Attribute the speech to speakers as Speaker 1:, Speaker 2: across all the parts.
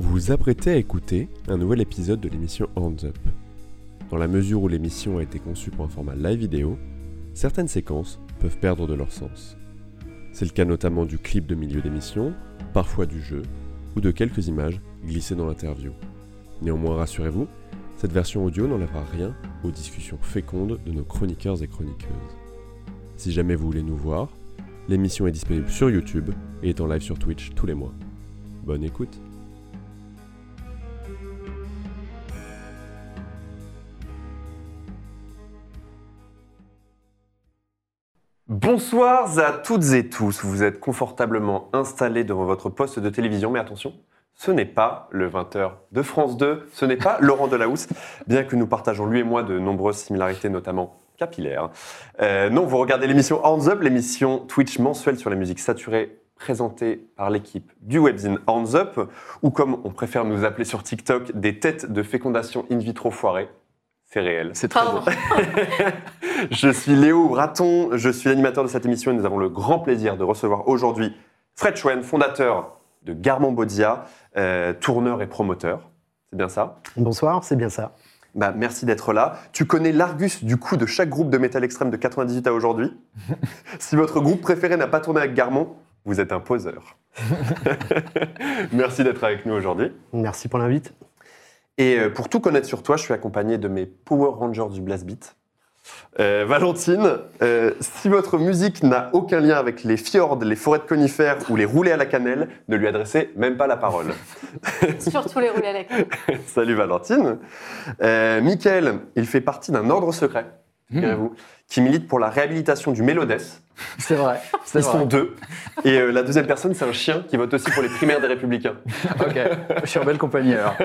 Speaker 1: Vous vous apprêtez à écouter un nouvel épisode de l'émission Hands Up. Dans la mesure où l'émission a été conçue pour un format live vidéo, certaines séquences peuvent perdre de leur sens. C'est le cas notamment du clip de milieu d'émission, parfois du jeu, ou de quelques images glissées dans l'interview. Néanmoins, rassurez-vous, cette version audio n'enlèvera rien aux discussions fécondes de nos chroniqueurs et chroniqueuses. Si jamais vous voulez nous voir, l'émission est disponible sur YouTube et est en live sur Twitch tous les mois. Bonne écoute
Speaker 2: Bonsoir à toutes et tous. Vous êtes confortablement installés devant votre poste de télévision, mais attention, ce n'est pas le 20h de France 2, ce n'est pas Laurent Delahousse, bien que nous partageons lui et moi de nombreuses similarités, notamment capillaires. Euh, non, vous regardez l'émission Hands Up, l'émission Twitch mensuelle sur la musique saturée présentée par l'équipe du webzine Hands Up, ou comme on préfère nous appeler sur TikTok, des têtes de fécondation in vitro foirées. C'est réel.
Speaker 3: C'est très
Speaker 4: Pardon.
Speaker 3: bien.
Speaker 2: Je suis Léo Raton, je suis l'animateur de cette émission et nous avons le grand plaisir de recevoir aujourd'hui Fred Schwen, fondateur de Garmon Bodia, euh, tourneur et promoteur. C'est bien ça?
Speaker 5: Bonsoir, c'est bien ça.
Speaker 2: bah, Merci d'être là. Tu connais l'argus du coup de chaque groupe de métal extrême de 98 à aujourd'hui? si votre groupe préféré n'a pas tourné avec Garmon, vous êtes un poseur. Merci d'être avec nous aujourd'hui.
Speaker 5: Merci pour l'invite.
Speaker 2: Et euh, pour tout connaître sur toi, je suis accompagné de mes Power Rangers du Blast Beat. Euh, Valentine, euh, si votre musique n'a aucun lien avec les fjords, les forêts de conifères ou les roulés à la cannelle, ne lui adressez même pas la parole.
Speaker 4: Surtout les roulés à la queue.
Speaker 2: Salut Valentine. Euh, il fait partie d'un ordre secret, figurez-vous, qui milite pour la réhabilitation du Mélodès.
Speaker 3: C'est vrai.
Speaker 2: Ils sont
Speaker 3: vrai.
Speaker 2: deux. Et euh, la deuxième personne, c'est un chien qui vote aussi pour les primaires des Républicains.
Speaker 3: Ok. Je suis en belle compagnie alors.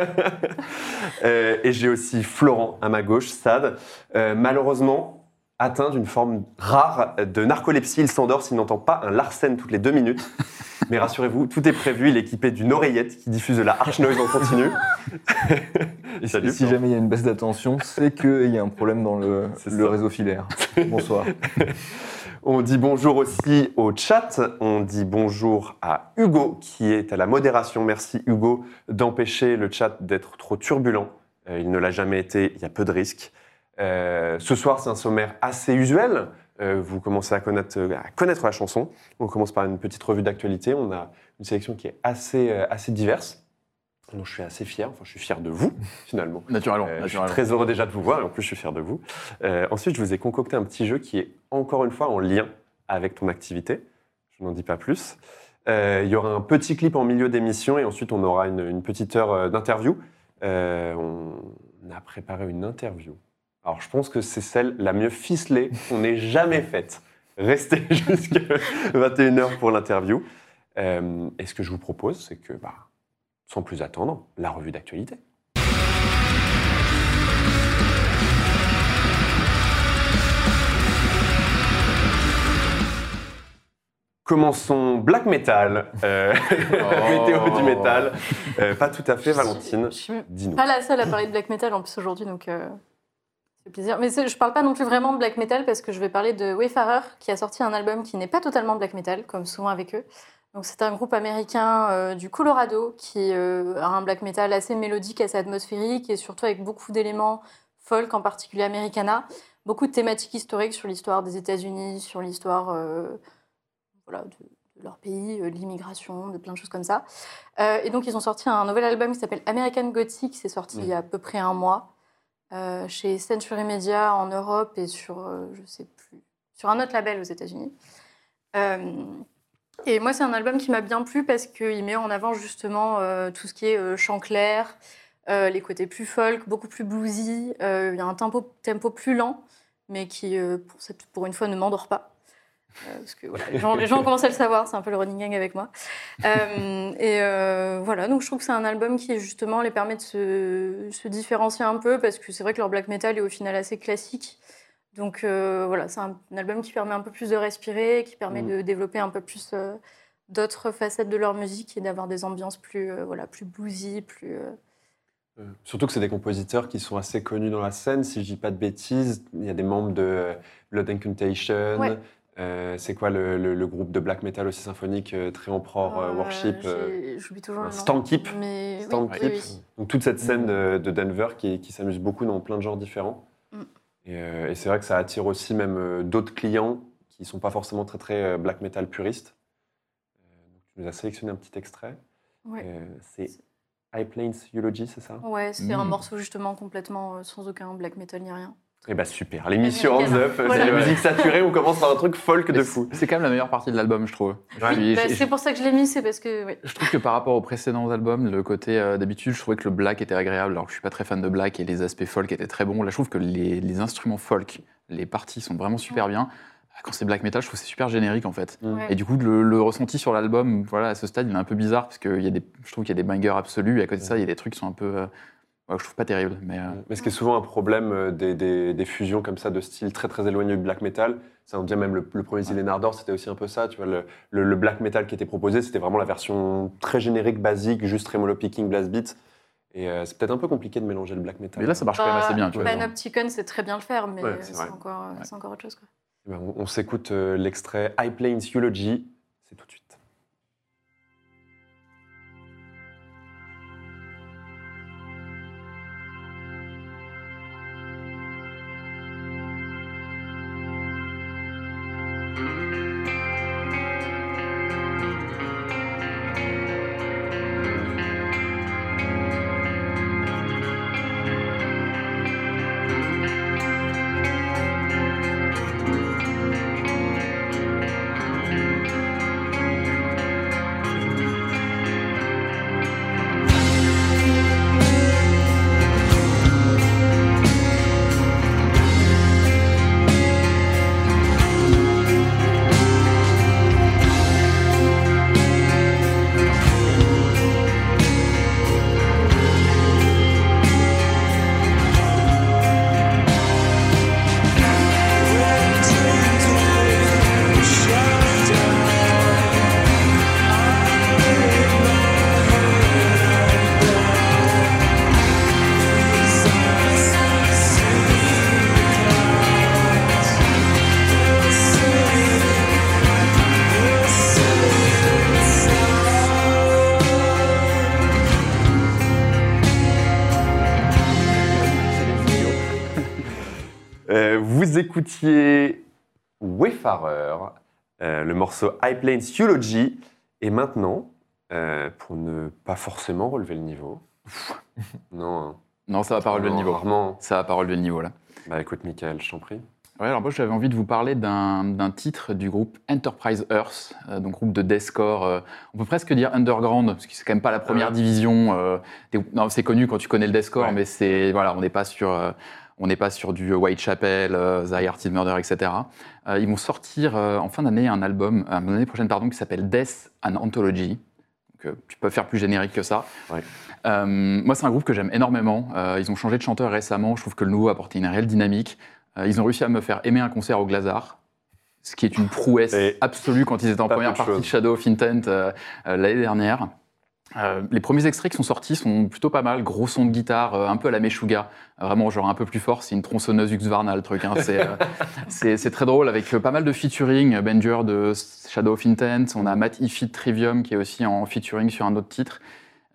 Speaker 2: Euh, et j'ai aussi Florent à ma gauche, Sad. Euh, malheureusement, atteint d'une forme rare de narcolepsie, il s'endort s'il n'entend pas un Larsen toutes les deux minutes. Mais rassurez-vous, tout est prévu. Il est équipé d'une oreillette qui diffuse de la harsh noise en continu.
Speaker 6: Et
Speaker 2: Salut,
Speaker 6: si jamais il y a une baisse d'attention, c'est qu'il y a un problème dans le, réseau filaire. Bonsoir.
Speaker 2: On dit bonjour aussi au chat. On dit bonjour à Hugo qui est à la modération. Merci Hugo d'empêcher le chat d'être trop turbulent. Euh, il ne l'a jamais été, il y a peu de risques. Euh, ce soir, c'est un sommaire assez usuel. Euh, vous commencez à connaître, à connaître la chanson. On commence par une petite revue d'actualité. On a une sélection qui est assez, euh, assez diverse. dont je suis assez fier. Enfin, je suis fier de vous, finalement.
Speaker 3: Naturellement.
Speaker 2: Euh, je suis très heureux déjà de vous voir et en plus je suis fier de vous. Euh, ensuite, je vous ai concocté un petit jeu qui est encore une fois en lien avec ton activité. Je n'en dis pas plus. Euh, il y aura un petit clip en milieu d'émission et ensuite on aura une, une petite heure euh, d'interview. Euh, on a préparé une interview. Alors je pense que c'est celle la mieux ficelée qu'on ait jamais faite. Restez jusqu'à 21h pour l'interview. Euh, et ce que je vous propose, c'est que, bah, sans plus attendre, la revue d'actualité. Commençons black metal, euh, la météo du métal. Euh, pas tout à fait, Valentine.
Speaker 4: Je suis
Speaker 2: Dis-nous.
Speaker 4: pas la seule à parler de black metal en plus aujourd'hui, donc euh, c'est plaisir. Mais je parle pas non plus vraiment de black metal parce que je vais parler de Wayfarer qui a sorti un album qui n'est pas totalement black metal, comme souvent avec eux. Donc c'est un groupe américain euh, du Colorado qui euh, a un black metal assez mélodique, assez atmosphérique et surtout avec beaucoup d'éléments folk, en particulier americana, beaucoup de thématiques historiques sur l'histoire des États-Unis, sur l'histoire euh, voilà, de, de leur pays, de l'immigration, de plein de choses comme ça. Euh, et donc, ils ont sorti un nouvel album qui s'appelle American Gothic. C'est sorti
Speaker 2: Mm.
Speaker 4: il y a à peu près un mois euh, chez Century Media en Europe et sur, euh, je sais plus, sur un autre label aux États-Unis. Euh, et moi, c'est un album qui m'a bien plu parce qu'il met en avant justement tout ce qui est chant clair, les côtés plus folk, beaucoup plus bluesy. Il y a un tempo, tempo plus lent, mais qui, pour une fois, ne m'endort pas. Euh, parce que voilà, les gens, les gens commencent à le savoir, c'est un peu le running gang avec moi. Euh, et euh, voilà, donc je trouve que c'est un album qui justement les permet de se, se différencier un peu parce que c'est vrai que leur black metal est au final assez classique. Donc euh, voilà, c'est un, un album qui permet un peu plus de respirer, qui permet
Speaker 2: Mm.
Speaker 4: de développer un peu plus d'autres facettes de leur musique et d'avoir des ambiances plus, voilà, plus bluesy, plus.
Speaker 2: Surtout que c'est des compositeurs qui sont assez connus dans la scène. Si je dis pas de bêtises, il y a des membres de Blood Incantation,
Speaker 4: Ouais.
Speaker 2: Euh, c'est quoi le, le- le groupe de black metal aussi symphonique, euh, très empereur euh,
Speaker 4: Euh,
Speaker 2: worship euh. Stampkeep.
Speaker 4: Mais oui,
Speaker 2: Stampkeep.
Speaker 4: oui, oui.
Speaker 2: Donc toute cette scène de, de Denver qui, qui s'amuse beaucoup dans plein de genres différents.
Speaker 4: Mm.
Speaker 2: Et, euh, et c'est vrai que ça attire aussi même euh, d'autres clients qui ne sont pas forcément très très euh, black metal puristes. Euh, donc tu nous as sélectionné un petit extrait.
Speaker 4: Ouais.
Speaker 2: Euh, c'est High Plains Eulogy, c'est ça?
Speaker 4: Ouais, c'est un
Speaker 3: Mm.
Speaker 4: morceau justement complètement euh, sans aucun black metal ni rien.
Speaker 2: Eh bah super, l'émission Hands. Up, c'est la musique saturée, on commence par un truc folk de fou.
Speaker 3: C'est quand même la meilleure partie de l'album, je trouve.
Speaker 4: Bah, c'est pour ça que je l'ai mis, c'est parce que.
Speaker 3: Je trouve que par rapport aux précédents albums, le côté euh, d'habitude, je trouvais que le black était agréable, alors que je suis pas très fan de black et les aspects folk étaient très bons. Là, je trouve que les, les instruments folk, les parties sont vraiment super bien. Quand c'est black metal, je trouve que c'est super générique en fait.
Speaker 2: Mm.
Speaker 4: Ouais.
Speaker 3: Et du coup, le, le ressenti sur l'album, voilà, à ce stade, il est un peu bizarre parce que il y a des, je trouve qu'il y a des bangers absolus et à côté de ça, il y a des trucs qui sont un peu, euh, ouais, je trouve pas terribles. Mais euh,
Speaker 2: Mais ce qui est souvent un problème euh, des, des- des fusions comme ça de style très très éloigné du black metal, ça on dirait même le, le premier Zillenardor, c'était aussi un peu ça, tu vois, le, le- le black metal qui était proposé, c'était vraiment la version très générique, basique, juste tremolo picking, blast beat. Et euh, c'est peut-être un peu compliqué de mélanger le black metal.
Speaker 3: mais là, ça marche quand même assez bien. Tu vois.
Speaker 4: Panopticon, c'est très bien le faire, mais
Speaker 2: Ouais, c'est
Speaker 4: encore,
Speaker 3: Ouais.
Speaker 4: c'est encore autre chose. Quoi.
Speaker 2: Eh ben, on on s'écoute euh, l'extrait High Plains Eulogy, c'est tout de suite. Vous écoutiez Wayfarer, euh, le morceau High Plains Eulogy. Et maintenant, euh, pour ne pas forcément relever le niveau. non, hein.
Speaker 3: Non, ça va pas relever le niveau.
Speaker 2: Rarement.
Speaker 3: Ça va pas relever le niveau là.
Speaker 2: Bah écoute, Michael, je t'en prie.
Speaker 3: Ouais, alors moi j'avais envie de vous parler d'un titre du groupe Enterprise Earth, euh, donc groupe de deathcore. euh, on peut presque dire underground, parce que c'est quand même pas la première division. euh, c'est connu quand tu connais le deathcore,
Speaker 2: Ouais.
Speaker 3: mais c'est voilà, on n'est pas sur. Euh, on n'est pas sur du Whitechapel, euh, The Hearted Murder, etc. Euh, ils vont sortir euh, en fin d'année un album, euh, l'année prochaine pardon, qui s'appelle Death and Anthology. Donc, euh, tu peux faire plus générique que ça.
Speaker 2: Ouais.
Speaker 3: Euh, moi, c'est un groupe que j'aime énormément. Euh, ils ont changé de chanteur récemment. Je trouve que le nouveau a apporté une réelle dynamique. Euh, ils ont réussi à me faire aimer un concert au Glazart, ce qui est une prouesse
Speaker 2: Et
Speaker 3: absolue quand ils étaient en première partie de. Shadow of Intent euh, euh, l'année dernière. Euh, les premiers extraits qui sont sortis sont plutôt pas mal, gros son de guitare, euh, un peu à la Meshuga, Euh, vraiment genre un peu plus fort, c'est une tronçonneuse Husqvarna le truc, hein. c'est, très drôle avec pas mal de featuring, Benger de Shadow of Intent, on a Matt Ifit Trivium qui est aussi en featuring sur un autre titre.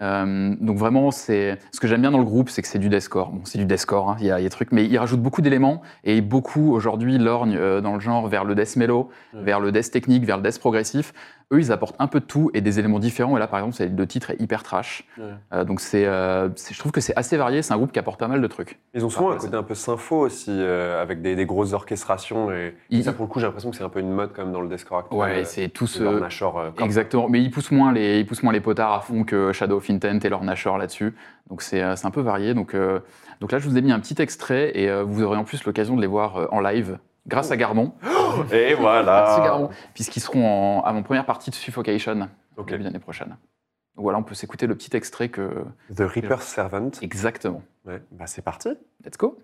Speaker 3: Donc vraiment, c'est ce que j'aime bien dans le groupe, c'est que c'est du deathcore. Bon, c'est du deathcore, hein, il y, a, il y a des trucs, mais ils rajoutent beaucoup d'éléments et beaucoup aujourd'hui lorgnent euh, dans le genre vers le death mellow,
Speaker 2: Ouais.
Speaker 3: vers le death technique, vers le death progressif. Eux, ils apportent un peu de tout et des éléments différents. Et là, par exemple, c'est- le titre est hyper trash.
Speaker 2: Ouais.
Speaker 3: Euh, donc c'est, euh, je trouve que c'est assez varié. C'est un groupe qui apporte pas mal de trucs.
Speaker 2: Ils ont souvent un côté un peu sympho aussi, euh, avec des, des grosses orchestrations. Et,
Speaker 3: Ils-
Speaker 2: et ça, pour le coup, j'ai l'impression que c'est un peu une mode quand même dans le deathcore actuel.
Speaker 3: Ouais,
Speaker 2: euh,
Speaker 3: c'est ce.
Speaker 2: Nashor, euh.
Speaker 3: Exactement, mais ils poussent moins les, ils poussent moins les potards à fond que Shadow of Intent et leur Nashor là-dessus. Donc c'est c'est un peu varié. Donc, euh, donc là, je vous ai mis un petit extrait et euh, vous aurez en plus l'occasion de les voir euh, en live grâce à Gardon.
Speaker 2: Et
Speaker 3: Grâce à
Speaker 2: voilà
Speaker 3: puisqu'ils seront en, à mon première partie de Suffocation
Speaker 2: Ok.
Speaker 3: début d'année prochaine. Donc voilà, on peut s'écouter le petit extrait que.
Speaker 2: The Reaper's Servant.
Speaker 3: Exactement.
Speaker 2: Ouais, bah c'est parti.
Speaker 3: Let's go.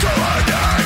Speaker 7: to a death.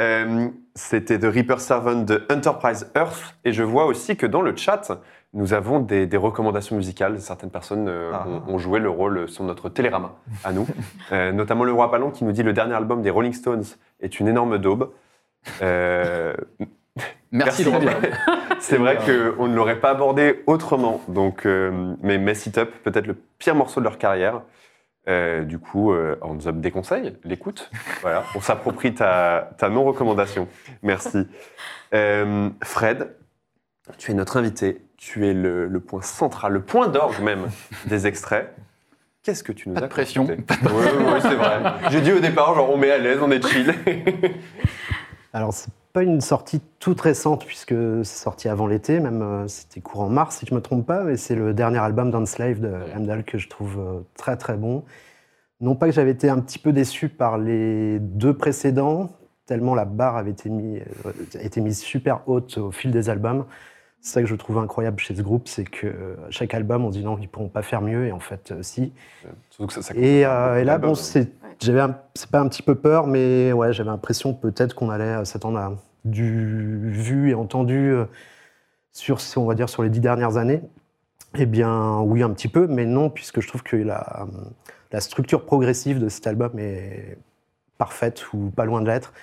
Speaker 2: Euh, C'était The Reaper Servant de Enterprise Earth. Et je vois aussi que dans le chat, nous avons des, des recommandations musicales. Certaines personnes euh,
Speaker 6: Ah.
Speaker 2: ont, ont joué le rôle sur notre télérama à nous. Euh, notamment le Roi Palon qui nous dit le dernier album des Rolling Stones est une énorme daube.
Speaker 3: Merci,
Speaker 2: Merci. c'est vrai qu'on ne l'aurait pas abordé autrement. Donc, mais Mess It Up, peut-être le pire morceau de leur carrière. Euh, du coup, euh, Hands Up déconseille l'écoute. Voilà, on s'approprie ta, ta non-recommandation. Merci. Euh, Fred, tu es notre invité. Tu es le, le point central, le point d'orgue même des extraits. Qu'est-ce que tu nous
Speaker 3: Pas de
Speaker 2: as
Speaker 3: pression.
Speaker 2: concocté Oui, c'est vrai. J'ai dit au départ, genre, on met à l'aise, on est chill.
Speaker 5: Alors, c'est pas une sortie toute récente, puisque c'est sorti avant l'été, même euh, c'était courant mars, si je me trompe pas, mais c'est le dernier album d'Enslave de Heimdall que je trouve euh, très très bon. Non pas que j'avais été un petit peu déçu par les deux précédents, tellement la barre avait été, euh, été mise super haute au fil des albums. C'est ça que je trouve incroyable chez ce groupe, c'est que euh, chaque album, on se dit non, ils pourront pas faire mieux, et en fait, euh, si.
Speaker 2: Surtout que ça- ça
Speaker 5: Et, euh, là, bon,
Speaker 2: hein.
Speaker 5: c'est, j'avais, un- c'est pas un petit peu peur, mais ouais, j'avais l'impression peut-être qu'on allait euh, s'attendre à du vu et entendu euh, sur, on va dire, sur les dix dernières années. Eh bien, oui, un petit peu, mais non, puisque je trouve que la, la structure progressive de cet album est parfaite ou pas loin de l'être.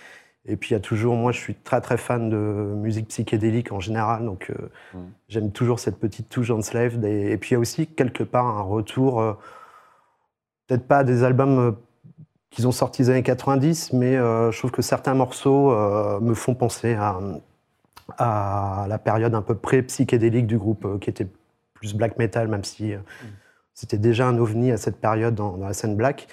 Speaker 5: Et puis, il y a toujours, moi, je suis très, très fan de musique psychédélique en général, donc euh,
Speaker 2: Mm.
Speaker 5: j'aime toujours cette petite touche Enslaved. Et, et puis, il y a aussi, quelque part, un retour, euh, peut-être pas des albums euh, qu'ils ont sortis des années 90, mais je trouve que certains morceaux me font penser à, à la période un peu pré-psychédélique du groupe, qui était plus black metal, même si euh, c'était déjà un ovni à cette période dans, dans la scène black.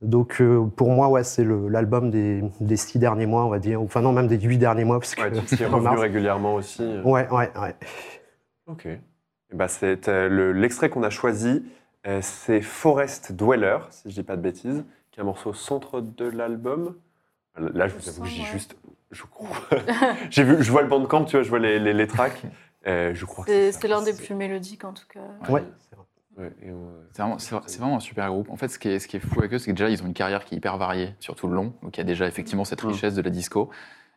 Speaker 5: Donc euh, pour moi, ouais, c'est l'album des, des six derniers mois, on va dire. Enfin non, même des huit derniers mois, parce que
Speaker 2: Ouais, tu t'y es
Speaker 5: en
Speaker 2: revenu
Speaker 5: mars-
Speaker 2: régulièrement aussi. euh.
Speaker 5: Ouais, ouais, ouais.
Speaker 2: Ok. C'est euh, le- l'extrait qu'on a choisi, euh, c'est Forest Dweller, si je dis pas de bêtises, qui est un morceau centre de l'album. Là, je vous avoue, que j'ai juste, je crois, j'ai vu, je vois le bandcamp, tu vois, je vois les, les, les tracks. Euh, je crois que
Speaker 4: C'est
Speaker 2: ça.
Speaker 4: c'est l'un des plus mélodiques en tout cas.
Speaker 5: Ouais, c'est vrai.
Speaker 2: Ouais, on-
Speaker 3: C'est vraiment, un super groupe. En fait, ce qui est, ce qui est fou avec eux, c'est que déjà, ils ont une carrière qui est hyper variée sur tout le long. Donc, il y a déjà effectivement cette
Speaker 2: Mm.
Speaker 3: richesse de la disco.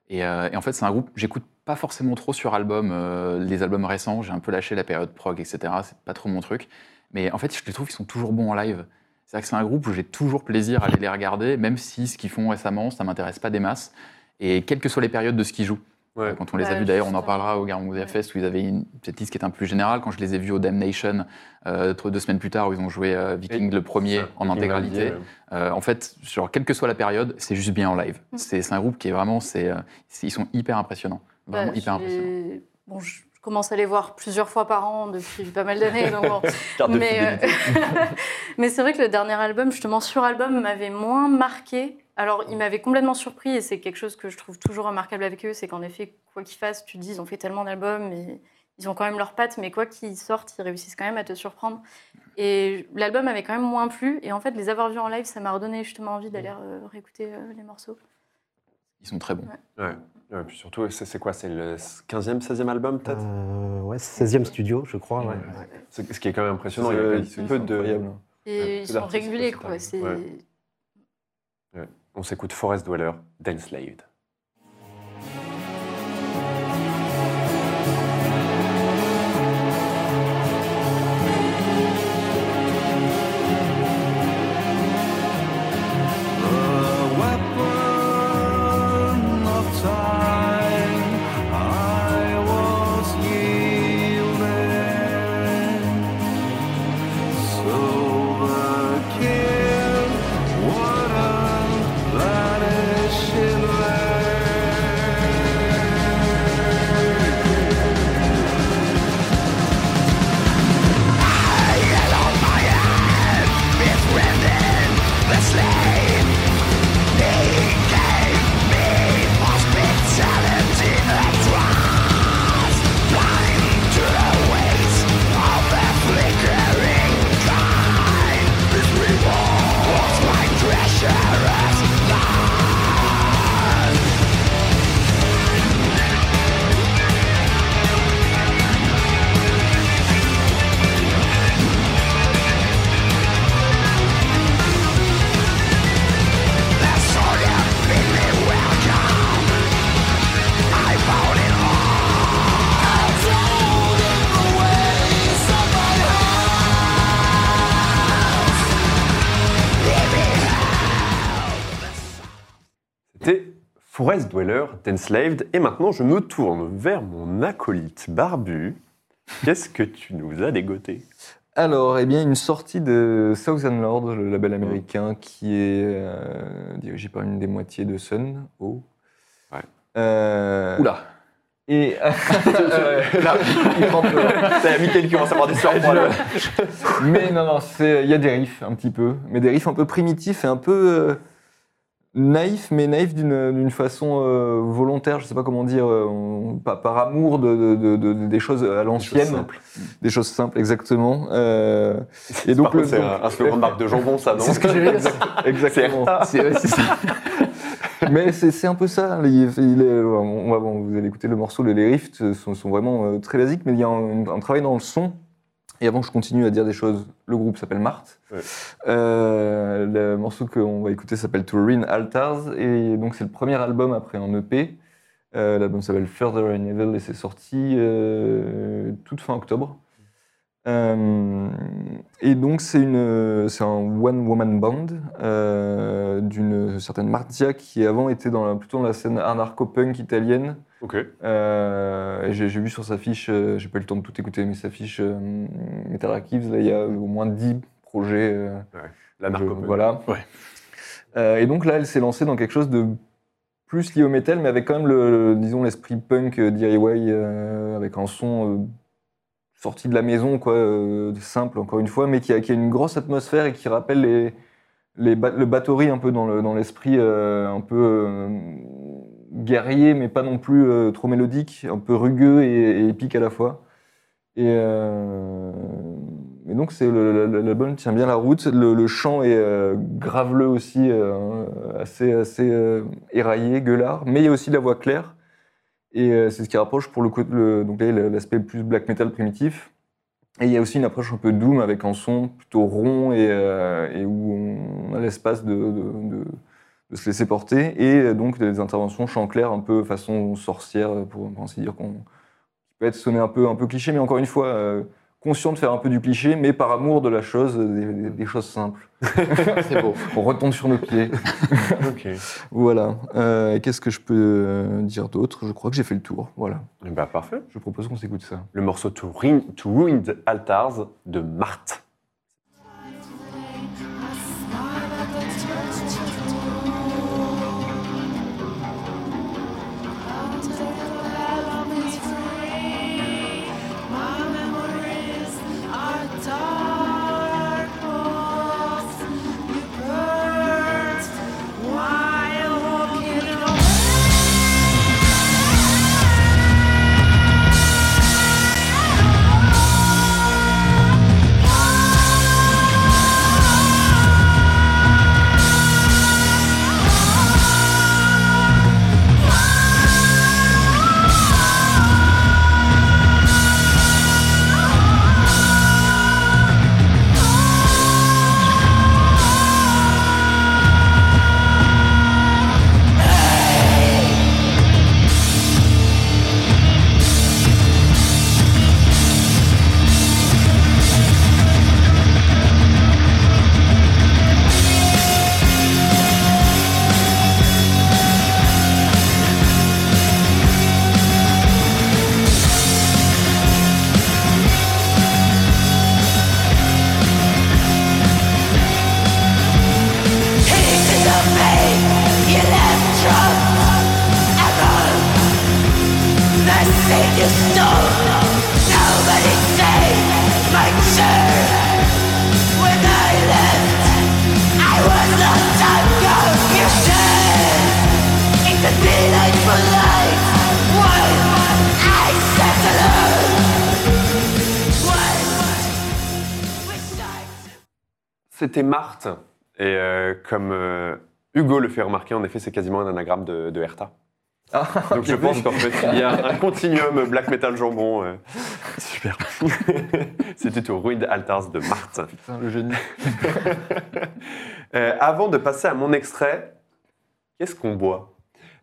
Speaker 3: Et, euh, et en fait, c'est un groupe, j'écoute pas forcément trop sur album, euh, les albums récents. J'ai un peu lâché la période prog, etc. C'est pas trop mon truc. Mais en fait, je les trouve qu'ils sont toujours bons en live. C'est-à-dire que c'est un groupe où j'ai toujours plaisir à aller les regarder, même si ce qu'ils font récemment, ça m'intéresse pas des masses. Et quelles que soient les périodes de ce qu'ils jouent.
Speaker 2: Ouais.
Speaker 3: Quand on les a vus, d'ailleurs, on en parlera au Garamousia
Speaker 4: Ouais.
Speaker 3: Fest, où ils avaient une petite liste qui est un peu plus générale. Quand je les ai vus au Damnation, euh, deux semaines plus tard, où ils ont joué euh, Viking le premier
Speaker 2: Ça,
Speaker 3: en
Speaker 2: Viking
Speaker 3: intégralité. Euh, en fait, sur quelle que soit la période, c'est juste bien en live.
Speaker 4: Mm.
Speaker 3: C'est un groupe qui est vraiment, c'est, euh, ils sont hyper impressionnants, vraiment
Speaker 4: Bah,
Speaker 3: hyper
Speaker 4: je
Speaker 3: impressionnants.
Speaker 4: Bon, je commence à les voir plusieurs fois par an depuis pas mal d'années. bon. Euh, mais c'est vrai que le dernier album, justement sur album, m'avait moins marqué. Alors, il m'avait complètement surpris et c'est quelque chose que je trouve toujours remarquable avec eux, c'est qu'en effet, quoi qu'ils fassent, tu te dis, ils ont fait tellement d'albums et ils ont quand même leurs pattes, mais quoi qu'ils sortent, ils réussissent quand même à te surprendre. Et l'album avait quand même moins plu et en fait, les avoir vus en live, ça m'a redonné justement envie d'aller euh, réécouter euh, les morceaux.
Speaker 3: Ils sont très bons.
Speaker 2: Ouais. Ouais, puis surtout, c'est c'est quoi C'est le 15e, 16e album, peut-être?
Speaker 5: Euh, ouais, 16e studio, je crois. ouais.
Speaker 2: Ce qui est quand même impressionnant. Il y
Speaker 6: C'est-
Speaker 2: a peu de.
Speaker 4: Et
Speaker 2: Ouais,
Speaker 4: ils sont réguliers,
Speaker 2: qui
Speaker 4: quoi. C'est...
Speaker 2: On s'écoute Forest Dweller d'Enslaved. Forest Dweller d'Enslaved. Et maintenant, je me tourne vers mon acolyte barbu. Qu'est-ce que tu nous as dégoté?
Speaker 6: Alors, eh bien, une sortie de Southern Lord, le label américain, qui est euh, dirigé par une des moitiés de Sun. Oh.
Speaker 2: Ouais.
Speaker 6: Euh,
Speaker 3: Oula.
Speaker 6: Et là, il prend
Speaker 2: quelqu'un qui commence à avoir des surpoids là.
Speaker 6: Mais non, non, c'est- il y a des riffs un petit peu, mais des riffs un peu primitifs et un peu euh, naïfs, mais naïfs d'une d'une façon euh, volontaire, je sais pas comment dire, euh, on- pas par amour de, de- de- de- des choses à l'ancienne, des choses simples exactement. Euh, et donc
Speaker 2: c'est un, un slogan de marque de jambon, ça, non
Speaker 3: C'est ce que j'ai dit.
Speaker 6: exactement.
Speaker 3: C'est ça.
Speaker 6: Mais c'est c'est un peu ça. Il, il est- on va- bon, vous allez écouter le morceau, les riffs sont, sont vraiment euh, très basiques, mais il y a un, un travail dans le son. Et avant que je continue à dire des choses, le groupe s'appelle Marthe.
Speaker 2: Ouais.
Speaker 6: Euh, le morceau qu'on va écouter s'appelle To Ruin Altars, et donc c'est le premier album après un EP. Euh, L'album s'appelle Further in Evil et c'est sorti euh, toute fin octobre. Euh, et donc c'est un one woman band d'une certaine Martia qui avant était dans la, plutôt dans la scène anarcho-punk italienne.
Speaker 2: Ok.
Speaker 6: Euh, j'ai vu sur sa fiche, euh, j'ai pas eu le temps de tout écouter, mais sa fiche euh, Metal Archives, là il y a au moins 10 projets. euh,
Speaker 2: La
Speaker 6: je-
Speaker 2: narco.
Speaker 6: Voilà.
Speaker 3: Ouais.
Speaker 6: Et donc là, elle s'est lancée dans quelque chose de plus lié au metal, mais avec quand même le, disons l'esprit punk DIY, avec un son sorti de la maison, quoi, simple encore une fois, mais qui a, qui a une grosse atmosphère et qui rappelle les, les ba- le batterie un peu dans le- dans l'esprit un peu guerrier, mais pas non plus euh, trop mélodique, un peu rugueux et, épique à la fois. Et, euh, donc c'est l'album tient bien la route. Le, chant est euh, graveleux aussi, assez, éraillé, gueulard, mais il y a aussi la voix claire. Et c'est ce qui rapproche pour le, le- l'aspect plus black metal primitif. Et il y a aussi une approche un peu doom avec un son plutôt rond et, où on a l'espace de- de se laisser porter. Et euh, donc des interventions chant clair un peu façon sorcière, pour, pour ainsi dire, qu'on qui peut être sonné un peu, un peu cliché, mais encore une fois, euh, conscient de faire un peu du cliché, mais par amour de la chose, des, choses simples.
Speaker 3: C'est beau.
Speaker 6: On retombe sur nos pieds. Voilà. Euh, Qu'est-ce que je peux euh, dire d'autre? Je crois que j'ai fait le tour. Voilà.
Speaker 2: Eh ben, parfait.
Speaker 6: Je propose qu'on s'écoute ça.
Speaker 2: Le morceau To, to Ruined Altars de Marthe. C'était Marthe. Et euh, comme euh, Hugo le fait remarquer, en effet, c'est quasiment un anagramme de, de Hertha.
Speaker 6: Ah,
Speaker 2: Donc je pense qu'en fait, il y a un continuum black metal jambon. euh, Super. C'était au Ruined Altars de Marthe.
Speaker 6: Putain, le génie.
Speaker 2: Euh, avant de passer à mon extrait, qu'est-ce qu'on boit?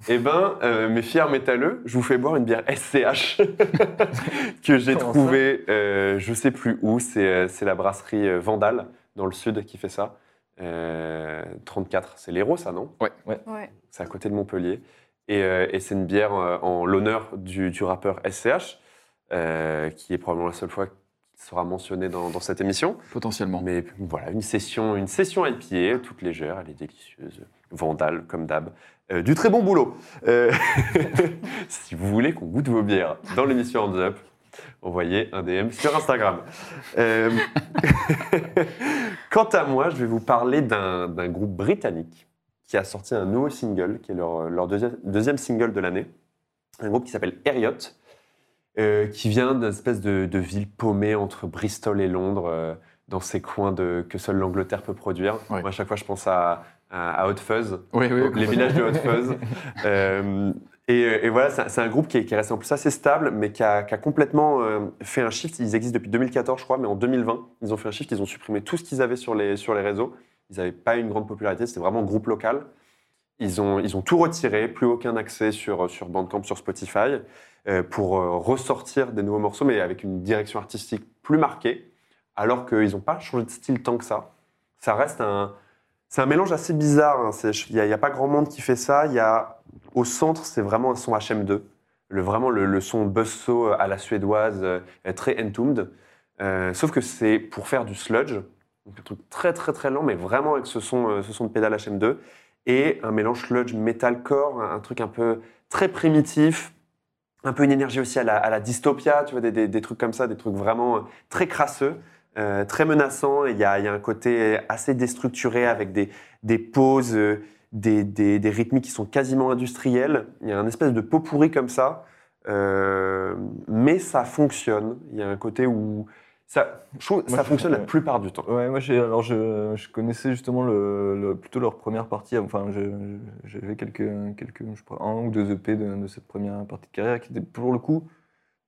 Speaker 2: Eh ben, euh, mes fiers métalleux, je vous fais boire une bière SCH que j'ai
Speaker 6: Comment ça?
Speaker 2: trouvée, euh, je sais plus où, c'est euh, c'est la brasserie euh, Vandal dans le sud qui fait ça. Euh, 34, c'est l'Hérault ça, non?
Speaker 4: Ouais.
Speaker 2: C'est à côté de Montpellier. Et, euh, et c'est une bière euh, en l'honneur du, du rappeur SCH, euh, qui est probablement la seule fois qu'il sera mentionné dans, dans cette émission.
Speaker 3: Potentiellement.
Speaker 2: Mais voilà, une session, une session IPA, toute légère, elle est délicieuse. Vandale, comme d'hab. Euh, du très bon boulot. Euh, si vous voulez qu'on goûte vos bières dans l'émission Hands Up, envoyez un DM sur Instagram. Euh, Quant à moi, je vais vous parler d'un groupe britannique qui a sorti un nouveau single, qui est leur, leur deuxième, deuxième single de l'année. Un groupe qui s'appelle Harriot, euh, qui vient d'une espèce de, de ville paumée entre Bristol et Londres, euh, dans ces coins de, que seule l'Angleterre peut produire. Moi, à chaque fois, je pense à, à, à Hot Fuzz,
Speaker 3: Oui, oui.
Speaker 2: les villages de Hot Fuzz. Euh, et, voilà, c'est un- un groupe qui est, qui est resté en plus assez stable, mais qui a, complètement euh, fait un shift. Ils existent depuis 2014, je crois, mais en 2020, ils ont fait un shift. Ils ont supprimé tout ce qu'ils avaient sur les, sur les réseaux. Ils n'avaient pas une grande popularité, c'était vraiment groupe local. Ils ont, ils ont tout retiré, plus aucun accès sur, sur Bandcamp, sur Spotify, euh, pour ressortir des nouveaux morceaux, mais avec une direction artistique plus marquée, alors qu'ils n'ont pas changé de style tant que ça. Ça reste un, c'est un mélange assez bizarre. hein. Il n'y a, pas grand monde qui fait ça. Y a, au centre, c'est vraiment un son HM2. Le, vraiment le, le son buzzsaw à la suédoise, euh, très entombed. Euh, sauf que c'est pour faire du sludge. Un truc très très très lent, mais vraiment avec ce son, euh, ce son de pédale HM2. Et un mélange sludge metalcore, un, un truc un peu très primitif. Un peu une énergie aussi à la, à dystopia, tu vois, des, trucs comme ça, des trucs vraiment très crasseux. Euh, très menaçant. Il y, a il y a un côté assez déstructuré avec des, des pauses, euh, des, des- des rythmiques qui sont quasiment industriels. Il y a un espèce de pot pourri comme ça. Euh, mais ça fonctionne. Il y a un côté où ça, je trouve que
Speaker 6: Moi,
Speaker 2: ça
Speaker 6: je-
Speaker 2: fonctionne la plupart du temps.
Speaker 6: Ouais, moi j'ai alors je, je connaissais justement le, le- plutôt leur première partie. Enfin, j'avais quelques quelques je un ou deux EP de, de cette première partie de carrière qui était pour le coup.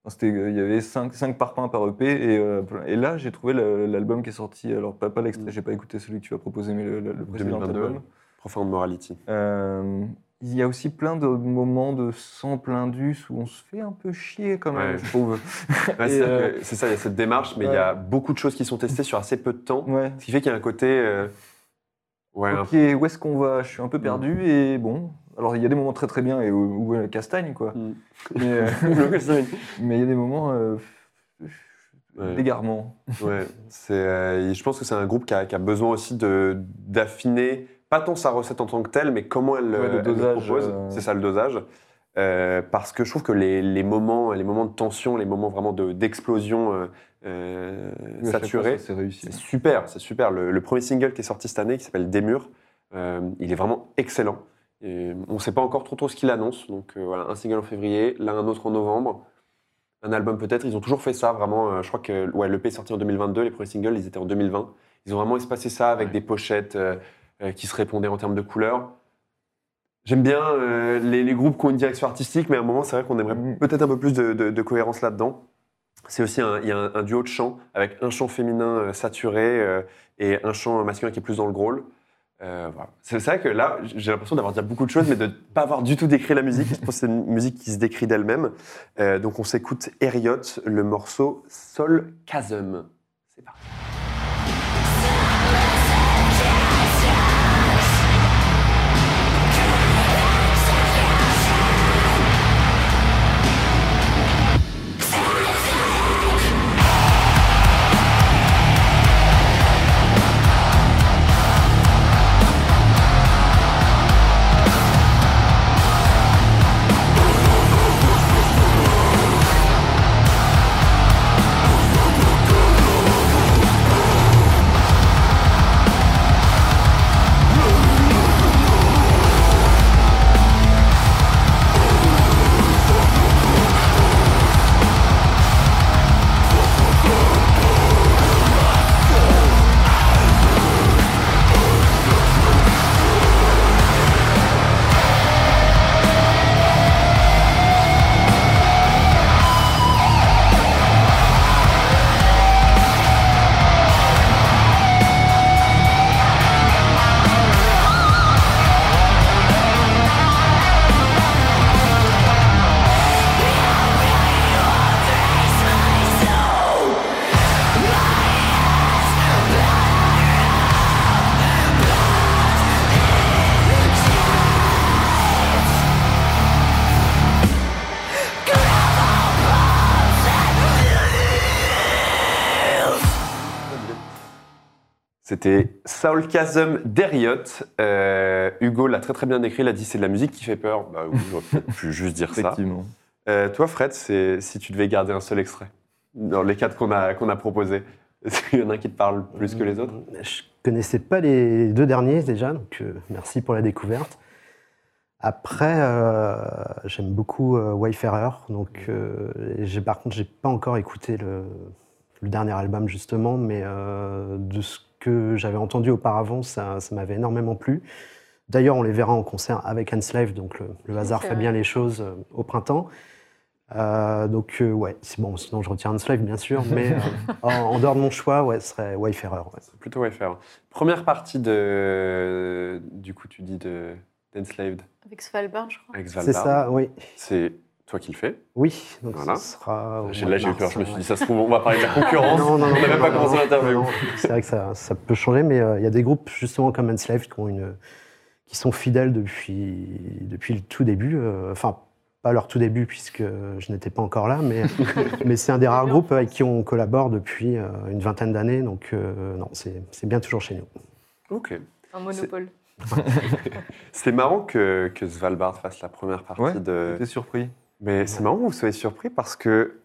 Speaker 6: C'était, il y avait 5, cinq parpaings par EP et, euh, et là j'ai trouvé l'album qui est sorti. Alors pas, pas l'extrait,
Speaker 2: Mm.
Speaker 6: j'ai pas écouté celui que tu as proposé, mais le, le- le précédent
Speaker 2: 2022,
Speaker 6: album.
Speaker 2: Profound Morality.
Speaker 6: Euh, il y a aussi plein de moments de sample indus où on se fait un peu chier quand même,
Speaker 2: Ouais.
Speaker 6: je trouve.
Speaker 2: Ouais, c'est
Speaker 6: euh,
Speaker 2: ça, il y a cette démarche, mais il y a beaucoup de choses qui sont testées sur assez peu de temps. Ce qui fait qu'il y a un côté. euh,
Speaker 6: Ok, où est-ce qu'on va? Je suis un peu perdu et bon. Alors il y a des moments très très bien et où, où est la castagne quoi.
Speaker 2: Mm.
Speaker 6: Mais euh, mais il y a des moments euh,
Speaker 2: Ouais.
Speaker 6: d'égarement.
Speaker 2: Ouais, euh, je pense que c'est un groupe qui a, qui a besoin aussi de, d'affiner, pas tant sa recette en tant que telle, mais comment elle,
Speaker 6: Ouais, le
Speaker 2: elle le
Speaker 6: dosage,
Speaker 2: propose.
Speaker 6: euh.
Speaker 2: C'est ça le dosage. Euh, parce que je trouve que les, les moments, les moments de tension, les moments vraiment de, d'explosion euh, euh, saturés,
Speaker 6: c'est réussi.
Speaker 2: c'est super, c'est super. Le, le premier single qui est sorti cette année, qui s'appelle Démur, euh, il est vraiment excellent. Et on ne sait pas encore trop, trop ce qu'il annonce. Donc euh, voilà, un single en février, là un autre en novembre, un album peut-être. Ils ont toujours fait ça, vraiment. euh, je crois que ouais, l'EP est sorti en 2022, les premiers singles, ils étaient en 2020. Ils ont vraiment espacé ça avec
Speaker 3: Ouais.
Speaker 2: des pochettes euh, qui se répondaient en termes de couleurs. J'aime bien les, les groupes qui ont une direction artistique, mais à un moment, c'est vrai qu'on aimerait
Speaker 6: Mhm.
Speaker 2: peut-être un peu plus de, de- de cohérence là-dedans. C'est aussi un, il y a un, un duo de chant avec un chant féminin saturé et un chant masculin qui est plus dans le growl. Euh. C'est vrai que là, j'ai l'impression d'avoir dit beaucoup de choses, mais de ne pas avoir du tout décrit la musique. Je pense que c'est une musique qui se décrit d'elle-même. Euh, donc on s'écoute Eriot, le morceau Sol Chasm. C'était Saul Chasm d'Eriot. Euh, Hugo l'a très très bien décrit, il a dit c'est de la musique qui fait peur. Bah oui, j'aurais peut-être pu juste dire ça.
Speaker 6: Effectivement.
Speaker 2: Euh, toi, Fred, c'est si tu devais garder un seul extrait dans les quatre qu'on a, qu'on a proposés, est-ce qu'il y en a un qui te parle plus que les autres?
Speaker 5: Je connaissais pas les deux derniers déjà, donc euh, merci pour la découverte. Après, euh, j'aime beaucoup euh, Wayfarer, donc euh, j'ai par contre j'ai pas encore écouté le, le dernier album justement, mais euh, de ce que j'avais entendu auparavant, ça, ça m'avait énormément plu. D'ailleurs, on les verra en concert avec Enslave, donc le, le hasard fait bien les choses euh, au printemps. Euh, donc euh, ouais, c'est bon. Sinon, je retiens Enslave bien sûr, mais euh, en, en dehors de mon choix, ouais, ce serait Wayfarer. ouais.
Speaker 2: C'est plutôt Wayfarer. Première partie de. Du coup, tu dis de d'Enslaved
Speaker 4: Avec Svalbard, je crois.
Speaker 2: avec
Speaker 5: C'est ça, oui.
Speaker 2: C'est toi qui le fais.
Speaker 5: Oui, donc
Speaker 2: Voilà.
Speaker 5: ce sera.
Speaker 2: Là, j'ai eu peur. Je me suis dit, ça se trouve, on va parler de la concurrence.
Speaker 5: Non, non, non,
Speaker 2: on n'avait
Speaker 5: non,
Speaker 2: pas commencé l'interview.
Speaker 5: C'est vrai que ça, ça peut changer, mais euh, il y a des groupes justement comme Enslaved qui, ont une, qui sont fidèles depuis, depuis le tout début. euh, Enfin, pas leur tout début puisque je n'étais pas encore là, mais, mais c'est un des rares groupes avec qui on collabore depuis euh, une vingtaine d'années. Donc euh, non, c'est c'est bien toujours chez nous.
Speaker 2: Ok.
Speaker 4: Un monopole.
Speaker 2: C'est marrant que, que Svalbard fasse la première partie
Speaker 6: Ouais,
Speaker 2: de.
Speaker 6: J'étais surpris.
Speaker 2: Mais c'est marrant que vous soyez surpris parce que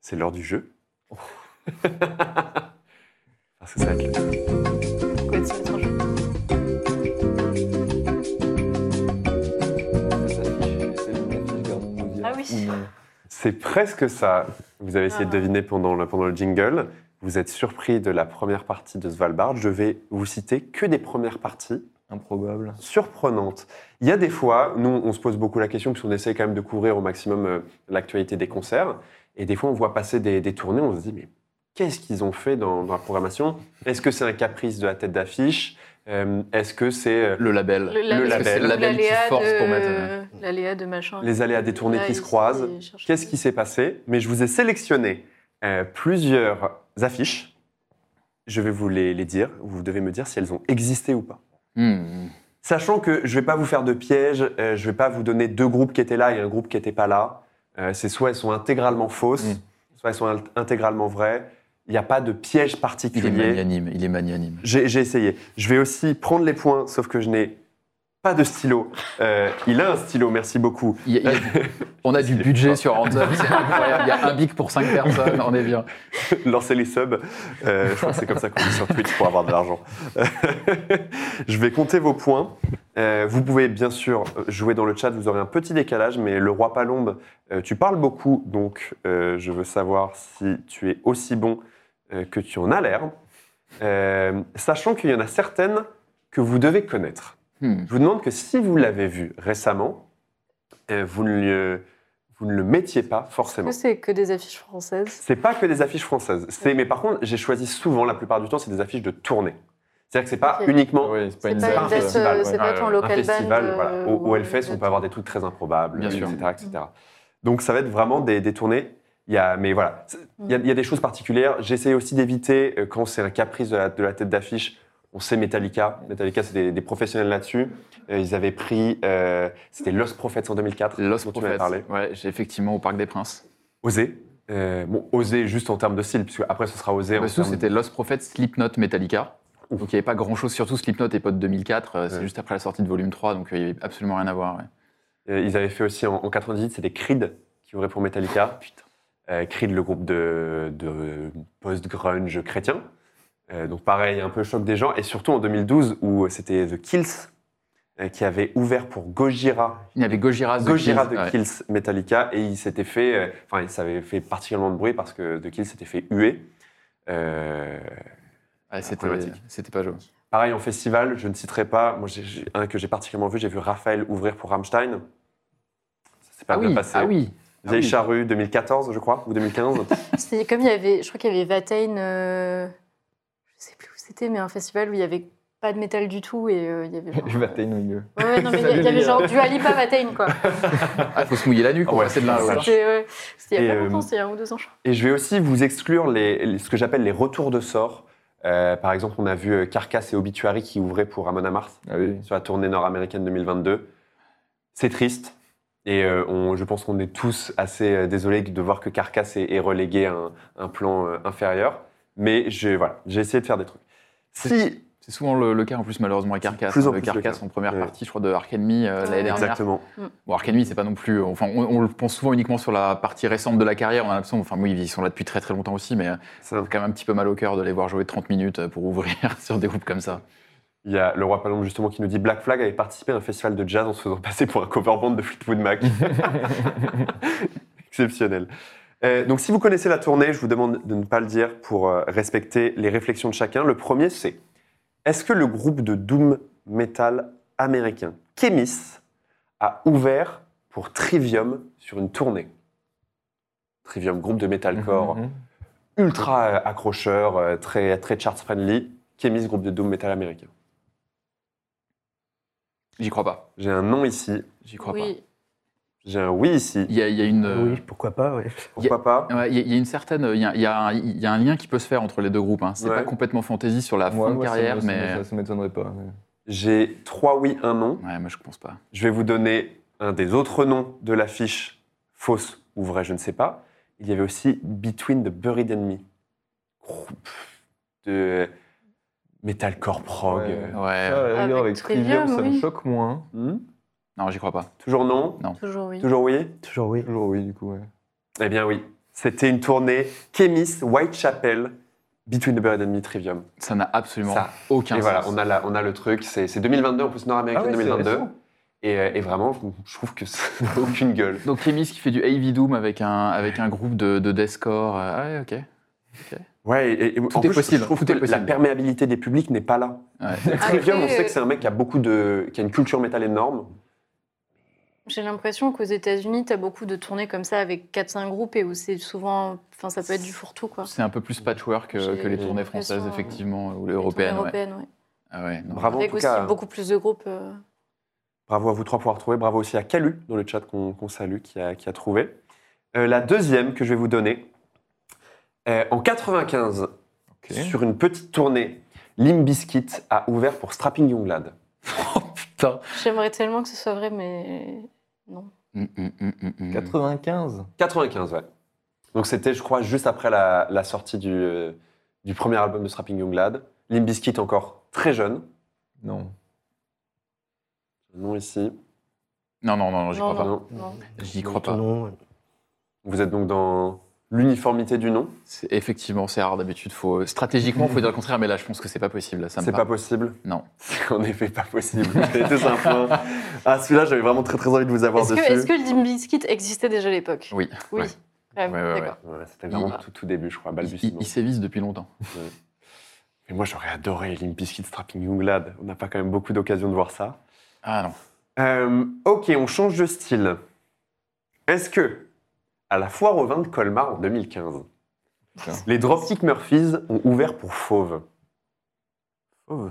Speaker 2: c'est l'heure du jeu. parce que ça va être le-
Speaker 4: Pourquoi est-ce que c'est un jeu? Ah oui.
Speaker 2: C'est presque ça. Vous avez essayé de
Speaker 4: Ah.
Speaker 2: deviner pendant le, pendant le jingle. Vous êtes surpris de la première partie de Svalbard. Je vais vous citer que des premières parties
Speaker 6: Improbable.
Speaker 2: surprenantes. Il y a des fois, nous, on se pose beaucoup la question, puisqu'on essaie quand même de couvrir au maximum euh, l'actualité des concerts. Et des fois, on voit passer des, des tournées, on se dit, mais qu'est-ce qu'ils ont fait dans, dans la programmation? Est-ce que c'est un caprice de la tête d'affiche? Euh, Est-ce que c'est euh,
Speaker 3: Le label.
Speaker 4: Le,
Speaker 2: label.
Speaker 3: le label qui force pour mettre.
Speaker 4: L'aléa de machin.
Speaker 2: les aléas des tournées
Speaker 4: Là,
Speaker 2: qui se croisent Qu'est-ce qui s'est passé? Mais je vous ai sélectionné euh, plusieurs affiches. Je vais vous les, les dire. Vous devez me dire si elles ont existé ou pas.
Speaker 3: Hmm.
Speaker 2: Sachant que je ne vais pas vous faire de piège, euh, je ne vais pas vous donner deux groupes qui étaient là et un groupe qui n'était pas là. Euh, c'est soit elles sont intégralement fausses,
Speaker 3: Mm.
Speaker 2: soit elles sont int- intégralement vraies. Il n'y a pas de piège
Speaker 3: Il est
Speaker 2: particulier.
Speaker 3: magnanime. Il est magnanime.
Speaker 2: J'ai essayé. Je vais aussi prendre les points, sauf que je n'ai pas de stylo. Euh, il a un stylo, merci beaucoup.
Speaker 3: Il y a- il y a- on a du budget sur Hands c'est incroyable. Il y a un bic pour 5 personnes, on est bien.
Speaker 2: Lancez les subs. Euh, je crois que c'est comme ça qu'on dit sur Twitch pour avoir de l'argent. je vais compter vos points. Euh, vous pouvez bien sûr jouer dans le chat, vous aurez un petit décalage, mais le roi Palombe, tu parles beaucoup, donc je veux savoir si tu es aussi bon que tu en as l'air. Sachant qu'il y en a certaines que vous devez connaître.
Speaker 3: Hmm.
Speaker 2: Je vous demande que si vous l'avez vu récemment, euh, vous, ne le, vous ne le mettiez pas forcément.
Speaker 4: c'est que des affiches françaises?
Speaker 2: C'est pas que des affiches françaises. C'est, mais par contre, j'ai choisi souvent, la plupart du temps, c'est des affiches de tournée. C'est-à-dire que c'est pas uniquement
Speaker 6: Oui, c'est pas une
Speaker 4: pas,
Speaker 2: pas un
Speaker 4: une date,
Speaker 2: festival,
Speaker 4: euh,
Speaker 2: ouais.
Speaker 4: c'est pas ton local
Speaker 2: un
Speaker 4: band.
Speaker 2: festival.
Speaker 4: euh,
Speaker 2: voilà. Au,
Speaker 4: ou
Speaker 2: au
Speaker 4: une
Speaker 2: Hellfest, on peut avoir des trucs très improbables,
Speaker 3: Bien
Speaker 2: etc.,
Speaker 3: sûr.
Speaker 2: etc. Donc ça va être vraiment des, des tournées. Il y a, mais voilà, il y, a, il y a des choses particulières. J'essaie aussi d'éviter quand c'est un caprice de la, de la tête d'affiche. On sait Metallica. Metallica, c'est des, des professionnels là-dessus. Euh, ils avaient pris, euh, c'était Lost Prophets en 2004.
Speaker 3: Lost
Speaker 2: dont tu
Speaker 3: Prophets.
Speaker 2: parlé.
Speaker 3: Ouais, j'ai effectivement au Parc des Princes.
Speaker 2: Oser. Euh, bon, oser juste en termes de style, puisque après ce sera osé en
Speaker 3: Bah,
Speaker 2: termes
Speaker 3: c'était Lost Prophets, Slipknot, Metallica.
Speaker 2: Ouf.
Speaker 3: Donc il n'y avait pas grand chose, surtout Slipknot et de 2004. euh, C'est
Speaker 2: Ouais.
Speaker 3: juste après la sortie de volume 3, donc euh, il n'y avait absolument rien à voir. ouais.
Speaker 2: Ils avaient fait aussi en, en 98, c'était Creed qui ouvrait pour Metallica. Putain. Creed, le groupe de, de post-grunge chrétien. Euh, donc pareil, un peu choc des gens. Et surtout en 2012, où c'était The Kills euh, qui avait ouvert pour Gojira,
Speaker 3: Il y avait Gojira The
Speaker 2: Gojira
Speaker 3: Kills,
Speaker 2: The
Speaker 3: ouais.
Speaker 2: Kills Metallica. Et il s'était fait, euh, enfin, ça avait fait particulièrement de bruit parce que The Kills s'était fait huer. Euh,
Speaker 3: Ouais, c'était
Speaker 2: problématique.
Speaker 3: c'était pas joli.
Speaker 2: Pareil en festival, je ne citerai pas. Moi, j'ai- j'ai- un que j'ai particulièrement vu, j'ai vu Raphaël ouvrir pour Rammstein. Ça s'est pas
Speaker 3: Ah
Speaker 2: bien
Speaker 3: oui,
Speaker 2: passé.
Speaker 3: ah oui. Ah
Speaker 2: Vieille
Speaker 3: oui.
Speaker 2: charrue 2014, je crois, ou 2015.
Speaker 4: C'était comme il y avait, je crois qu'il y avait Vatain, euh, je sais plus où c'était, mais un festival où il y avait pas de métal du tout et euh, il y avait genre.
Speaker 6: Vais atteindre au milieu.
Speaker 4: Ouais, ouais, non, mais il y avait genre du Alipa Vatain quoi.
Speaker 3: Ah, faut se mouiller la nuque
Speaker 2: Ouais,
Speaker 3: passer de l'autre.
Speaker 4: C'était ouais, c'était il y a
Speaker 2: Et,
Speaker 4: pas
Speaker 2: euh,
Speaker 4: longtemps, c'était il y a un ou deux ans.
Speaker 2: Et je vais aussi vous exclure les, les- ce que j'appelle les retours de sort. Euh, par exemple, on a vu euh, Carcass et Obituary qui ouvraient pour Amon Amarth
Speaker 6: Ah oui.
Speaker 2: sur la tournée nord-américaine 2022. C'est triste. Et euh, on- je pense qu'on est tous assez désolés de voir que Carcass est, est relégué à un, un plan inférieur. Mais je- voilà, j'ai essayé de faire des trucs. Si,
Speaker 3: C'est souvent le, le cas en plus malheureusement avec Carcass.
Speaker 2: plus en
Speaker 3: hein.
Speaker 2: plus le
Speaker 3: Carcass
Speaker 2: cas.
Speaker 3: en première
Speaker 2: Ouais.
Speaker 3: partie, je crois, de Ark Enemy euh, l'année
Speaker 4: Ouais.
Speaker 3: dernière.
Speaker 2: exactement.
Speaker 3: Bon, Ark Enemy, c'est pas non plus. Enfin, on, on le pense souvent uniquement sur la partie récente de la carrière. On a l'impression, enfin, oui, ils sont là depuis très très longtemps aussi, mais euh,
Speaker 2: Ça,
Speaker 3: ça fait quand même un petit peu mal au cœur de les voir jouer 30 minutes pour ouvrir sur des groupes comme ça.
Speaker 2: Il y a le roi Palombe justement qui nous dit Black Flag avait participé à un festival de jazz en se faisant passer pour un cover band de Fleetwood Mac. Exceptionnel. Euh, donc si vous connaissez la tournée, je vous demande de ne pas le dire pour euh, respecter les réflexions de chacun. Le premier c'est est-ce que le groupe de doom metal américain Chemis a ouvert pour Trivium sur une tournée? Trivium, groupe de metalcore
Speaker 6: Mhm.
Speaker 2: ultra euh, accrocheur, très, très charts friendly. Chemis, groupe de doom metal américain.
Speaker 3: J'y crois pas.
Speaker 2: J'ai un non ici,
Speaker 3: J'y crois pas.
Speaker 4: Oui.
Speaker 2: j'ai un oui ici.
Speaker 3: Il y a, il y a une.
Speaker 5: Oui, pourquoi pas, oui.
Speaker 2: Pourquoi pas?
Speaker 3: Il y, a- il y a une certaine, il y a, il y a un, il y a un lien qui peut se faire entre les deux groupes. Hein. C'est
Speaker 2: Ouais.
Speaker 3: pas complètement fantasy sur la
Speaker 6: Moi,
Speaker 3: fin de
Speaker 6: moi,
Speaker 3: carrière, mais
Speaker 6: ça, ça m'étonnerait pas. mais-
Speaker 2: J'ai trois oui, un non.
Speaker 3: ouais, moi je pense pas.
Speaker 2: Je vais vous donner un des autres noms de l'affiche, fausse ou vraie, je ne sais pas. Il y avait aussi Between the Buried and Me, groupe de metalcore prog.
Speaker 6: Ouais.
Speaker 3: Ouais.
Speaker 6: Ça, rigueur,
Speaker 4: Avec
Speaker 6: avec Trivium, ça me choque moins.
Speaker 2: hmm?
Speaker 3: Non, j'y crois pas.
Speaker 2: Toujours non?
Speaker 4: Toujours oui.
Speaker 2: Toujours oui?
Speaker 5: Toujours oui.
Speaker 6: Toujours oui, du coup. ouais.
Speaker 2: Eh bien oui. C'était une tournée Chemis, Whitechapel, Between the Buried and Me, Trivium.
Speaker 3: Ça n'a absolument
Speaker 2: Ça.
Speaker 3: aucun
Speaker 2: Et
Speaker 3: sens.
Speaker 2: voilà, on a, la- on a le truc. C'est c'est 2022, en plus nord-américain
Speaker 6: Ah ouais, c'est
Speaker 2: 2022.
Speaker 6: récent.
Speaker 2: Et, euh, et vraiment, je trouve que ça n'a aucune gueule.
Speaker 3: Donc Chemis qui fait du Heavy Doom avec un, avec un groupe de, de deathcore. euh, ah ouais, ok.
Speaker 2: Ouais, et, et en
Speaker 3: Tout est
Speaker 2: plus, je-
Speaker 3: possible,
Speaker 2: je trouve
Speaker 3: tout
Speaker 2: que
Speaker 3: est possible.
Speaker 2: la perméabilité des publics n'est pas là.
Speaker 3: Ouais.
Speaker 2: Trivium, on
Speaker 4: Après,
Speaker 2: sait que c'est un mec qui a beaucoup de, qui a une culture métal énorme.
Speaker 4: J'ai l'impression qu'aux États-Unis, tu as beaucoup de tournées comme ça avec 4-5 groupes et où c'est souvent. Enfin, ça peut être du fourre-tout, quoi.
Speaker 3: C'est un peu plus patchwork euh, que les tournées françaises, effectivement, ou les
Speaker 4: Les
Speaker 3: européennes. ouais.
Speaker 4: européennes, ouais.
Speaker 3: Ah ouais, non.
Speaker 2: Bravo en
Speaker 4: Avec
Speaker 2: tout
Speaker 4: aussi
Speaker 2: cas.
Speaker 4: beaucoup plus de groupes. euh,
Speaker 2: Bravo à vous trois pour avoir trouvé. Bravo aussi à Calu dans le chat qu'on salue qui a, qui a trouvé. Euh, la deuxième que je vais vous donner. euh, en 95,
Speaker 6: Ok.
Speaker 2: sur une petite tournée, Limp Bizkit a ouvert pour Strapping Young Lad.
Speaker 3: Putain.
Speaker 4: J'aimerais tellement que ce soit vrai, mais non.
Speaker 3: Hum, hum, hum.
Speaker 6: 95
Speaker 2: 95, ouais. Donc c'était, je crois, juste après la, la sortie du, euh, du premier album de Strapping Young Lad. Limp Bizkit encore très jeune.
Speaker 6: Non.
Speaker 2: Non ici.
Speaker 3: Non, non, non, non, j'y
Speaker 4: Non,
Speaker 3: crois pas.
Speaker 2: Non.
Speaker 4: non.
Speaker 3: J'y crois pas.
Speaker 5: Non,
Speaker 2: Vous êtes donc dans l'uniformité du nom.
Speaker 3: Effectivement, c'est rare d'habitude. Faut, stratégiquement, il faut dire le contraire, mais là, je pense que c'est pas possible.
Speaker 2: C'est pas possible?
Speaker 3: Non.
Speaker 2: C'est en effet pas possible. C'était un point. Ah, celui-là, j'avais vraiment très très envie de vous avoir
Speaker 4: que,
Speaker 2: dessus.
Speaker 4: est-ce que le Limp Bizkit existait déjà à l'époque?
Speaker 3: Oui.
Speaker 4: Oui.
Speaker 2: Ouais.
Speaker 3: Ouais, ouais,
Speaker 2: C'était vraiment
Speaker 3: Il-
Speaker 2: tout, tout début, je crois, balbutiement.
Speaker 3: ils sévissent depuis longtemps.
Speaker 2: Mais moi, j'aurais adoré Limp Bizkit Strapping Young Lad. On n'a pas quand même beaucoup d'occasions de voir ça.
Speaker 3: Ah non.
Speaker 2: Euh, ok, on change de style. Est-ce que, à la foire au vin de Colmar en 2015,
Speaker 6: Putain.
Speaker 2: les Dropkick Murphys ont ouvert pour Fauve
Speaker 6: Fauve.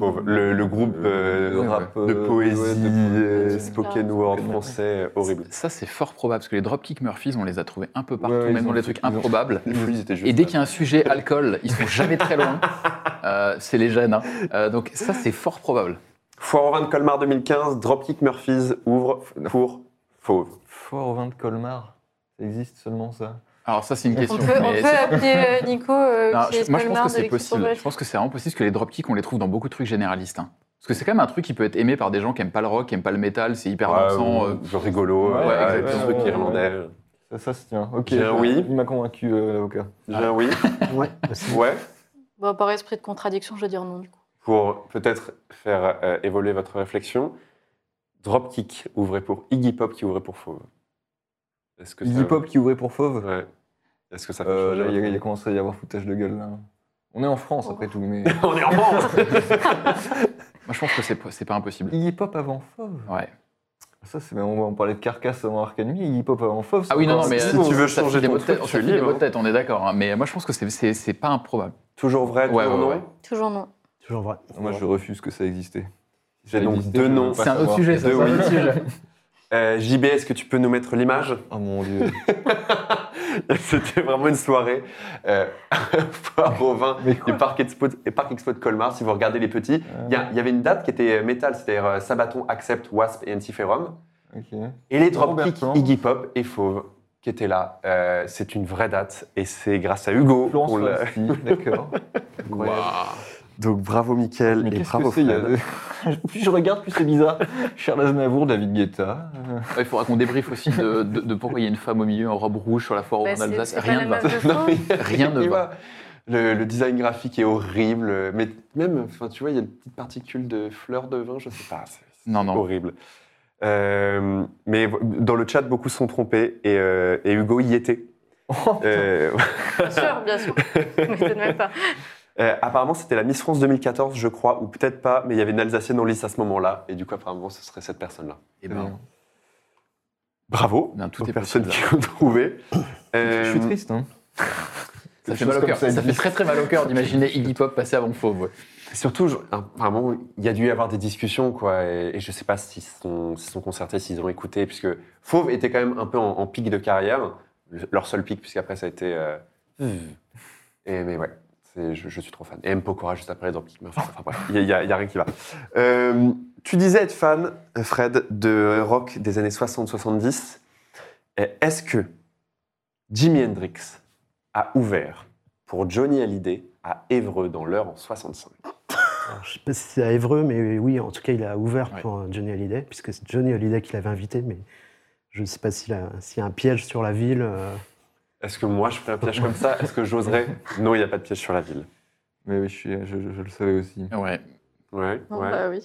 Speaker 2: Fauve, le, le groupe euh,
Speaker 6: de rap,
Speaker 2: de
Speaker 6: euh,
Speaker 2: poésie,
Speaker 6: ouais, de
Speaker 2: euh,
Speaker 6: poésie.
Speaker 2: spoken word français, euh, horrible.
Speaker 3: Ça, c'est fort probable, parce que les Dropkick Murphys, on les a trouvés un peu partout,
Speaker 6: Ouais,
Speaker 3: même dans les trucs improbables.
Speaker 2: Les Fauves, ils étaient juste
Speaker 3: Et dès qu'il y a un sujet alcool, ils sont jamais très loin. Euh, c'est les gènes. hein. Euh, donc ça, c'est fort probable.
Speaker 2: Foire au vin de Colmar 2015, Dropkick Murphys ouvre pour Fauve.
Speaker 6: Fort au vin de Colmar. Ça existe seulement ça?
Speaker 3: Alors ça, c'est une
Speaker 4: On
Speaker 3: question.
Speaker 4: peut, on peut
Speaker 3: c'est-
Speaker 4: appeler euh, Nico, euh,
Speaker 3: Non,
Speaker 4: qui
Speaker 3: je-
Speaker 4: est
Speaker 3: moi, je pense que c'est possible. Je pense que c'est vraiment possible que les dropkicks, on les trouve dans beaucoup de trucs généralistes. hein. Parce que c'est quand même un truc qui peut être aimé par des gens qui aiment pas le rock, qui aiment pas le métal, c'est hyper
Speaker 2: Ouais,
Speaker 3: dansant. euh,
Speaker 2: genre rigolo,
Speaker 6: Ouais,
Speaker 2: Ouais,
Speaker 6: ouais,
Speaker 2: irlandais.
Speaker 6: Ça, ça se tient. Ok.
Speaker 2: J'ai oui.
Speaker 6: Il m'a convaincu, euh, l'avocat.
Speaker 2: J'ai un oui.
Speaker 5: ouais.
Speaker 4: Bon, par esprit de contradiction, je vais dire non, du coup.
Speaker 2: Pour peut-être faire euh, évoluer votre réflexion, Dropkick ouvrait pour Iggy Pop qui ouvrait pour Fauve. Est-ce que
Speaker 6: Iggy Pop qui ouvrait pour Fauve
Speaker 2: Ouais. Est-ce que ça fait
Speaker 6: Euh,
Speaker 2: changer
Speaker 6: Là, il y a-
Speaker 2: votre
Speaker 6: il y a commencé à y avoir foutage de gueule. Là. On est en France, après tout, mais...
Speaker 2: On est en France
Speaker 3: Moi, je pense que c'est c'est pas impossible.
Speaker 6: Iggy Pop avant Fauve
Speaker 3: Ouais.
Speaker 6: Ça, c'est... On va en parler de Carcasse avant Ark Enemy. Iggy Pop avant Fauve,
Speaker 3: Ah oui, non, non, mais
Speaker 2: Si
Speaker 3: euh,
Speaker 2: tu veux
Speaker 3: ça
Speaker 2: changer
Speaker 3: file des
Speaker 2: ton
Speaker 3: mots de tête, ça
Speaker 2: tu
Speaker 3: file des
Speaker 2: libre,
Speaker 3: mots de
Speaker 2: hein.
Speaker 3: tête, on est d'accord. hein. Mais moi, je pense que c'est- c'est c'est pas improbable.
Speaker 2: Toujours vrai,
Speaker 3: Ouais,
Speaker 2: toujours
Speaker 3: ouais,
Speaker 2: non
Speaker 3: ouais.
Speaker 4: Toujours non.
Speaker 5: Toujours vrai.
Speaker 6: Moi, je refuse que ça existait. Si
Speaker 2: J'ai
Speaker 6: ça
Speaker 2: donc
Speaker 6: existait,
Speaker 2: deux
Speaker 6: je veux
Speaker 2: noms.
Speaker 6: pas
Speaker 3: C'est un autre
Speaker 6: savoir.
Speaker 3: sujet, ça.
Speaker 2: Deux
Speaker 3: c'est un
Speaker 2: oui.
Speaker 3: autre sujet.
Speaker 2: Euh, JB, est-ce que tu peux nous mettre l'image?
Speaker 6: Oh mon dieu.
Speaker 2: C'était vraiment une soirée euh, foire au vin du Parc Expo, Parc Expo de Colmar. Si vous regardez les petits, il y, a- il y avait une date qui était métal, c'est-à-dire euh, Sabaton, Accept, Wasp et Antiferum. Et les Dropkick. Iggy Pop et Fauve qui étaient là. Euh, c'est une vraie date et c'est grâce à Hugo
Speaker 6: Florence d'accord.
Speaker 2: Donc bravo Mickaël
Speaker 6: Mais
Speaker 2: et bravo
Speaker 6: que a de- Plus je regarde, plus c'est bizarre. Charles Aznavour, David Guetta. euh,
Speaker 3: Ouais, Il faudra qu'on débriefe aussi de, de- de pourquoi il y a une femme au milieu en robe rouge sur la foire
Speaker 4: Bah,
Speaker 3: en Alsace. Rien ne va.
Speaker 2: Non,
Speaker 3: Rien ne va.
Speaker 2: Le, le design graphique est horrible, mais même, enfin, tu vois, il y a des petites particules de fleurs de vin, je sais pas. c'est- c'est
Speaker 3: Non, non.
Speaker 2: Horrible. Euh, mais dans le chat, beaucoup se sont trompés et, euh, et Hugo y était.
Speaker 6: Oh,
Speaker 2: Euh,
Speaker 4: Bien sûr, bien sûr. Même pas.
Speaker 2: Euh, apparemment, c'était la Miss France 2014, je crois, ou peut-être pas, mais il y avait une Alsacienne en lice à ce moment-là, et du coup, apparemment, ce serait cette personne-là.
Speaker 3: Eh ben,
Speaker 2: Bravo
Speaker 3: Ben, tout
Speaker 2: aux
Speaker 3: est
Speaker 2: personnes qui l'ont trouvé.
Speaker 6: Je suis
Speaker 2: Euh,
Speaker 6: triste. Hein.
Speaker 3: ça fait mal au cœur.
Speaker 6: ça
Speaker 3: Ça, fait très très mal au cœur d'imaginer Iggy Pop passer avant Fauve. ouais.
Speaker 2: Surtout, je- apparemment, il y a dû y avoir des discussions, quoi, et, et je sais pas s'ils se sont, sont concertés, s'ils ont écouté, puisque Fauve était quand même un peu en, en pic de carrière, le- leur seul pic, puisqu'après ça a été. euh, et, mais ouais, je, je suis trop fan. Et M. Pokora juste après dans Pic, mais enfin, bref, il n'y a, il y a rien qui va. Euh, tu disais être fan, Fred, de rock des années 60-70. Et Est-ce que Jimi Hendrix a ouvert pour Johnny Hallyday à Évreux dans l'heure en 65
Speaker 5: Alors, je sais pas si c'est à Évreux, mais oui, en tout cas, il a ouvert
Speaker 3: Ouais.
Speaker 5: pour euh, Johnny Hallyday, puisque c'est Johnny Hallyday qui l'avait invité, mais je ne sais pas s'il a- s'il y a un piège sur la ville. euh,
Speaker 2: Est-ce que moi je ferais un piège comme ça? Est-ce que j'oserais? Non, il n'y a pas de piège sur la ville.
Speaker 6: Mais oui, je, suis- je- je- je le savais aussi.
Speaker 3: Ouais,
Speaker 2: Ouais,
Speaker 4: Non,
Speaker 2: ouais.
Speaker 4: bah oui.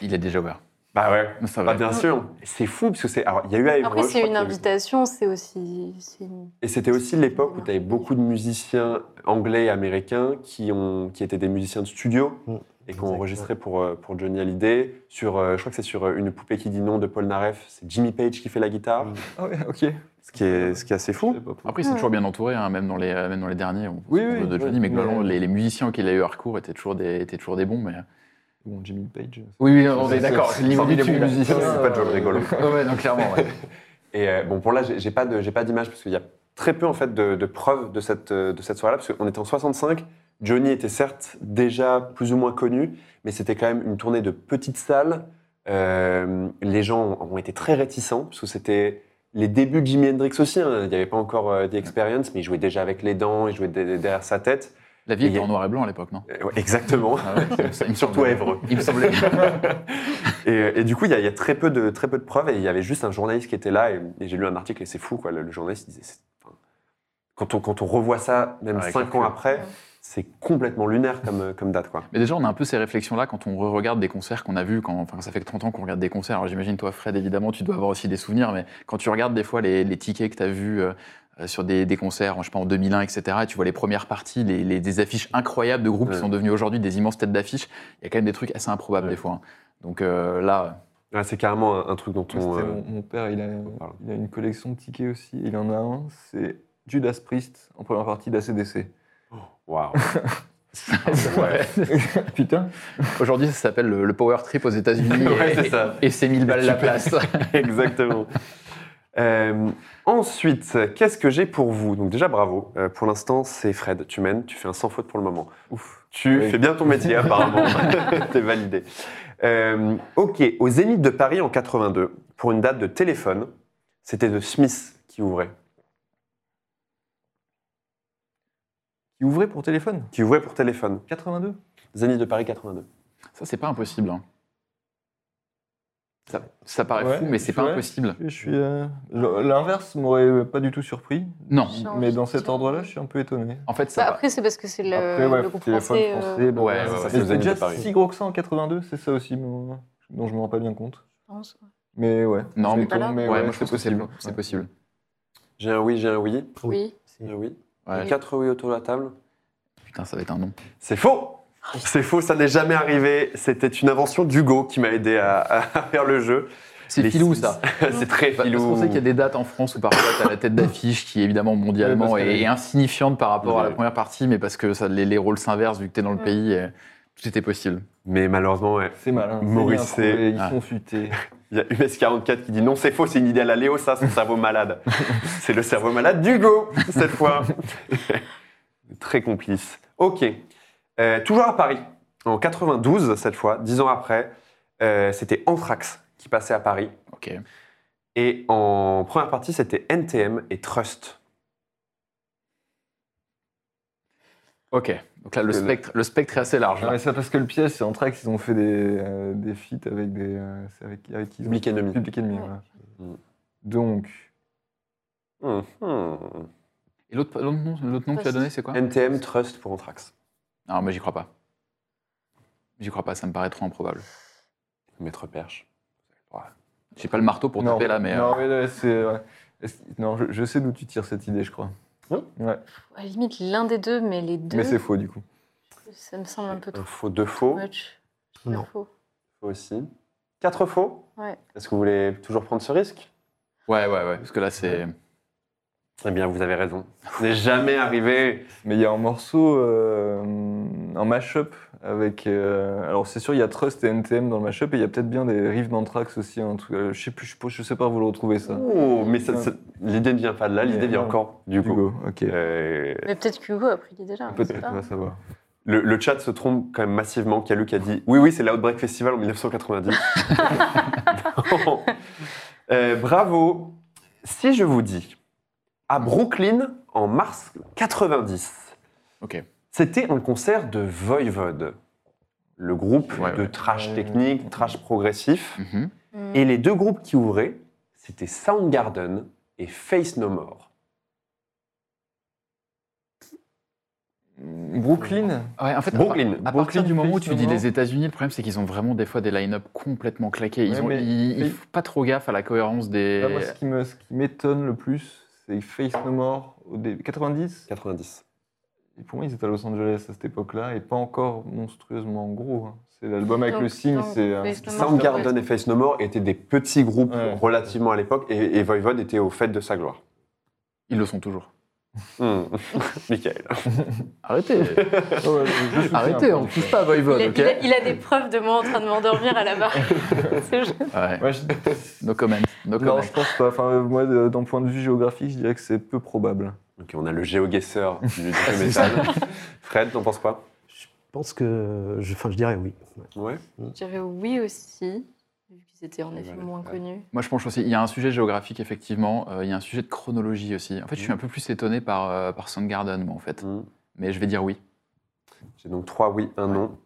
Speaker 3: il est déjà ouvert.
Speaker 2: Bah ouais.
Speaker 3: Ça
Speaker 2: Bah,
Speaker 3: va.
Speaker 2: bien sûr. C'est fou parce que c'est. Alors, il y a eu à Évreux.
Speaker 4: Après, c'est une invitation, c'est aussi. une-
Speaker 2: Et c'était aussi l'époque où tu avais beaucoup de musiciens anglais et américains qui, ont, qui étaient des musiciens de studio
Speaker 5: Mm.
Speaker 2: Et ont enregistré pour, euh, pour Johnny Hallyday. Sur, euh, je crois que c'est sur euh, Une poupée qui dit non de Paul Naref. C'est Jimmy Page qui fait la guitare.
Speaker 6: Ah ouais, ok.
Speaker 2: ce, qui est, ce qui est assez fou.
Speaker 3: Après, il s'est toujours bien entouré, hein, même, dans les, même dans les derniers. On
Speaker 6: Oui, oui,
Speaker 3: de Johnny,
Speaker 6: oui,
Speaker 3: mais globalement,
Speaker 6: mais-
Speaker 3: les, les musiciens auxquels il a eu recours étaient toujours des, étaient toujours des bons. Mais...
Speaker 6: Bon, Jimmy Page.
Speaker 3: Oui, oui, on
Speaker 6: C'est-
Speaker 3: est d'accord.
Speaker 6: c'est-
Speaker 3: C'est le niveau
Speaker 6: c'est
Speaker 3: du
Speaker 6: des musiciens,
Speaker 2: C'est pas
Speaker 6: euh,
Speaker 2: Rigolo.
Speaker 3: Ouais, ouais, non, clairement. ouais.
Speaker 2: Et euh, bon, pour là, j'ai pas de- j'ai pas d'image parce qu'il y a très peu en fait de, de preuves de cette, de cette soirée-là parce qu'on était en 65. Johnny était certes déjà plus ou moins connu, mais c'était quand même une tournée de petites salles. Euh, les gens ont été très réticents parce que c'était les débuts de Jimi Hendrix aussi. hein. Il n'y avait pas encore euh, The Experience, mais il jouait déjà avec les dents, il jouait derrière sa tête.
Speaker 3: La vie était
Speaker 2: a-
Speaker 3: en noir et blanc à l'époque, non?
Speaker 2: Euh, ouais, exactement.
Speaker 3: Ah ouais, ça- il me
Speaker 2: Surtout à Évreux.
Speaker 3: Il me semblait bien.
Speaker 2: Et, et du coup, il y a, il y a très, peu de, très peu de preuves et il y avait juste un journaliste qui était là et, et j'ai lu un article et c'est fou, quoi. Le, le journaliste disait. quand, on, quand on revoit ça, même
Speaker 3: Avec
Speaker 2: cinq ans après,
Speaker 4: Ouais.
Speaker 2: C'est complètement lunaire comme, comme date, quoi.
Speaker 3: Mais déjà, on a un peu ces réflexions-là quand on regarde des concerts qu'on a vus. Quand, enfin, ça fait que 30 ans qu'on regarde des concerts. Alors j'imagine, toi, Fred, évidemment, tu dois avoir aussi des souvenirs. Mais quand tu regardes des fois les, les tickets que tu as vus euh, euh, sur des, des concerts, je sais pas, en 2001, etc., et tu vois les premières parties, les, les- des affiches incroyables de groupes qui sont devenus aujourd'hui des immenses têtes d'affiches, il y a quand même des trucs assez improbables
Speaker 2: Ouais.
Speaker 3: des fois. hein. Donc euh, là,
Speaker 2: c'est carrément un, un truc dont
Speaker 6: Moi,
Speaker 2: on. euh,
Speaker 6: mon, mon père, il a, il a une collection de tickets aussi. Il en a un, c'est Judas Priest en première partie d'ACDC.
Speaker 2: Waouh.
Speaker 3: ouais.
Speaker 6: Putain.
Speaker 3: aujourd'hui, ça s'appelle le, le Power Trip aux États-Unis
Speaker 2: Ouais,
Speaker 3: et,
Speaker 2: c'est ça.
Speaker 3: et c'est 1000 balles la place.
Speaker 2: Exactement. Euh, ensuite, qu'est-ce que j'ai pour vous? Donc déjà, bravo. Euh, pour l'instant, c'est Fred. Tu mènes, tu fais un sans faute pour le moment.
Speaker 6: Ouf.
Speaker 2: Tu
Speaker 6: Oui.
Speaker 2: fais bien ton métier, apparemment. T'es validé. Euh, ok, au Zénith de Paris en 82, pour une date de téléphone, c'était The Smith qui ouvrait.
Speaker 6: Qui ouvrait pour téléphone
Speaker 2: Qui ouvrait pour téléphone.
Speaker 6: 82
Speaker 2: Zénith de Paris 82.
Speaker 3: Ça, c'est pas impossible. hein. Ça, ça paraît
Speaker 6: Ouais,
Speaker 3: fou, mais c'est pas
Speaker 6: ouais.
Speaker 3: impossible.
Speaker 6: Je suis. euh, L'inverse m'aurait pas du tout surpris.
Speaker 3: Non.
Speaker 6: Mais dans cet ordre-là, je suis un peu étonné.
Speaker 3: En fait, ça
Speaker 4: Bah,
Speaker 3: va.
Speaker 4: après, c'est parce que c'est le,
Speaker 6: Après, ouais,
Speaker 4: le groupe
Speaker 6: téléphone
Speaker 4: français. euh,
Speaker 6: français. bon,
Speaker 3: ouais,
Speaker 6: ouais,
Speaker 3: ouais,
Speaker 6: ça,
Speaker 3: ouais,
Speaker 6: c'est
Speaker 2: c'est le Zénith
Speaker 6: déjà
Speaker 2: de Paris.
Speaker 6: si gros que ça en 82, c'est ça aussi mon- dont je me rends pas bien compte.
Speaker 4: je pense.
Speaker 6: Mais ouais.
Speaker 3: Non,
Speaker 6: je
Speaker 3: mais
Speaker 6: mais
Speaker 3: Ouais,
Speaker 6: ouais,
Speaker 3: moi, je
Speaker 6: c'est
Speaker 3: pense que c'est
Speaker 6: possible.
Speaker 3: c'est possible.
Speaker 2: J'ai un oui, j'ai un oui.
Speaker 4: Oui.
Speaker 2: J'ai un oui.
Speaker 3: Ouais.
Speaker 2: Quatre oui autour de la table.
Speaker 3: Putain, ça va être un nom.
Speaker 2: C'est faux C'est faux, ça n'est jamais arrivé. C'était une invention d'Hugo qui m'a aidé à, à faire le jeu.
Speaker 3: C'est filou,
Speaker 2: six.
Speaker 3: ça.
Speaker 2: c'est très filou.
Speaker 3: Parce qu'on sait qu'il y a des dates en France où parfois tu as la tête d'affiche qui, évidemment, mondialement est, est insignifiante par rapport à la première partie, mais parce que ça, les, les rôles s'inversent vu que tu es dans le pays, et tout était possible.
Speaker 2: Mais malheureusement, ouais.
Speaker 6: C'est malin.
Speaker 2: Maurice, c'est-
Speaker 6: Ils
Speaker 3: Ah.
Speaker 6: sont futés.
Speaker 2: il y a US44 qui dit non, c'est faux, c'est une idée à la Léo, ça, son cerveau malade. c'est le cerveau malade d'Hugo, cette fois. très complice. Ok. Euh, toujours à Paris, en 92, cette fois, dix ans après, euh, c'était Anthrax qui passait à Paris.
Speaker 3: Ok.
Speaker 2: Et en première partie, c'était NTM et Trust.
Speaker 3: Ok, donc là, le spectre, le spectre est assez large.
Speaker 6: Non, mais c'est parce que le piège, c'est Anthrax, ils ont fait des, euh, des feats avec des. euh, c'est avec, avec qui
Speaker 2: Public Enemy.
Speaker 6: Public Enemy,
Speaker 4: Ouais.
Speaker 6: voilà.
Speaker 2: Mm.
Speaker 6: Donc.
Speaker 3: Et l'autre l'autre nom, l'autre nom que tu as donné, c'est quoi?
Speaker 2: NTM Trust pour Anthrax.
Speaker 3: Non, mais j'y crois pas. J'y crois pas, ça me paraît trop improbable.
Speaker 2: Maître Perche.
Speaker 3: J'ai pas le marteau pour
Speaker 6: non,
Speaker 3: taper là, mais.
Speaker 6: non,
Speaker 3: euh,
Speaker 6: mais là, c'est. ouais. Non, je, je sais d'où tu tires cette idée, je crois.
Speaker 2: Hein
Speaker 6: Ouais,
Speaker 4: À la limite, l'un des deux, mais les deux,
Speaker 6: mais c'est faux, du coup.
Speaker 4: ça me semble un peu trop
Speaker 2: faux, deux faux.
Speaker 4: much.
Speaker 5: Non.
Speaker 4: Faux.
Speaker 2: Faux aussi. Quatre faux.
Speaker 4: Ouais.
Speaker 2: Est-ce que vous voulez toujours prendre ce risque?
Speaker 3: Ouais, ouais, ouais, parce que là, c'est.
Speaker 2: Eh bien, vous avez raison. Ce n'est jamais arrivé.
Speaker 6: Mais il y a un morceau, euh, un mashup avec. euh, alors, c'est sûr, il y a Trust et NTM dans le mashup, et il y a peut-être bien des riffs d'Anthrax aussi. Un truc, euh, je sais plus, je sais pas, je sais pas où vous le retrouvez ça.
Speaker 2: Oh, mais ça- ça- l'idée ne vient pas de là, l'idée vient encore du coup.
Speaker 6: Hugo, ok.
Speaker 2: Euh,
Speaker 4: Mais peut-être qu'Hugo a pris l'idée là.
Speaker 6: Peut-être, on va savoir.
Speaker 2: le, le chat se trompe quand même massivement. Kaluk a dit oui, oui, c'est l'Outbreak Festival en 1990. Non. Euh, bravo. Si je vous dis à Brooklyn en mars 90,
Speaker 3: Ok.
Speaker 2: c'était un concert de Voivod, le groupe
Speaker 3: Ouais,
Speaker 2: de
Speaker 3: ouais.
Speaker 2: trash technique, trash progressif.
Speaker 3: Mhm.
Speaker 4: Hmm.
Speaker 2: Et les deux groupes qui ouvraient, c'était Soundgarden et Face No More.
Speaker 6: Brooklyn
Speaker 3: Ouais, en fait,
Speaker 2: Brooklyn.
Speaker 3: à, à
Speaker 6: Brooklyn,
Speaker 3: partir du moment où tu dis les États-Unis, le problème c'est qu'ils ont vraiment des fois des line-up complètement claqués. Ils
Speaker 6: Ouais,
Speaker 3: ont,
Speaker 6: mais-
Speaker 3: ils, ils
Speaker 6: mais-
Speaker 3: font pas trop gaffe à la cohérence des.
Speaker 6: Là, moi, ce qui me- ce qui m'étonne le plus, c'est Face No More au début. 90
Speaker 2: 90.
Speaker 6: Et Pour moi, ils étaient à Los Angeles à cette époque-là, et pas encore monstrueusement gros. hein. C'est l'album avec
Speaker 4: Donc-
Speaker 6: le signe, c'est. euh,
Speaker 4: Face No More,
Speaker 2: Soundgarden et Face No More étaient des petits groupes
Speaker 6: Ouais.
Speaker 2: relativement à l'époque, et, et Voivod était au fait de sa gloire.
Speaker 3: Ils le sont toujours.
Speaker 2: Hmm. Michael.
Speaker 3: Arrêtez Arrêtez,
Speaker 6: quoi.
Speaker 3: on touche pas à Voivod,
Speaker 4: Il a,
Speaker 3: ok
Speaker 4: il a- il a des preuves de moi en train de m'endormir à la barre. C'est
Speaker 3: Ouais,
Speaker 6: Ouais, je-
Speaker 3: no comment. No comment.
Speaker 6: Non, je pense pas. Enfin, moi, d'un point de vue géographique, je dirais que c'est peu probable.
Speaker 2: Ok, on a le géoguesseur du, métal. Fred, t'en penses pas
Speaker 5: Je pense que. Je, enfin, je dirais oui. Ouais.
Speaker 2: Ouais.
Speaker 4: Je dirais oui aussi, étaient en effet
Speaker 2: Voilà,
Speaker 4: moins
Speaker 2: ouais.
Speaker 4: connus.
Speaker 3: Moi, je pense aussi, il y a un sujet géographique, effectivement, euh, il y a un sujet de chronologie aussi. En fait, je suis un peu plus étonné par, euh, par Soundgarden, moi, en fait.
Speaker 2: Hmm.
Speaker 3: Mais je vais dire oui.
Speaker 2: J'ai donc trois oui, un non.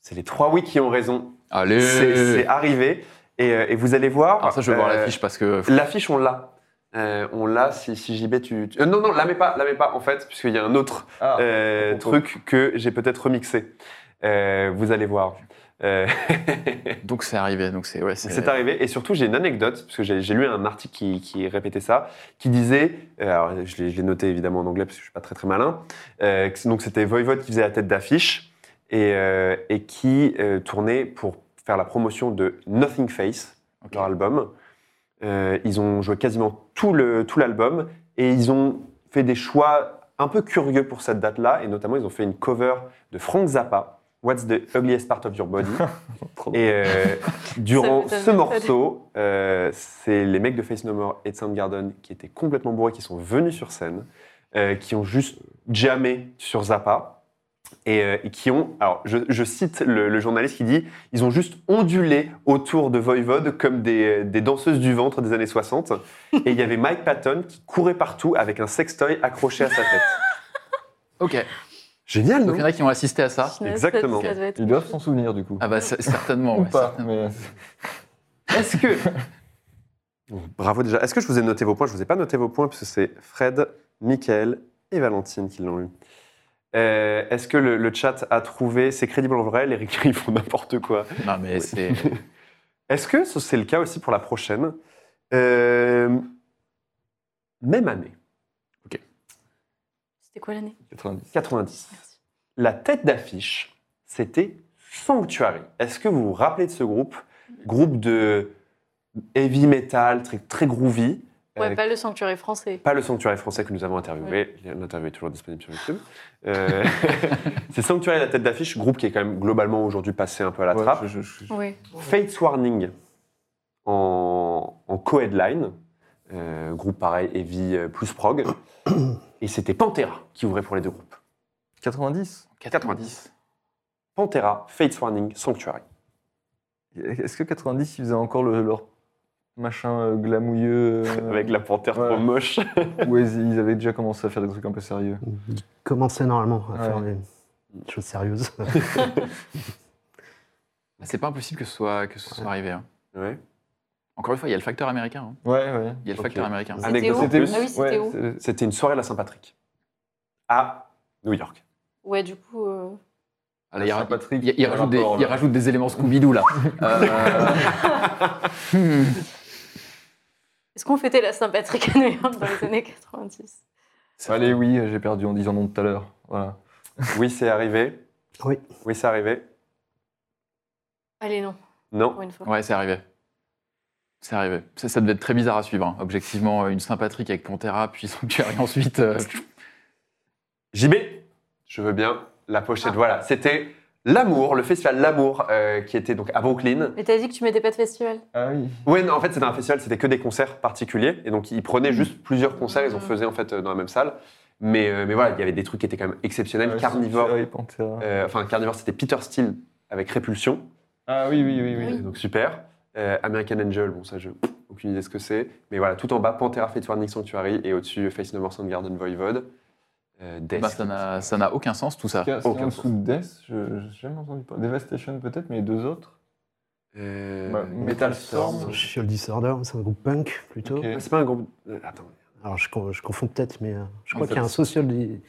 Speaker 2: C'est les trois oui qui ont raison.
Speaker 3: Allez
Speaker 2: C'est arrivé. Et, euh, et vous allez voir.
Speaker 3: Alors ça, je vais voir
Speaker 2: euh,
Speaker 3: l'affiche parce que...
Speaker 2: L'affiche, on l'a. Euh, on l'a, si, si JB, tu. tu- euh, non, non, la mets pas, la mets pas, en fait, puisqu'il y a un autre
Speaker 6: Ah,
Speaker 2: euh, truc que j'ai peut-être remixé. Euh, vous allez voir. Euh,
Speaker 3: Donc c'est arrivé, donc c'est... Ouais,
Speaker 2: c'est arrivé. Et surtout, j'ai une anecdote, parce que j'ai lu un article qui, qui répétait ça, qui disait, euh, alors je l'ai noté évidemment en anglais, parce que je suis pas très très malin, euh, donc c'était Voivod qui faisait la tête d'affiche, et, euh, et qui euh, tournait pour faire la promotion de Nothing Face, leur album. Ils ont joué quasiment tout le- tout l'album et ils ont fait des choix un peu curieux pour cette date-là et notamment ils ont fait une cover de Frank Zappa, What's the ugliest part of your body? Et euh, durant ce morceau, euh, c'est les mecs de Face No More et de Soundgarden qui étaient complètement bourrés, qui sont venus sur scène, euh, qui ont juste jammé sur Zappa. Et, euh, et qui ont, alors je, je cite le, le journaliste qui dit, ils ont juste ondulé autour de Voivod comme des, des danseuses du ventre des années 60. Et il y avait Mike Patton qui courait partout avec un sextoy accroché à sa tête.
Speaker 3: Ok,
Speaker 2: Génial,
Speaker 3: donc
Speaker 2: non
Speaker 3: il y en a qui ont assisté à ça.
Speaker 2: Exactement.
Speaker 4: Ça, être
Speaker 6: Ils doivent s'en souvenir, du coup.
Speaker 3: Ah bah certainement,
Speaker 6: Ou
Speaker 3: ouais,
Speaker 6: pas,
Speaker 3: certainement.
Speaker 6: mais...
Speaker 2: Est-ce que. Bravo déjà. Est-ce que je vous ai noté vos points? Je ne vous ai pas noté vos points, puisque c'est Fred, Michael et Valentine qui l'ont eu. Euh, Est-ce que le, le chat a trouvé C'est crédible en vrai? Les ils font n'importe quoi.
Speaker 3: Non mais c'est...
Speaker 2: Est-ce que ce- c'est le cas aussi pour la prochaine? Euh, Même année,
Speaker 4: C'était quoi l'année?
Speaker 6: 90.
Speaker 2: 90.
Speaker 4: Merci.
Speaker 2: La tête d'affiche, c'était Sanctuary. Est-ce que vous vous rappelez de ce groupe? Groupe de heavy metal, très, très groovy.
Speaker 4: Ouais,
Speaker 2: euh,
Speaker 4: pas le sanctuaire français.
Speaker 2: Pas le sanctuaire français que nous avons interviewé. L'interview est toujours disponible sur YouTube. Euh, c'est Sanctuary la tête d'affiche, groupe qui est quand même globalement aujourd'hui passé un peu à la
Speaker 6: Ouais,
Speaker 2: trappe.
Speaker 6: je- je- je-
Speaker 4: Oui.
Speaker 2: Fates Warning en, en co-headline, euh, groupe pareil, heavy plus prog. Et c'était Pantera qui ouvrait pour les deux groupes.
Speaker 6: 90
Speaker 3: 90.
Speaker 2: Pantera, Fates Warning, Sanctuary.
Speaker 6: Est-ce que 90, ils faisaient encore le- leur machin euh, glamouilleux. euh,
Speaker 2: Avec la panthère
Speaker 6: ouais.
Speaker 2: trop moche.
Speaker 6: où ils, ils avaient déjà commencé à faire des trucs un peu sérieux.
Speaker 5: Il commençait normalement à
Speaker 6: Ouais.
Speaker 5: faire des choses sérieuses.
Speaker 3: C'est pas impossible que ce soit, que ce soit arrivé. hein. Encore une fois, il y a le facteur américain. hein.
Speaker 6: Ouais, ouais.
Speaker 3: Il y a le facteur américain.
Speaker 4: C'était où
Speaker 2: plus.
Speaker 4: Ah oui, c'était où
Speaker 2: C'était une soirée à la Saint-Patrick. À New York.
Speaker 4: Ouais, du coup. euh,
Speaker 3: là, il, rajoute des,
Speaker 6: rapport,
Speaker 3: il rajoute des éléments Scooby-Doo là. Euh, hmm.
Speaker 4: Est-ce qu'on fêtait la Saint-Patrick à New York dans les années 90
Speaker 6: Allez, oui, j'ai perdu en disant non tout à l'heure. Voilà.
Speaker 2: Oui, c'est arrivé.
Speaker 5: Oui.
Speaker 2: Oui, c'est arrivé.
Speaker 4: Allez, non,
Speaker 2: Non.
Speaker 4: pour une fois.
Speaker 3: Ouais, c'est arrivé. C'est arrivé. Ça, ça devait être très bizarre à suivre. hein. Objectivement, une Saint-Patrick avec Pantera, puis Sanctuary ensuite. euh,
Speaker 2: JB, je veux bien la pochette.
Speaker 4: Ah.
Speaker 2: Voilà, c'était L'amour, le festival L'amour, euh, qui était donc à Brooklyn.
Speaker 4: Mais t'as dit que tu mettais pas de festival?
Speaker 6: Ah oui.
Speaker 2: Oui, non, en fait, c'était un festival, c'était que des concerts particuliers. Et donc, ils prenaient juste plusieurs concerts, ils en
Speaker 4: Mhm.
Speaker 2: faisaient en fait euh, dans la même salle. Mais, euh, mais voilà, il y avait des trucs qui étaient quand même exceptionnels.
Speaker 6: Ouais,
Speaker 2: Carnivore,
Speaker 6: et
Speaker 2: euh, enfin, Carnivore, c'était Peter Steele avec Répulsion.
Speaker 6: Ah oui, oui, oui. oui.
Speaker 4: Oui.
Speaker 2: Donc, super. Euh, American Angel, bon, ça, je aucune idée ce que c'est. Mais voilà, tout en bas, Pantera, Fate Warning Sanctuary. Et au-dessus, Face No More Soundgarden Voivode. Euh, Death.
Speaker 3: bah, ça n'a- aucun sens tout ça.
Speaker 6: C'est
Speaker 2: Aucun
Speaker 6: en
Speaker 2: sens.
Speaker 6: dessous de Death, je n'ai jamais entendu parler. Devastation peut-être, mais les deux autres?
Speaker 2: Euh,
Speaker 6: Bah,
Speaker 2: Metal
Speaker 6: Metal
Speaker 2: Storm.
Speaker 5: Shield Disorder, c'est un groupe punk plutôt.
Speaker 2: Ah, C'est pas un groupe. Attends.
Speaker 5: Alors je, con- je confonds peut-être, mais euh, je crois qu'il y a un social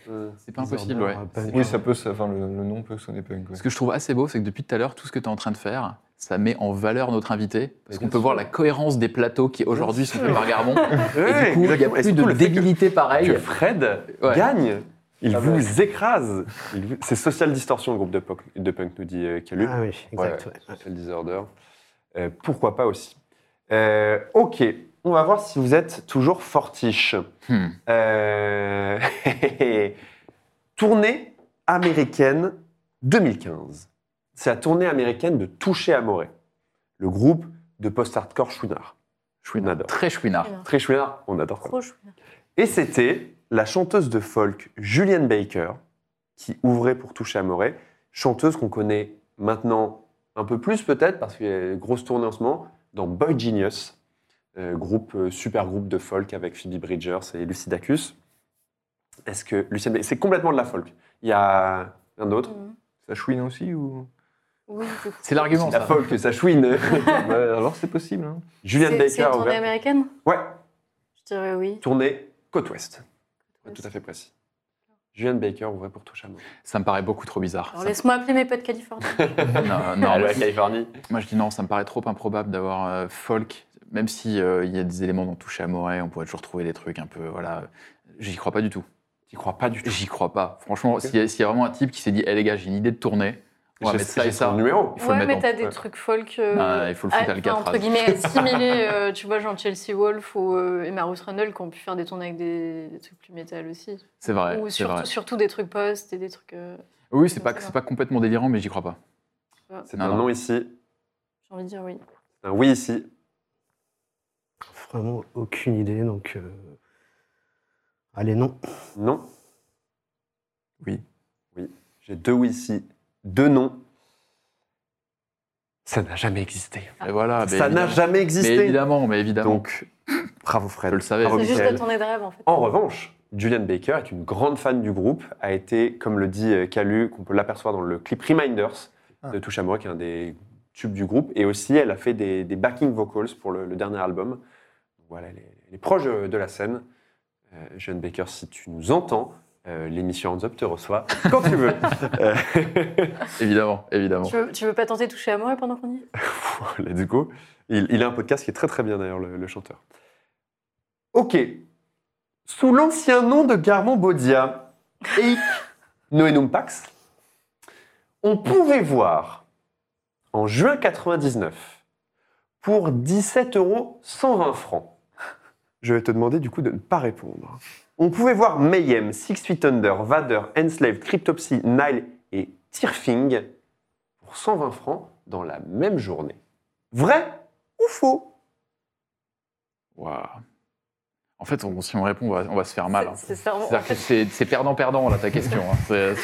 Speaker 2: Euh,
Speaker 3: C'est pas impossible, ouais.
Speaker 6: Oui, ça peut, ça- enfin, le, le nom peut sonner punk. ouais.
Speaker 3: Ce que je trouve assez beau, c'est que depuis tout à l'heure, tout ce que tu es en train de faire, ça met en valeur notre invité. Parce qu'on peut voir la cohérence des plateaux qui aujourd'hui sont faits par Garbon.
Speaker 2: Ouais,
Speaker 3: Et du coup, il n'y a plus de débilité pareille.
Speaker 2: que Fred
Speaker 3: Ouais.
Speaker 2: gagne. Il
Speaker 6: Ah
Speaker 2: vous écrase. Vous- C'est Social Distortion, le groupe de punk, de punk nous dit euh, Calu.
Speaker 5: Ah oui, exact.
Speaker 2: Ouais,
Speaker 5: ouais.
Speaker 2: Social Disorder. Euh, pourquoi pas aussi. Euh, ok, on va voir si vous êtes toujours fortiche.
Speaker 3: Hmm.
Speaker 2: Euh, tournée américaine 2015. C'est la tournée américaine de Toucher Amoré, le groupe de post-hardcore Chouinard. On adore.
Speaker 3: Très chouinard.
Speaker 2: Très Chouinard, on adore.
Speaker 4: Trop.
Speaker 2: Et c'était la chanteuse de folk Julienne Baker qui ouvrait pour Toucher Amoré, chanteuse qu'on connaît maintenant un peu plus peut-être parce qu'il y a une grosse tournée en ce moment dans Boy Genius, groupe euh, super groupe de folk avec Phoebe Bridgers et Lucidacus. Est-ce que Lucienne Baker, c'est complètement de la folk. Il y a un autre,
Speaker 4: Mhm.
Speaker 6: Ça chouine aussi ou?
Speaker 4: Oui.
Speaker 3: C'est l'argument,
Speaker 2: la
Speaker 3: ça.
Speaker 2: folk, ça chouine.
Speaker 6: Bah, Alors c'est possible. hein.
Speaker 4: C'est
Speaker 2: Baker
Speaker 4: c'est une tournée
Speaker 2: ouvert.
Speaker 4: américaine?
Speaker 2: Ouais,
Speaker 4: Je dirais oui.
Speaker 2: tournée côte ouest. Tout à fait précis. Julienne Baker ouvrait pour Toucher Amoré.
Speaker 3: Ça me paraît beaucoup trop bizarre.
Speaker 4: Alors laisse-moi appeler mes potes californiens.
Speaker 3: Non, non,
Speaker 2: à Californie.
Speaker 3: moi, je dis non, ça me paraît trop improbable d'avoir euh, folk, même si euh, il y a des éléments dont toucher à Moret, on pourrait toujours trouver des trucs un peu, voilà. J'y crois pas du tout.
Speaker 2: Tu crois pas du tout.
Speaker 3: J'y crois pas. Franchement, s'il y, a- s'il y a vraiment un type qui s'est dit, hé les gars, j'ai une idée de tournée, on va mettre ça et ça.
Speaker 2: numéro.
Speaker 3: Il faut
Speaker 4: ouais,
Speaker 3: mettre
Speaker 4: mais
Speaker 3: en-
Speaker 4: t'as des trucs folk. euh,
Speaker 3: Non, il faut le foutre à
Speaker 4: ah,
Speaker 3: Alcatraz.
Speaker 4: Entre guillemets, assimilés, euh, tu vois, genre Chelsea Wolf ou euh, Emma Ruth Rundle qui ont pu faire des tournées avec des, des trucs plus métal aussi.
Speaker 3: C'est vrai.
Speaker 4: ou surtout,
Speaker 3: vrai.
Speaker 4: surtout des trucs post et des trucs. euh,
Speaker 3: Oui, c'est pas, pas complètement délirant, mais j'y crois pas.
Speaker 2: C'est un
Speaker 3: non.
Speaker 2: non ici,
Speaker 4: J'ai envie de dire oui.
Speaker 2: un oui ici.
Speaker 5: Vraiment aucune idée, donc. euh, Allez, non.
Speaker 2: Non.
Speaker 3: Oui.
Speaker 2: Oui. J'ai deux oui ici, deux non. Ça n'a jamais existé.
Speaker 3: Et voilà. mais
Speaker 2: Ça n'a
Speaker 3: évidemment.
Speaker 2: jamais
Speaker 3: Mais
Speaker 2: existé.
Speaker 3: évidemment, mais évidemment.
Speaker 2: Donc, bravo Fred.
Speaker 3: Je le savais.
Speaker 2: Bravo
Speaker 4: C'est juste
Speaker 2: Michael.
Speaker 4: la tournée de rêve en fait.
Speaker 2: En revanche, Julian Baker est une grande fan du groupe, a été, comme le dit euh, Calu, qu'on peut l'apercevoir dans le clip Reminders de Touche à moi, qui est un des tubes du groupe. Et aussi, elle a fait des, des backing vocals pour le, le dernier album. Voilà, elle est, elle est proche de la scène. Euh, Julian Baker, si tu nous entends, euh, l'émission Hands Up te reçoit quand tu veux. Euh,
Speaker 3: Évidemment, évidemment.
Speaker 4: Tu veux, tu veux pas tenter toucher à moi pendant qu'on y est?
Speaker 2: Let's go. Il, il a un podcast qui est très très bien d'ailleurs, le, le chanteur. Ok. Sous l'ancien nom de Garmon Bodia, Eik Noenum Pax, on pouvait voir en juin 99 pour 17 euros 120 francs. Je vais te demander du coup de ne pas répondre. On pouvait voir Mayhem, Six Feet Under, Vader, Enslaved, Cryptopsy, Nile et Tearfing pour 120 francs dans la même journée. Vrai ou faux?
Speaker 3: Waouh. En fait, on- si on répond, on va, on va se faire mal. hein.
Speaker 4: C'est- fait,
Speaker 3: c'est perdant-perdant, là, ta question. Hein.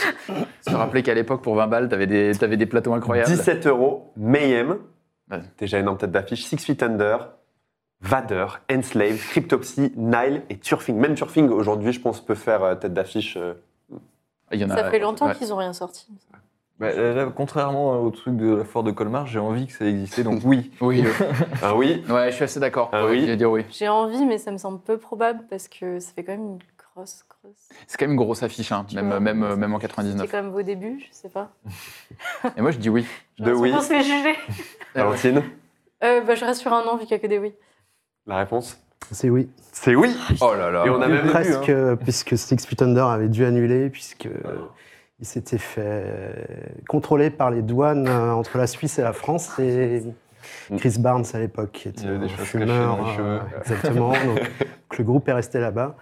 Speaker 3: Se rappeler qu'à l'époque, pour 20 balles, t'avais des, t'avais des plateaux incroyables.
Speaker 2: 17 euros, Mayhem, déjà énorme tête d'affiche, Six Feet Under, Vader, Enslave, Cryptopsy, Nile et Turfing. Même Turfing, aujourd'hui, je pense, peut faire euh, tête d'affiche. euh,
Speaker 4: Ça fait longtemps
Speaker 3: ouais.
Speaker 4: qu'ils n'ont rien sorti.
Speaker 6: Bah, là, contrairement au truc de la foire de Colmar, j'ai envie que ça existait, donc oui.
Speaker 3: Oui,
Speaker 2: Ah oui
Speaker 3: euh, ouais, je suis assez d'accord.
Speaker 2: Ah oui
Speaker 3: je vais dire oui.
Speaker 4: J'ai envie, mais ça me semble peu probable parce que ça fait quand même une grosse, grosse.
Speaker 3: C'est quand même une grosse affiche, hein, même,
Speaker 4: vois,
Speaker 3: même, même en
Speaker 4: C'est
Speaker 3: 99.
Speaker 4: quand même vos débuts, je sais pas.
Speaker 3: Et moi, je dis oui.
Speaker 4: J'ai
Speaker 2: De oui.
Speaker 4: qu'on se fait juger.
Speaker 2: Valentine,
Speaker 4: Euh, bah, je reste sur un an vu qu'il n'y a que des oui.
Speaker 2: la réponse
Speaker 5: C'est oui.
Speaker 2: C'est oui
Speaker 3: Oh là là.
Speaker 2: Et on a même
Speaker 5: Presque,
Speaker 2: vu, hein.
Speaker 5: euh, puisque Six Feet Under avait dû annuler, puisque euh, il s'était fait euh, contrôler par les douanes euh, entre la Suisse et la France. Et Chris Barnes, à l'époque, qui était un fumeur,
Speaker 6: cachées dans les cheveux.
Speaker 5: euh, exactement. donc, donc le groupe est resté là-bas.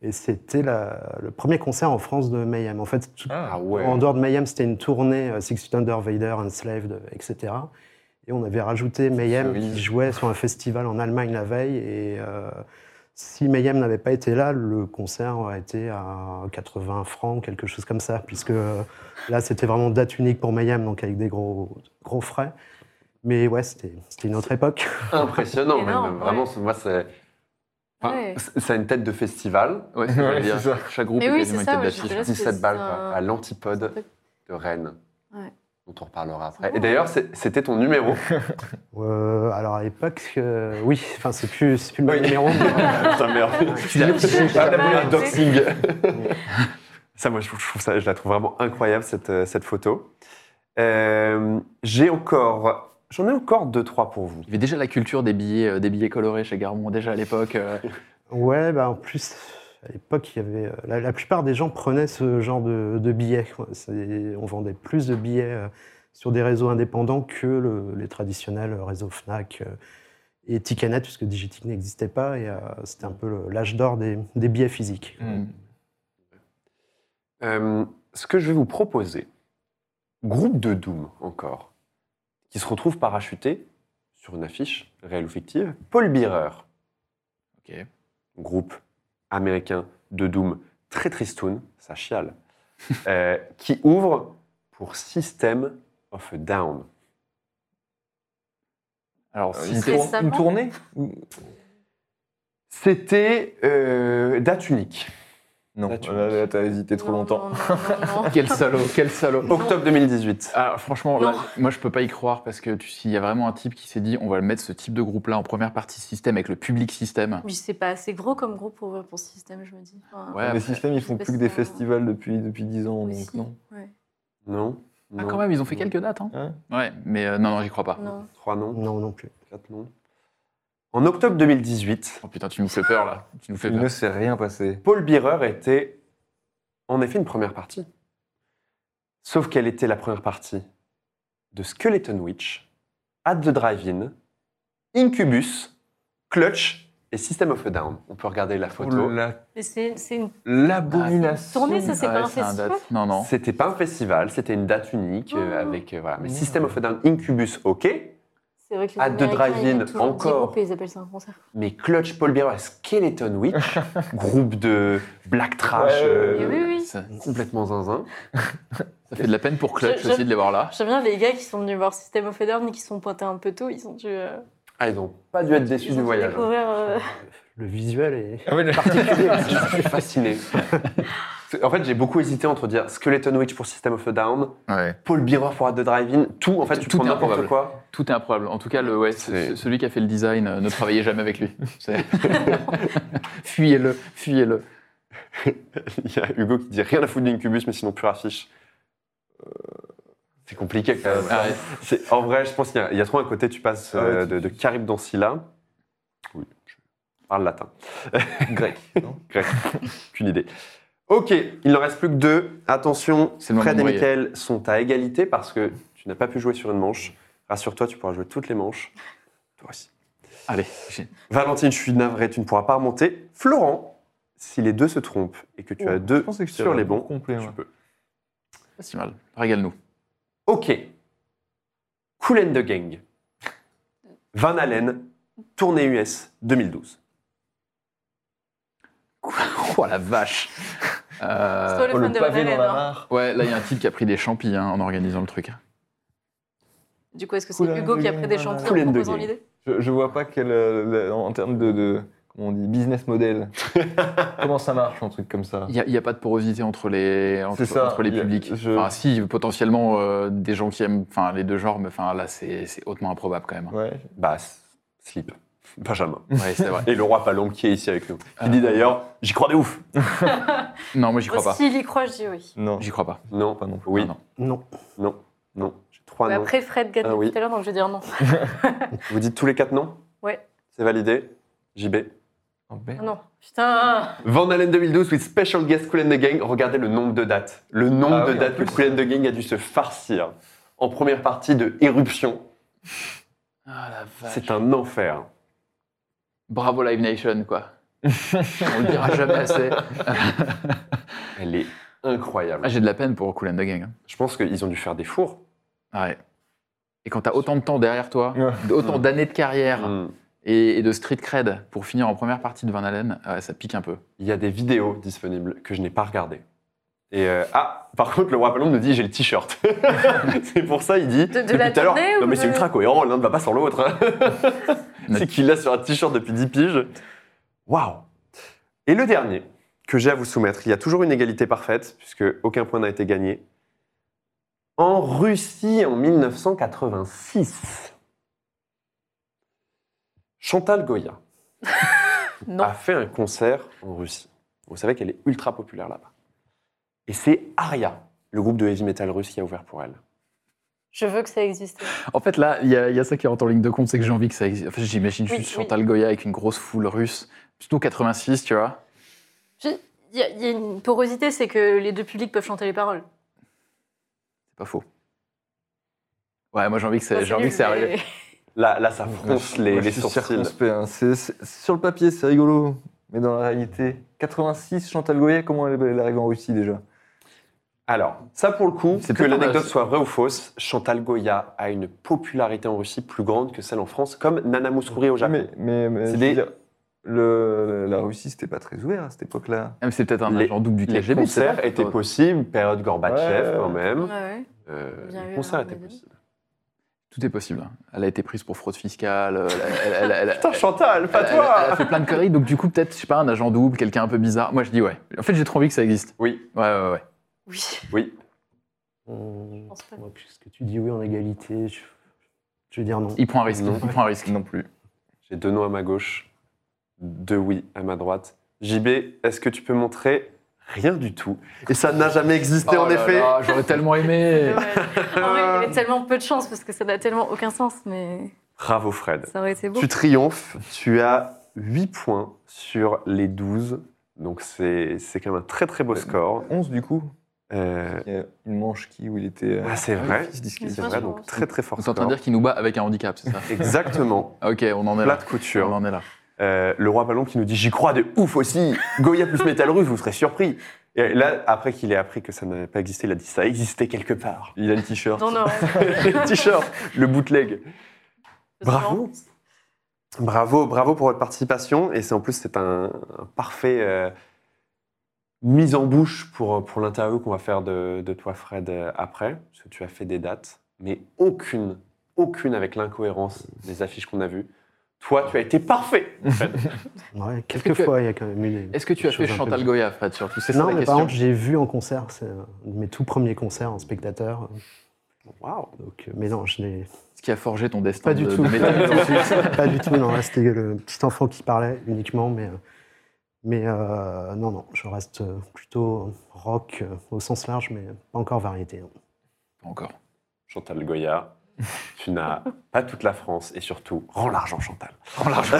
Speaker 5: Et c'était le premier concert en France de Mayhem. En fait, tout-
Speaker 2: Ah ouais
Speaker 5: en dehors de Mayhem, c'était une tournée Six Feet Under, Vader, Enslaved, etc. Et on avait rajouté Mayhem
Speaker 6: Cerise.
Speaker 5: qui jouait sur un festival en Allemagne la veille. Et si Mayhem n'avait pas été là, le concert aurait été à 80 francs, quelque chose comme ça, puisque euh, là, c'était vraiment date unique pour Mayhem, donc avec des gros, gros frais. Mais ouais, c'était une autre époque.
Speaker 2: Impressionnant,
Speaker 4: Énorme,
Speaker 2: même. Vraiment,
Speaker 4: ouais.
Speaker 2: moi, c'est. enfin,
Speaker 4: Ouais.
Speaker 2: c'est- Ça a une tête de festival.
Speaker 3: Ouais, dire. Chaque groupe est
Speaker 4: oui,
Speaker 3: quasiment
Speaker 4: c'est
Speaker 3: une tête d'affiche.
Speaker 4: je dirais-
Speaker 2: 17
Speaker 4: c'est
Speaker 2: balles,
Speaker 4: un-
Speaker 2: à l'antipode de Rennes.
Speaker 4: Ouais.
Speaker 2: Dont on reparlera
Speaker 4: C'est
Speaker 2: après.
Speaker 4: bon,
Speaker 2: Et d'ailleurs, c'est- c'était ton numéro.
Speaker 5: Euh, alors à l'époque, euh, oui, enfin, c'est plus, c'est plus le même
Speaker 2: Oui.
Speaker 5: numéro.
Speaker 2: merde.
Speaker 3: Tu l'as
Speaker 2: Ah, doxing. ça, moi, je trouve ça, je la trouve vraiment incroyable, cette, euh, cette photo. Euh, J'ai encore. J'en ai encore deux, trois pour vous.
Speaker 3: Il y avait déjà la culture des billets, euh, des billets colorés chez Garmon, déjà à l'époque. euh,
Speaker 5: Ouais, bah en plus, à l'époque, il y avait, euh, la, la plupart des gens prenaient ce genre de, de billets. On vendait plus de billets euh, sur des réseaux indépendants que le- les traditionnels réseaux Fnac euh, et Ticketnet, puisque Digitic n'existait pas. Et euh, c'était un peu l'âge d'or des, des billets physiques.
Speaker 6: Mm.
Speaker 2: Euh, ce que je vais vous proposer, groupe de Doom encore, qui se retrouve parachuté sur une affiche réelle ou fictive, Paul Bearer,
Speaker 3: Ok.
Speaker 2: groupe américain de Doom très tristoun, ça chiale, euh, qui ouvre pour System of a Down.
Speaker 3: Alors,
Speaker 6: Euh,
Speaker 3: c'est.
Speaker 6: une tournée
Speaker 2: C'était euh, date unique.
Speaker 6: Non,
Speaker 2: Là, tu-
Speaker 6: là, t'as hésité trop
Speaker 4: Non,
Speaker 6: longtemps.
Speaker 4: non, non, non, non.
Speaker 3: Quel salaud, quel salaud.
Speaker 2: Octobre 2018.
Speaker 3: Ah, franchement,
Speaker 4: Non.
Speaker 3: là, moi je peux pas y croire parce que tu- s'il y a vraiment un type qui s'est dit on va mettre ce type de groupe là en première partie système avec le public système.
Speaker 4: Oui, c'est pas assez gros comme groupe pour pour ce système, je me dis. Enfin,
Speaker 3: Ouais,
Speaker 6: les
Speaker 3: après-
Speaker 6: systèmes, ils font plus que des festivals depuis, depuis 10 ans,
Speaker 4: aussi,
Speaker 6: donc non.
Speaker 4: ouais.
Speaker 2: Non
Speaker 3: Ah,
Speaker 2: Non.
Speaker 3: quand même, ils ont fait
Speaker 2: Non.
Speaker 3: quelques dates. Hein.
Speaker 6: Hein?
Speaker 3: Ouais, mais euh, non, non, j'y crois pas.
Speaker 4: Non.
Speaker 2: Trois noms,
Speaker 5: Non, non plus.
Speaker 2: quatre noms? En octobre 2018,
Speaker 3: Oh putain, tu nous fais peur là. Tu nous fais
Speaker 6: Il
Speaker 3: peur.
Speaker 6: ne s'est rien passé.
Speaker 2: Paul Bearer était en effet une première partie. Sauf qu'elle était la première partie de Skeleton Witch, At the Drive-In, Incubus, Clutch et System of a Down. On peut regarder la photo.
Speaker 6: Oh la-
Speaker 4: Mais c'est c'est une
Speaker 6: L'abomination.
Speaker 4: tournée, ça c'est
Speaker 3: Ouais,
Speaker 4: pas un festival
Speaker 3: date. Non, non.
Speaker 2: C'était pas un festival, c'était une date unique euh,
Speaker 4: Oh.
Speaker 2: avec euh, voilà. Mais
Speaker 6: Merde.
Speaker 2: System of a Down, Incubus, ok.
Speaker 4: C'est vrai que les
Speaker 2: At the drive-in, encore.
Speaker 4: groupes et ils appellent ça un concert.
Speaker 2: Mais Clutch, Paul Bearer, et Skeleton Witch, groupe de black trash,
Speaker 6: Ouais,
Speaker 2: euh,
Speaker 4: oui, oui.
Speaker 3: Ça,
Speaker 2: complètement zinzin.
Speaker 3: ça fait de la peine pour Clutch
Speaker 4: Je- je-
Speaker 3: aussi de les voir là.
Speaker 4: J'aime bien les gars qui sont venus voir System of a Down et qui sont pointés un peu tôt. Ils ont dû, euh,
Speaker 2: Ah, ils n'ont pas dû être déçus
Speaker 4: ils ont
Speaker 2: du
Speaker 4: dû
Speaker 2: voyage.
Speaker 4: découvrir. euh,
Speaker 5: Le visuel est
Speaker 6: Ah ouais, le-
Speaker 2: Je suis fasciné. En fait, j'ai beaucoup hésité entre dire Skeleton Witch pour System of a Down,
Speaker 3: Ouais.
Speaker 2: Paul Bearer pour At the Drive-In, tout, en fait, tu
Speaker 3: Tout
Speaker 2: prends n'importe
Speaker 3: improbable.
Speaker 2: quoi.
Speaker 3: Tout est improbable. En tout cas, le, ouais,
Speaker 2: C'est-
Speaker 3: ce- celui qui a fait le design, euh, ne travaillez jamais avec lui. C'est- fuyez-le, fuyez-le.
Speaker 2: Il y a Hugo qui dit rien à foutre d'Incubus, mais sinon pure affiche. Euh, C'est compliqué quand même.
Speaker 3: Ah ouais.
Speaker 2: C'est- En vrai, je pense qu'il y a- il y, a trop un côté, tu passes
Speaker 6: Ah ouais,
Speaker 2: euh, de, de Carib dans Scylla. Oui, je parle latin.
Speaker 6: Grec. non
Speaker 2: Grec. Qu'une idée. Ok, il n'en reste plus que deux. Attention,
Speaker 3: C'est le moment
Speaker 2: Fred
Speaker 3: de
Speaker 2: et
Speaker 3: briller.
Speaker 2: Mickaël sont à égalité parce que tu n'as pas pu jouer sur une manche. Rassure-toi, tu pourras jouer toutes les manches. Toi aussi.
Speaker 3: Allez, j'ai-
Speaker 2: Valentine, je suis navré, tu ne pourras pas remonter. Florent, si les deux se trompent et que tu as
Speaker 6: Oh,
Speaker 2: deux sur les bons,
Speaker 6: complet,
Speaker 2: tu peux.
Speaker 3: pas si mal. Régale-nous.
Speaker 2: Ok. Cool and the Gang. Van Allen, tournée US 2012.
Speaker 3: Oh la vache Euh,
Speaker 4: C'est toi le
Speaker 6: Oh,
Speaker 4: fan
Speaker 6: le
Speaker 4: de
Speaker 6: pavé dans la
Speaker 4: hein.
Speaker 6: mare.
Speaker 3: Ouais, là, il y a un type qui a pris des champis hein, en organisant le truc.
Speaker 4: Du coup, est-ce que c'est Hugo
Speaker 6: the
Speaker 4: qui a pris des
Speaker 2: Cool
Speaker 4: en proposant l'idée
Speaker 6: Je, je vois pas quel, euh, en termes de, de- comment on dit, business model, comment ça marche, un truc comme ça.
Speaker 3: Il n'y a, pas de porosité entre les, entre,
Speaker 6: C'est ça,
Speaker 3: entre les
Speaker 6: a-
Speaker 3: publics.
Speaker 6: je-
Speaker 3: Enfin, si, potentiellement, euh, des gens qui aiment enfin, les deux genres, mais enfin, là, c'est hautement improbable quand même.
Speaker 6: Ouais.
Speaker 2: Bah, slip. Benjamin.
Speaker 3: Ouais, c'est vrai.
Speaker 2: Et le roi Palombe qui est ici avec nous. Qui dit d'ailleurs, j'y crois de ouf.
Speaker 3: Non, moi, j'y crois pas.
Speaker 4: S'il y croit, je dis oui.
Speaker 6: Non,
Speaker 3: J'y crois pas.
Speaker 2: Non,
Speaker 6: pas non plus.
Speaker 2: oui,
Speaker 3: Non,
Speaker 5: Non.
Speaker 2: non, non. J'ai trois
Speaker 4: Mais
Speaker 2: noms.
Speaker 4: Après, Fred gagne
Speaker 2: Ah oui.
Speaker 4: tout à l'heure, donc je vais dire non.
Speaker 2: Vous dites tous les quatre noms
Speaker 4: Ouais.
Speaker 2: C'est validé JB.
Speaker 6: Oh, merde.
Speaker 4: Ah non, putain.
Speaker 2: Van Halen 2012 with special guest Cool and the Gang. Regardez le nombre de dates. Le nombre
Speaker 6: Ah
Speaker 2: de
Speaker 6: oui, en
Speaker 2: dates que
Speaker 6: plus.
Speaker 2: Cool and the Gang a dû se farcir. En première partie de Éruption.
Speaker 3: Ah la vache.
Speaker 2: C'est un enfer.
Speaker 3: Bravo Live Nation, quoi. On le dira jamais assez.
Speaker 2: Elle est incroyable.
Speaker 3: Ah, J'ai de la peine pour Cool and the Gang. hein.
Speaker 2: Je pense qu'ils ont dû faire des fours.
Speaker 3: Ouais. Et quand t'as autant de temps derrière toi, autant
Speaker 2: Mm.
Speaker 3: d'années de carrière
Speaker 2: Hmm.
Speaker 3: et, et de street cred pour finir en première partie de Van Halen, ouais, ça pique un peu.
Speaker 2: Il y a des vidéos disponibles que je n'ai pas regardées. Et euh, ah, par contre, le roi Palombe nous dit j'ai le t-shirt. c'est pour ça il dit
Speaker 4: De- de
Speaker 2: depuis
Speaker 4: la
Speaker 2: tout à l'heure. Non mais c'est ultra cohérent, l'un ne va pas sans l'autre. hein. c'est qu'il l'a sur un t-shirt depuis 10 piges. Waouh Et le dernier que j'ai à vous soumettre, il y a toujours une égalité parfaite puisque aucun point n'a été gagné. En Russie en 1986, Chantal Goya
Speaker 4: Non.
Speaker 2: a fait un concert en Russie. Vous savez qu'elle est ultra populaire là-bas. Et c'est Aria, le groupe de heavy metal russe qui a ouvert pour elle.
Speaker 4: Je veux que ça existe.
Speaker 3: En fait, là, il y, a il y a ça qui rentre en ligne de compte, c'est que j'ai envie que ça existe. Enfin, J'imagine
Speaker 4: Oui,
Speaker 3: juste
Speaker 4: oui.
Speaker 3: Chantal Goya avec une grosse foule russe, surtout 86, tu vois.
Speaker 4: Il y, a- il y a une porosité, c'est que les deux publics peuvent chanter les paroles.
Speaker 3: C'est pas faux. Ouais, moi j'ai envie que ça, j'ai
Speaker 4: c'est
Speaker 3: envie que ça arrive.
Speaker 2: Là, là ça fronce les,
Speaker 6: Moi,
Speaker 2: sourcils.
Speaker 6: hein. Sur le papier, c'est rigolo, mais dans la réalité, 86, Chantal Goya, comment elle, elle arrive en Russie déjà?
Speaker 2: Alors, ça pour le coup,
Speaker 3: C'est
Speaker 2: que l'anecdote soit vraie ou fausse, Chantal Goya a une popularité en Russie plus grande que celle en France, comme Nana Mouskouri au Japon.
Speaker 6: Mais, mais, mais
Speaker 2: C'est
Speaker 6: je veux
Speaker 2: des-
Speaker 6: dire, le- la Russie, c'était pas très ouvert à cette époque-là.
Speaker 3: Ah, mais C'est peut-être un
Speaker 2: Les-
Speaker 3: agent double du
Speaker 2: Les
Speaker 3: KGB. sais
Speaker 2: concerts
Speaker 3: pas.
Speaker 2: étaient possibles, période Gorbatchev
Speaker 6: Ouais.
Speaker 2: quand même.
Speaker 4: Ouais, ouais.
Speaker 2: Euh, les concerts
Speaker 4: hein,
Speaker 2: étaient possibles.
Speaker 3: Tout est possible. hein. Elle a été prise pour fraude fiscale. euh, Elle, elle- elle- elle-
Speaker 2: Putain, Chantal, pas
Speaker 3: elle- elle-
Speaker 2: toi
Speaker 3: elle a fait plein de conneries, donc du coup, peut-être, je sais pas, un agent double, quelqu'un un peu bizarre. Moi, je dis ouais. En fait, j'ai trop envie que ça existe.
Speaker 2: Oui,
Speaker 3: Ouais, ouais, ouais.
Speaker 4: Oui.
Speaker 2: oui.
Speaker 5: On-
Speaker 4: pense pas.
Speaker 5: ouais, puisque tu dis oui en égalité, je, je vais dire non.
Speaker 3: Il prend un risque.
Speaker 2: Non.
Speaker 3: Il prend un risque.
Speaker 6: Non plus.
Speaker 2: J'ai deux noms à ma gauche, deux oui à ma droite. JB, est-ce que tu peux montrer Rien du tout? Et ça n'a jamais existé en
Speaker 3: Oh là
Speaker 2: effet.
Speaker 3: là, J'aurais tellement aimé.
Speaker 4: Il y avait tellement peu de chance parce que ça n'a tellement aucun sens, mais
Speaker 2: Bravo Fred.
Speaker 4: ça aurait été beau.
Speaker 2: Tu triomphes, tu as 8 points sur les 12. Donc c'est c'est quand même un très très beau score.
Speaker 6: 11 du coup.
Speaker 2: Euh,
Speaker 6: Il y a une manche qui où il était. euh,
Speaker 2: ah, c'est vrai, c'est vrai, donc très très fort
Speaker 3: Vous en train de dire qu'il nous bat avec un handicap, c'est ça
Speaker 2: Exactement,
Speaker 3: Ok, on en est
Speaker 2: plat
Speaker 3: là.
Speaker 2: de
Speaker 3: On
Speaker 2: couture.
Speaker 3: en est là.
Speaker 2: Euh, le roi ballon qui nous dit j'y crois de ouf aussi. Goya plus métal russe, vous serez surpris. Et là, après qu'il ait appris que ça n'avait pas existé, il a dit ça existait quelque part.
Speaker 6: Il a le t-shirt.
Speaker 4: Non, non,
Speaker 2: le t-shirt, le bootleg. Bravo. Bravo, bravo pour votre participation. Et c'est en plus, c'est un, un parfait euh, mise en bouche pour, pour l'interview qu'on va faire de, de toi, Fred, euh, après. Parce que tu as fait des dates, mais aucune, aucune avec l'incohérence des affiches qu'on a vues. Toi, tu as été parfait, Fred.
Speaker 5: Ouais,
Speaker 3: que tu as-
Speaker 5: quelquefois, il y a quand même eu.
Speaker 3: Est-ce que tu as fait Chantal Goya, Fred, surtout C'est ça
Speaker 5: Non,
Speaker 3: la
Speaker 5: mais par contre, j'ai vu en concert, c'est un de mes tout premiers concerts en spectateur.
Speaker 2: Waouh.
Speaker 5: Donc, euh, mais non, je n'ai
Speaker 3: Ce qui a forgé ton destin
Speaker 5: Pas du
Speaker 3: de,
Speaker 5: tout.
Speaker 3: de
Speaker 5: pas du tout. Non, là, c'était le petit enfant qui parlait uniquement, mais, euh, mais euh, non, non, je reste euh, plutôt rock euh, au sens large, mais pas encore variété.
Speaker 3: Pas Encore.
Speaker 2: Chantal Goya, tu n'as pas toute la France et surtout, rends l'argent, Chantal.
Speaker 3: Rends l'argent.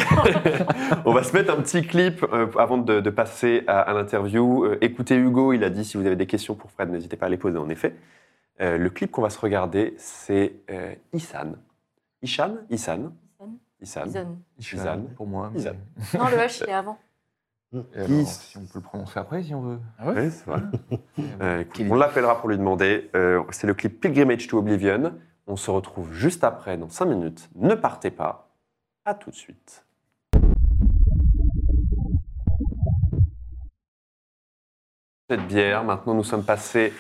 Speaker 2: On va se mettre un petit clip avant de, de passer à, à l'interview. Écoutez Hugo, il a dit si vous avez des questions pour Fred, n'hésitez pas à les poser en effet. Euh, le clip qu'on va se regarder, c'est euh, Isan. Ishan Isan Isan.
Speaker 4: Isan.
Speaker 2: Isan.
Speaker 6: pour moi. mais-
Speaker 2: Isan.
Speaker 4: Non, le H, il est avant.
Speaker 6: Alors,
Speaker 2: Is-
Speaker 6: si on peut le prononcer après, si on veut.
Speaker 3: Ah ouais
Speaker 2: Oui, c'est vrai. Euh, on l'appellera pour lui demander. Euh, c'est le clip Pilgrimage to Oblivion. On se retrouve juste après, dans 5 minutes. Ne partez pas. À tout de suite. Cette bière, maintenant nous sommes passés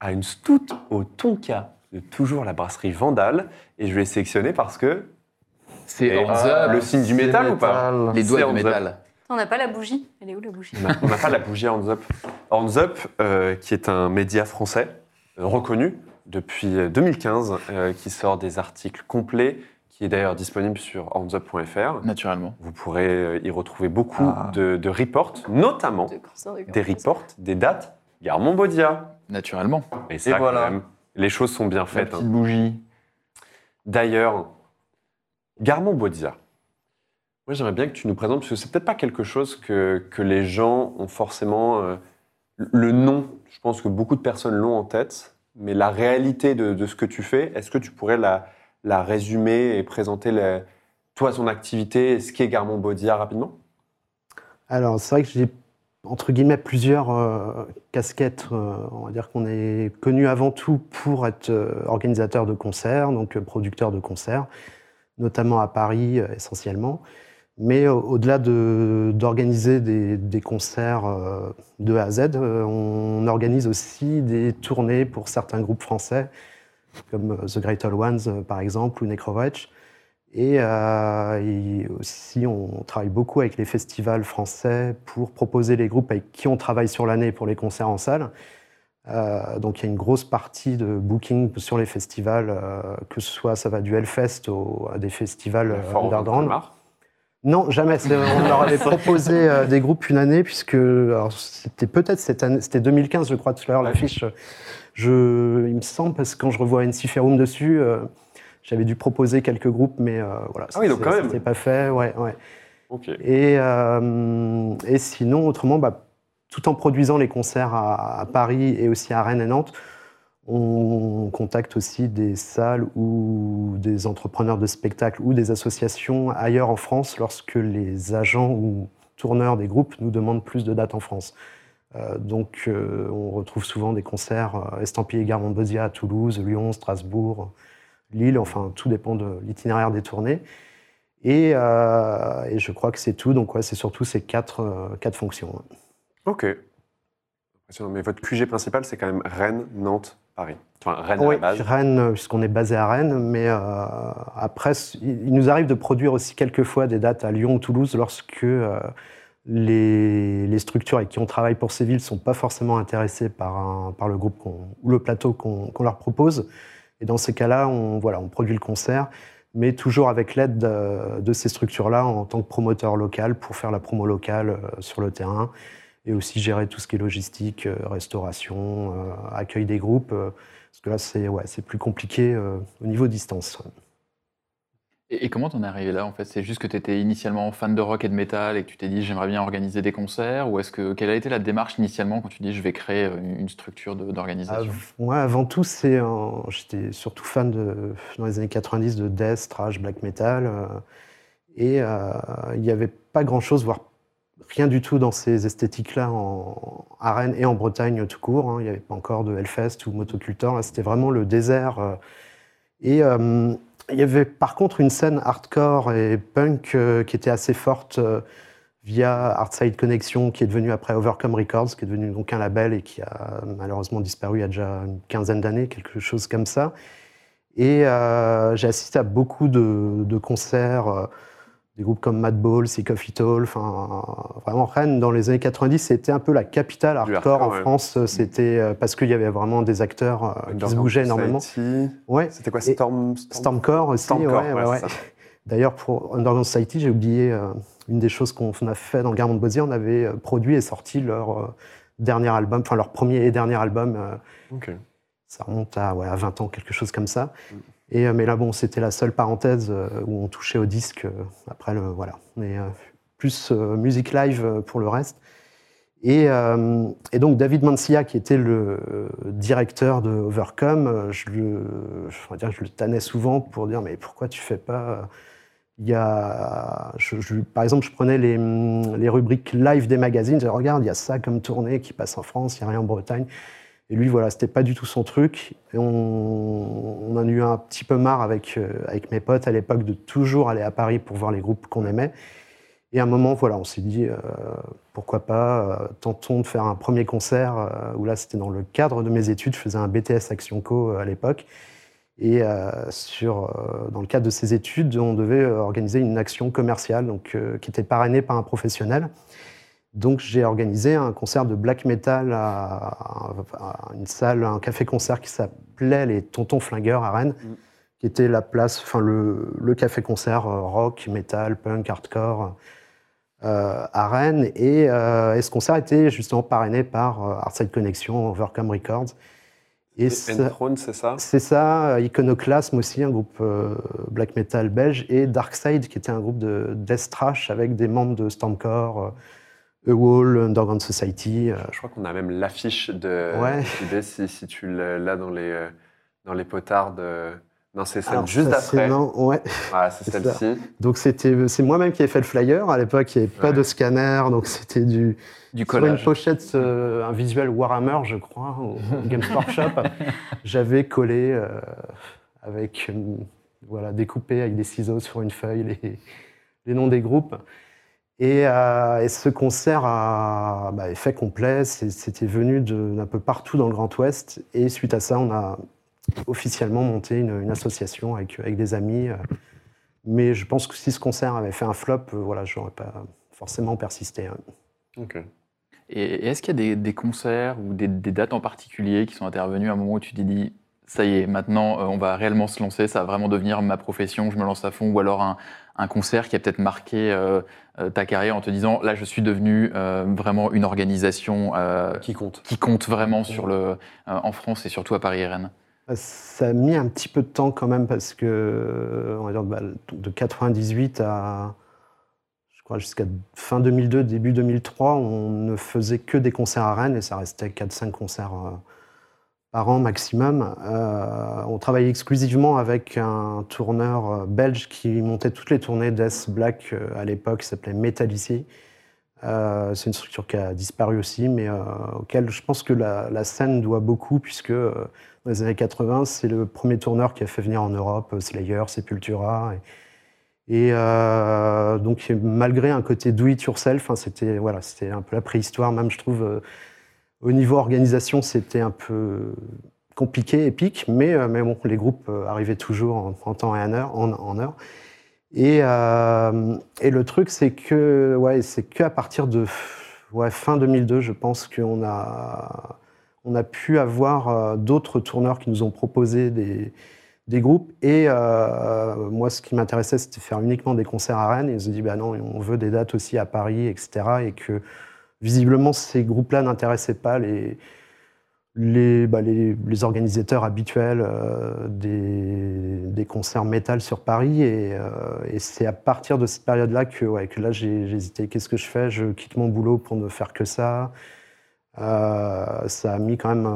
Speaker 2: à une stout au tonka de toujours la brasserie Vandal. Et je vais sélectionner parce que
Speaker 3: C'est
Speaker 2: euh, le signe du métal ou pas
Speaker 3: les doigts
Speaker 2: Up.
Speaker 3: métal.
Speaker 4: On n'a pas la bougie. Elle est où la bougie?
Speaker 2: On n'a- pas la bougie Hands Up. Hands Up, euh, qui est un média français euh, reconnu depuis euh, 2015, euh, qui sort des articles complets, qui est d'ailleurs disponible sur handsup.fr.
Speaker 3: Naturellement.
Speaker 2: Vous pourrez y retrouver beaucoup
Speaker 6: Ah.
Speaker 2: de, de reports, notamment
Speaker 4: De
Speaker 2: des reports, des dates, Garmon Bodia.
Speaker 3: Naturellement.
Speaker 2: Et ça,
Speaker 6: Et
Speaker 2: quand
Speaker 6: voilà.
Speaker 2: même, les choses sont bien
Speaker 6: La
Speaker 2: faites.
Speaker 6: petite
Speaker 2: hein.
Speaker 6: bougie.
Speaker 2: D'ailleurs, Garmon Bodia. J'aimerais bien que tu nous présentes, parce que c'est peut-être pas quelque chose que, que les gens ont forcément. euh, le nom, je pense que beaucoup de personnes l'ont en tête, mais la réalité de, de ce que tu fais, est-ce que tu pourrais la, la résumer et présenter toi, son activité ce qu'est Garmon Bodia rapidement?
Speaker 5: Alors, c'est vrai que j'ai, entre guillemets, plusieurs euh, casquettes. Euh, on va dire qu'on est connu avant tout pour être euh, organisateur de concerts, donc producteur de concerts, notamment à Paris essentiellement. Mais au- au-delà de- d'organiser des, des concerts euh, de A à Z, euh, on organise aussi des tournées pour certains groupes français, comme euh, The Great All Ones euh, par exemple, ou Necrovitch. Et, euh, et aussi, on travaille beaucoup avec les festivals français pour proposer les groupes avec qui on travaille sur l'année pour les concerts en salle. Euh, donc il y a une grosse partie de booking sur les festivals, euh, que ce soit ça va du Hellfest au- à des festivals euh, underground. Non, jamais. On leur avait proposé euh, des groupes une année, puisque c'était peut-être cette année, c'était 2015, je crois, tout à l'heure, l'affiche. Je, il me semble, parce que quand je revois NC Ferrum dessus, euh, j'avais dû proposer quelques groupes, mais euh, voilà.
Speaker 2: Ah oui, donc quand même.
Speaker 5: C'était pas fait, ouais, ouais.
Speaker 2: Ok.
Speaker 5: Et, et sinon, autrement, bah, tout en produisant les concerts à, à Paris et aussi à Rennes et Nantes, on contacte aussi des salles ou des entrepreneurs de spectacles ou des associations ailleurs en France lorsque les agents ou tourneurs des groupes nous demandent plus de dates en France. Euh, donc, euh, on retrouve souvent des concerts euh, estampillés Gare Montbezia à Toulouse, Lyon, Strasbourg, Lille, enfin, tout dépend de l'itinéraire des tournées. Et, je crois que c'est tout. Donc, c'est surtout ces quatre, quatre fonctions.
Speaker 2: Ok. Mais votre QG principal, c'est quand même Rennes, Nantes, Paris. Enfin, Rennes
Speaker 5: Oui,
Speaker 2: à la base.
Speaker 5: Rennes, euh, puisqu'on est basé à Rennes, mais euh, après, il nous arrive de produire aussi quelques fois des dates à Lyon ou Toulouse lorsque euh, les, les structures avec qui on travaille pour ces villes ne sont pas forcément intéressées par, un- par le groupe ou le plateau qu'on leur propose. Et dans ces cas-là, on, voilà, on produit le concert, mais toujours avec l'aide de, de ces structures-là en tant que promoteur local pour faire la promo locale sur le terrain et aussi gérer tout ce qui est logistique, euh, restauration, euh, accueil des groupes. euh, parce que là, c'est ouais, plus compliqué euh, au niveau distance.
Speaker 3: Et, comment t'en es arrivé là en fait? C'est juste que tu étais initialement fan de rock et de métal et que tu t'es dit j'aimerais bien organiser des concerts Ou est-ce que quelle a été la démarche initialement quand tu dis je vais créer euh, une structure d'organisation?
Speaker 5: Moi, avant tout, c'est j'étais surtout fan de, dans les années 90 de death, thrash, black metal. euh, et euh, il n'y avait pas grand-chose, voire rien du tout dans ces esthétiques-là en, à et en Bretagne tout court. hein. Il n'y avait pas encore de Hellfest ou Motocultor. C'était vraiment le désert. euh. et euh, il y avait par contre une scène hardcore et punk euh, qui était assez forte via Artside Connection, qui est devenu après Overcome Records, qui est devenu donc un label et qui a malheureusement disparu il y a déjà une quinzaine d'années, quelque chose comme ça. Et j'ai assisté à beaucoup de, concerts, des groupes comme Madball, Sick of It All, enfin vraiment Rennes dans les années 90, c'était un peu la capitale hardcore,
Speaker 2: hardcore,
Speaker 5: en
Speaker 2: ouais.
Speaker 5: France. C'était euh, parce qu'il y avait vraiment des acteurs euh, qui se bougeaient énormément. Ouais.
Speaker 2: C'était quoi Storm,
Speaker 5: Stormcore aussi,
Speaker 2: Stormcore,
Speaker 5: ouais. D'ailleurs, pour Underground Society, j'ai oublié euh, une des choses qu'on a fait dans le Garment de. On avait euh, produit et sorti leur euh, dernier album, enfin leur premier et dernier album. euh, ça remonte à, ouais, à 20 ans, quelque chose comme ça.
Speaker 2: Mm.
Speaker 5: Euh, mais là, bon, c'était la seule parenthèse euh, où on touchait au disque. euh, après, voilà. Mais plus musique live pour le reste. Et, donc, David Mancia, qui était le directeur de Overcome, je le, je, le tannais souvent pour dire Mais pourquoi tu fais pas. Il y a, par exemple, je prenais les, les rubriques live des magazines. Je disais, regarde, il y a ça comme tournée qui passe en France, il n'y a rien en Bretagne. Et lui, voilà, c'était pas du tout son truc. On, en a eu un petit peu marre avec, euh, avec mes potes à l'époque de toujours aller à Paris pour voir les groupes qu'on aimait. Et à un moment, voilà, on s'est dit, euh, pourquoi pas, euh, tentons de faire un premier concert, où là, c'était dans le cadre de mes études, je faisais un BTS Action Co à l'époque. Et dans le cadre de ces études, on devait organiser une action commerciale donc, qui était parrainée par un professionnel. Donc j'ai organisé un concert de black metal à, à une salle, un café-concert qui s'appelait les Tontons Flingueurs à Rennes,
Speaker 2: Mm.
Speaker 5: qui était la place, enfin le, le café-concert euh, rock, metal, punk, hardcore euh, à Rennes. Et, euh, et ce concert était justement parrainé par euh, Artside Connection, Overcome Records. Et
Speaker 2: c'est ça
Speaker 5: c'est ça, Iconoclasm aussi, un groupe black metal belge, et Darkside, qui était un groupe de death trash avec des membres de Stormcore, euh, Wall, Underground Society. euh,
Speaker 2: Je crois qu'on a même l'affiche de
Speaker 5: Ouais.
Speaker 2: si, si tu l'as dans les, euh, dans les potards de... Non, c'est celle
Speaker 5: alors
Speaker 2: juste
Speaker 5: ça, c'est-
Speaker 2: après.
Speaker 5: non, ouais.
Speaker 2: Voilà, c'est celle-ci.
Speaker 5: Donc c'était, c'est moi-même qui ai fait le flyer. À l'époque, il n'y avait pas de scanner, donc c'était du
Speaker 3: Du
Speaker 5: sur une pochette, euh, un visuel Warhammer, je crois, au Games Workshop. J'avais collé euh, avec, euh, voilà, découpé avec des ciseaux sur une feuille les, les noms des groupes. Et, euh, et ce concert a bah, effet complet. C'était venu d'un peu partout dans le Grand Ouest. Et suite à ça, on a officiellement monté une, une association avec, avec des amis. Mais je pense que si ce concert avait fait un flop, euh, voilà, j'aurais pas forcément persisté. hein.
Speaker 2: Ok.
Speaker 3: Et et est-ce qu'il y a des, des concerts ou des, des dates en particulier qui sont intervenues à un moment où tu t'es dit ça y est, maintenant euh, on va réellement se lancer, ça va vraiment devenir ma profession, je me lance à fond, ou alors un, un concert qui a peut-être marqué euh, euh, ta carrière en te disant là je suis devenu euh, vraiment une organisation euh,
Speaker 2: Qui compte
Speaker 3: qui compte vraiment sur le, en France et surtout à Paris et Rennes.
Speaker 5: Ça a mis un petit peu de temps quand même parce que, on va dire, bah, de 98 à, je crois, jusqu'à fin 2002, début 2003, on ne faisait que des concerts à Rennes et ça restait 4-5 concerts euh, par an maximum. Euh, on travaillait exclusivement avec un tourneur euh, belge qui montait toutes les tournées Death Black euh, à l'époque, qui s'appelait Metallici. Euh, c'est une structure qui a disparu aussi, mais auquel je pense que la, scène doit beaucoup, puisque dans les années 80, c'est le premier tourneur qui a fait venir en Europe Slayer, Sepultura. Et, donc, malgré un côté do it yourself, hein, c'était voilà, c'était un peu la préhistoire, même je trouve. Au niveau organisation, c'était un peu compliqué, épique, mais, euh, mais bon, les groupes euh, arrivaient toujours en, temps et en heure. Euh, et le truc, c'est que ouais, c'est qu'à partir de ouais, fin 2002, je pense qu'on a, on a pu avoir d'autres tourneurs qui nous ont proposé des, des groupes. Et moi, ce qui m'intéressait, c'était faire uniquement des concerts à Rennes. Et ils ont dit, bah non, on veut des dates aussi à Paris, etc. Et que visiblement, ces groupes-là n'intéressaient pas les, les, bah, les, organisateurs habituels euh, des, des concerts métal sur Paris. Et, euh, et c'est à partir de cette période-là que, que là, j'ai hésité. Qu'est-ce que je fais? Je quitte mon boulot pour ne faire que ça. Euh, ça a mis quand même,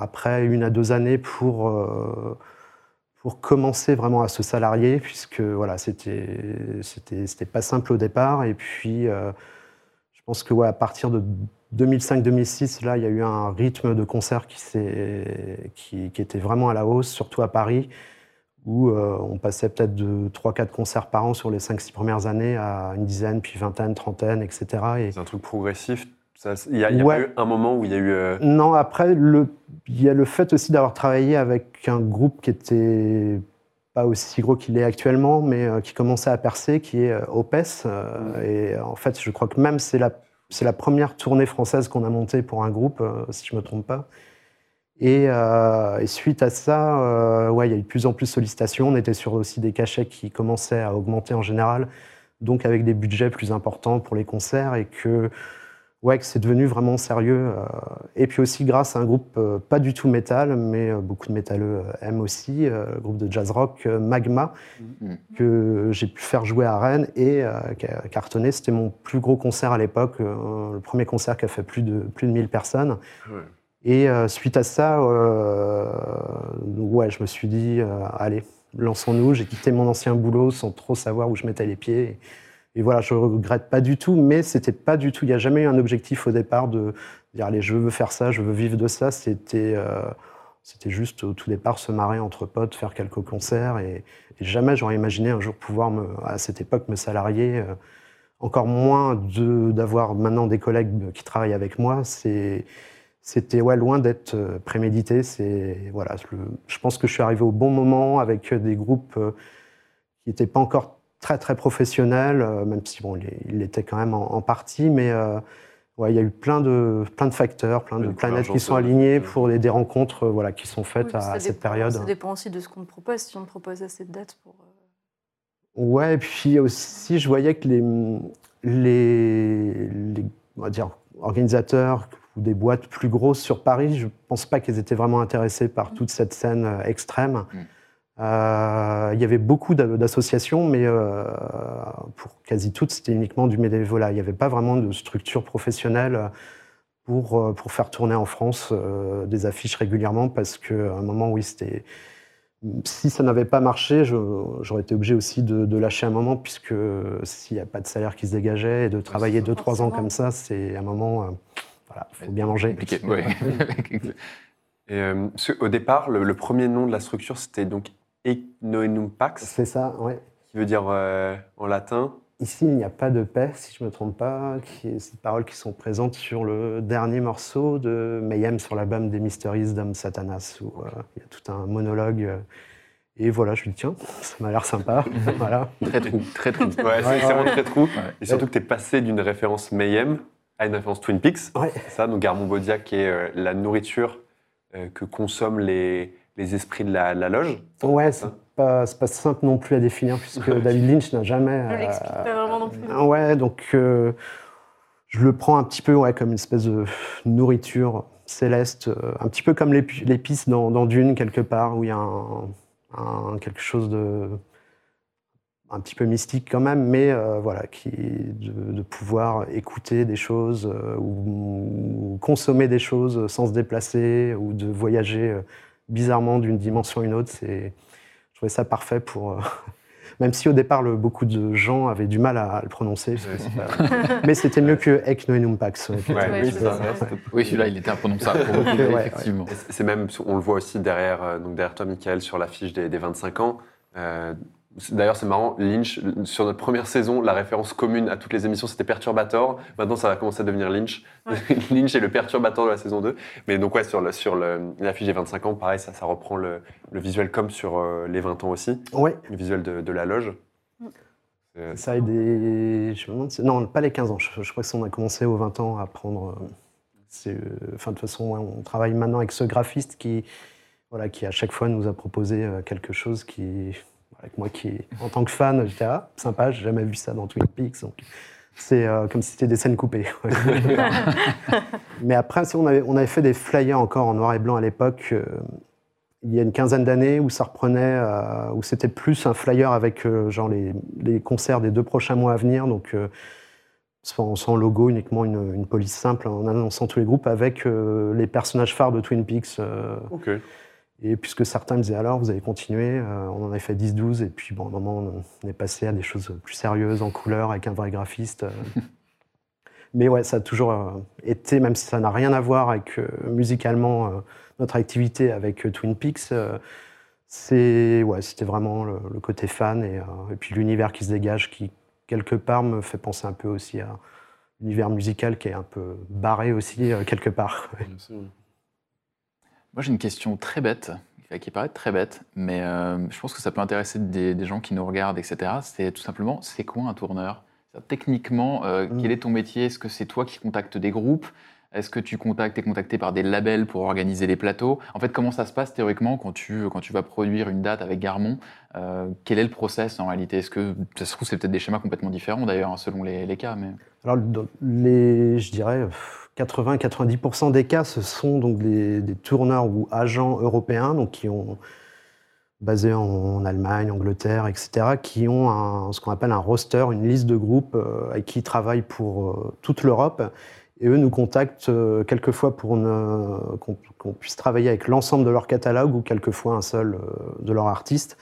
Speaker 5: après une à deux années, pour, pour commencer vraiment à se salarier, puisque voilà, c'était pas simple au départ. Et puis, je pense que ouais, à partir de 2005-2006, là, il y a eu un rythme de concert qui, qui, qui était vraiment à la hausse, surtout à Paris, où euh, on passait peut-être de 3-4 concerts par an sur les 5-6 premières années à une dizaine, puis vingtaine, trentaine, etc. Et
Speaker 2: C'est un truc progressif. Il y a, y a
Speaker 5: Ouais.
Speaker 2: pas eu un moment où il y a eu. euh,
Speaker 5: non, après, il y a le fait aussi d'avoir travaillé avec un groupe qui était pas aussi gros qu'il est actuellement, mais euh, qui commençait à percer, qui est euh, Opes. euh, Et en fait, je crois que même c'est la, c'est la première tournée française qu'on a montée pour un groupe, si je me trompe pas. Et, euh, et suite à ça, euh, ouais, il y a eu de plus en plus de sollicitations. On était sur aussi des cachets qui commençaient à augmenter en général, donc avec des budgets plus importants pour les concerts et que ouais, que c'est devenu vraiment sérieux. euh, et puis aussi grâce à un groupe euh, pas du tout métal, mais euh, beaucoup de métalleux aiment aussi, le groupe de jazz rock Magma,
Speaker 3: Mhm.
Speaker 5: que j'ai pu faire jouer à Rennes et qui a cartonné. C'était mon plus gros concert à l'époque, le premier concert qui a fait plus de, plus de 1000 personnes.
Speaker 2: Ouais.
Speaker 5: Et suite à ça, euh, ouais, je me suis dit, euh, allez, lançons-nous. J'ai quitté mon ancien boulot sans trop savoir où je mettais les pieds. Et, et voilà, je regrette pas du tout, mais c'était pas du tout. Il n'y a jamais eu un objectif au départ de dire, allez, je veux faire ça, je veux vivre de ça. C'était, euh, juste au tout départ se marrer entre potes, faire quelques concerts. Et, jamais j'aurais imaginé un jour pouvoir, à cette époque, me salarier. euh, encore moins d'avoir maintenant des collègues qui travaillent avec moi. C'était loin d'être euh, prémédité. Voilà, je pense que je suis arrivé au bon moment avec des groupes qui n'étaient pas encore très très professionnels, euh, même si bon, ils l'étaient quand même en, en partie, mais euh, ouais, il y a eu plein de plein de facteurs, plein de planètes qui sont alignées pour des, des rencontres euh, voilà, qui sont faites
Speaker 4: Oui,
Speaker 5: à, cette
Speaker 4: dépend-
Speaker 5: période.
Speaker 4: Ça dépend aussi de ce qu'on propose. Si on propose assez de dates pour. euh,
Speaker 5: Ouais, et puis aussi, je voyais que les, les, les, on va dire, organisateurs ou des boîtes plus grosses sur Paris, je ne pense pas qu'ils étaient vraiment intéressés par toute cette scène extrême.
Speaker 3: Mm.
Speaker 5: Euh, il y avait beaucoup d'a- d'associations, mais euh, pour quasi toutes, c'était uniquement du bénévolat. Il n'y avait pas vraiment de structure professionnelle pour, euh, pour faire tourner en France des affiches régulièrement, parce qu'à un moment, oui, c'était si ça n'avait pas marché, j'aurais été obligé aussi de, lâcher un moment, puisque s'il n'y a pas de salaire qui se dégageait et de travailler 2-3 ans comme ça, c'est un moment. voilà, il faut bien manger.
Speaker 3: Compliqué.
Speaker 2: Que au départ, le premier nom de la structure, c'était donc Ecnoenum Pax,
Speaker 5: C'est ça, ouais.
Speaker 2: qui veut dire euh, en latin.
Speaker 5: Ici, il n'y a pas de paix, si je ne me trompe pas. Des paroles qui sont présentes sur le dernier morceau de Mayhem sur l'album des Mysteries d'Homme Satanas, où euh, il y a tout un monologue. euh, et voilà, je me dis, tiens, ça m'a l'air sympa. voilà.
Speaker 3: Très trou, très trou.
Speaker 2: Ouais, c'est
Speaker 5: Ouais,
Speaker 2: vraiment
Speaker 5: ouais.
Speaker 2: très trou.
Speaker 3: Ouais.
Speaker 2: Et surtout que tu es passé d'une référence Mayhem à une référence Twin Peaks. Ça, donc Garmon Bodia, qui est euh, la nourriture euh, que consomment les, les esprits de la, de la loge.
Speaker 5: Ouais, c'est pas, c'est pas simple non plus à définir, puisque David Lynch n'a jamais.
Speaker 4: Je
Speaker 5: euh,
Speaker 4: l'explique pas vraiment non plus.
Speaker 5: Ouais, donc euh, je le prends un petit peu ouais, comme une espèce de nourriture céleste, euh, un petit peu comme l'épi- l'épice dans, dans Dune, quelque part, où il y a un, un- quelque chose de un petit peu mystique quand même, mais euh, voilà, qui de, de pouvoir écouter des choses euh, ou, ou consommer des choses sans se déplacer ou de voyager euh, bizarrement d'une dimension à une autre, c'est je trouvais ça parfait pour. euh, même si au départ, le- beaucoup de gens avaient du mal à, à le prononcer. pas- Mais c'était mieux que Ek no Enum Pax. ouais,
Speaker 2: oui,
Speaker 3: celui-là, il était imprononçable pour
Speaker 5: Ouais,
Speaker 3: effectivement.
Speaker 2: C'est- même, on le voit aussi derrière, euh, donc derrière toi, Michael, sur l'affiche des, des 25 ans. Euh, D'ailleurs, c'est marrant, Lynch, sur notre première saison, la référence commune à toutes les émissions, c'était Perturbator. Maintenant, ça va commencer à devenir Lynch. Lynch est le Perturbator de la saison 2. Mais donc, ouais, sur le- sur le- l'affiche des 25 ans, pareil, ça, ça reprend le, le visuel comme sur euh, les 20 ans aussi,
Speaker 5: Ouais,
Speaker 2: le visuel de, de la loge.
Speaker 4: Mm.
Speaker 2: C'est-
Speaker 5: ça a des. Je me demande si- Non, pas les 15 ans. Je, je crois qu'on a commencé aux 20 ans à prendre. euh, c'est, euh, Enfin, de toute façon, on travaille maintenant avec ce graphiste qui, voilà, qui à chaque fois nous a proposé euh, quelque chose qui. Que moi, qui, en tant que fan, j'étais ah, sympa, j'ai jamais vu ça dans Twin Peaks. Donc, c'est euh, comme si c'était des scènes coupées. Mais après, si on, avait, on avait fait des flyers encore en noir et blanc à l'époque, euh, il y a une quinzaine d'années, où ça reprenait, euh, où c'était plus un flyer avec euh, genre les, les concerts des deux prochains mois à venir, donc euh, sans, sans logo, uniquement une, une police simple, en annonçant tous les groupes avec euh, les personnages phares de Twin Peaks. euh. Et puisque certains me disaient alors, vous avez continué, euh, on en avait fait 10-12, et puis bon, à un moment, on est passé à des choses plus sérieuses, en couleur, avec un vrai graphiste. euh. Mais ouais, ça a toujours euh, été, même si ça n'a rien à voir avec euh, musicalement notre activité avec Twin Peaks, c'est ouais, c'était vraiment le, le côté fan et, et puis l'univers qui se dégage, qui quelque part me fait penser un peu aussi à l'univers musical qui est un peu barré aussi quelque part.
Speaker 3: Moi, j'ai une question très bête, qui paraît très bête, mais euh, je pense que ça peut intéresser des, des gens qui nous regardent, etc. C'est tout simplement, c'est quoi un tourneur? Techniquement, euh,
Speaker 5: Mm.
Speaker 3: quel est ton métier? Est-ce que c'est toi qui contactes des groupes? Est-ce que tu contactes, es contacté par des labels pour organiser les plateaux? En fait, comment ça se passe théoriquement quand tu, quand tu vas produire une date avec Garmon Euh, Quel est le process en réalité? Est-ce que ça se trouve, c'est peut-être des schémas complètement différents d'ailleurs, hein, selon les, les cas, mais...
Speaker 5: Alors, les, je dirais, 80-90% des cas, ce sont donc des, tourneurs ou agents européens, donc qui ont basés en Allemagne, Angleterre, etc., qui ont ce qu'on appelle un roster, une liste de groupes euh, avec qui ils travaillent pour euh, toute l'Europe. Et eux nous contactent euh, quelquefois pour qu'on puisse travailler avec l'ensemble de leur catalogue ou quelquefois un seul de leurs artistes.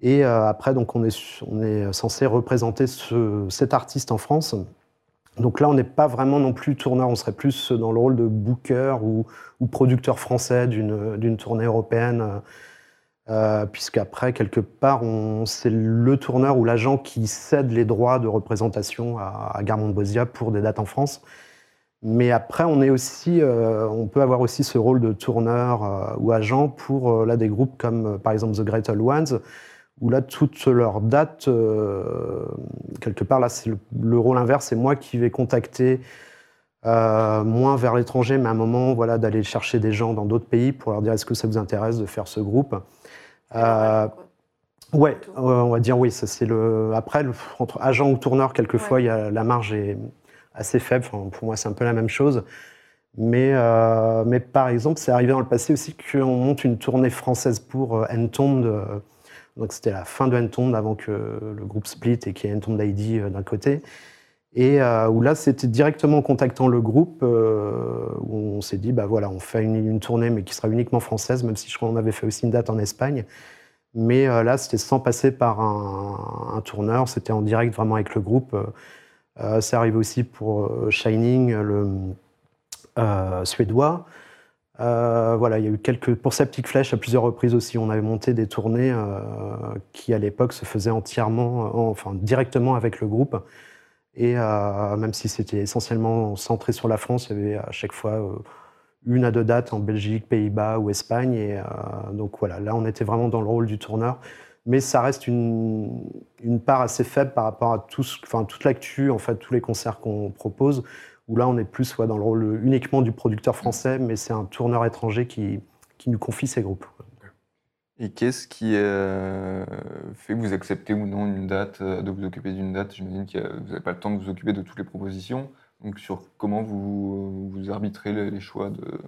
Speaker 5: Et après, donc, on est, censé représenter ce- cet artiste en France. Donc là, on n'est pas vraiment non plus tourneur, on serait plus dans le rôle de booker ou, producteur français d'une tournée européenne, euh, puisqu'après, quelque part, c'est le tourneur ou l'agent qui cède les droits de représentation à, à Garmon Bosia pour des dates en France. Mais après, on, est aussi, euh, on peut avoir aussi ce rôle de tourneur euh, ou agent pour euh, là, des groupes comme par exemple The Great Old Ones, où là, toutes leurs dates, euh, quelque part, là, c'est le, le rôle inverse, c'est moi qui vais contacter euh, moins vers l'étranger, mais à un moment, voilà, d'aller chercher des gens dans d'autres pays pour leur dire est-ce que ça vous intéresse de faire ce groupe? Euh, Ouais, on va dire oui. Ça, c'est le... Après, le- entre agent ou tourneur, quelquefois,
Speaker 4: Ouais.
Speaker 5: il y a, la marge est assez faible. Enfin, pour moi, c'est un peu la même chose. Mais, euh, mais par exemple, c'est arrivé dans le passé aussi qu'on monte une tournée française pour Entombed. Donc, c'était la fin de Entombed avant que le groupe split et qu'il y ait Entombed ID euh, d'un côté. Et euh, où là, c'était directement en contactant le groupe euh, où on s'est dit, bah voilà, on fait une, tournée, mais qui sera uniquement française, même si je crois qu'on avait fait aussi une date en Espagne. Mais là, c'était sans passer par un, un tourneur, c'était en direct vraiment avec le groupe. C'est arrivé aussi pour Shining, le suédois. Euh, voilà, il y a eu quelques pour Septic Flèche à plusieurs reprises aussi. On avait monté des tournées euh, qui à l'époque se faisaient entièrement, enfin directement avec le groupe. Et euh, même si c'était essentiellement centré sur la France, il y avait à chaque fois une à deux dates en Belgique, Pays-Bas ou Espagne. Et donc voilà, là on était vraiment dans le rôle du tourneur. Mais ça reste une, une part assez faible par rapport à tout enfin, toute l'actu, en fait, tous les concerts qu'on propose, où là on est plus ouais, dans le rôle uniquement du producteur français, mais c'est un tourneur étranger qui, qui nous confie ses groupes.
Speaker 6: Et qu'est-ce qui euh, fait que vous acceptez ou non une date, euh, de vous occuper d'une date? J'imagine que vous n'avez pas le temps de vous occuper de toutes les propositions. Donc sur comment vous, vous arbitrez les, choix de,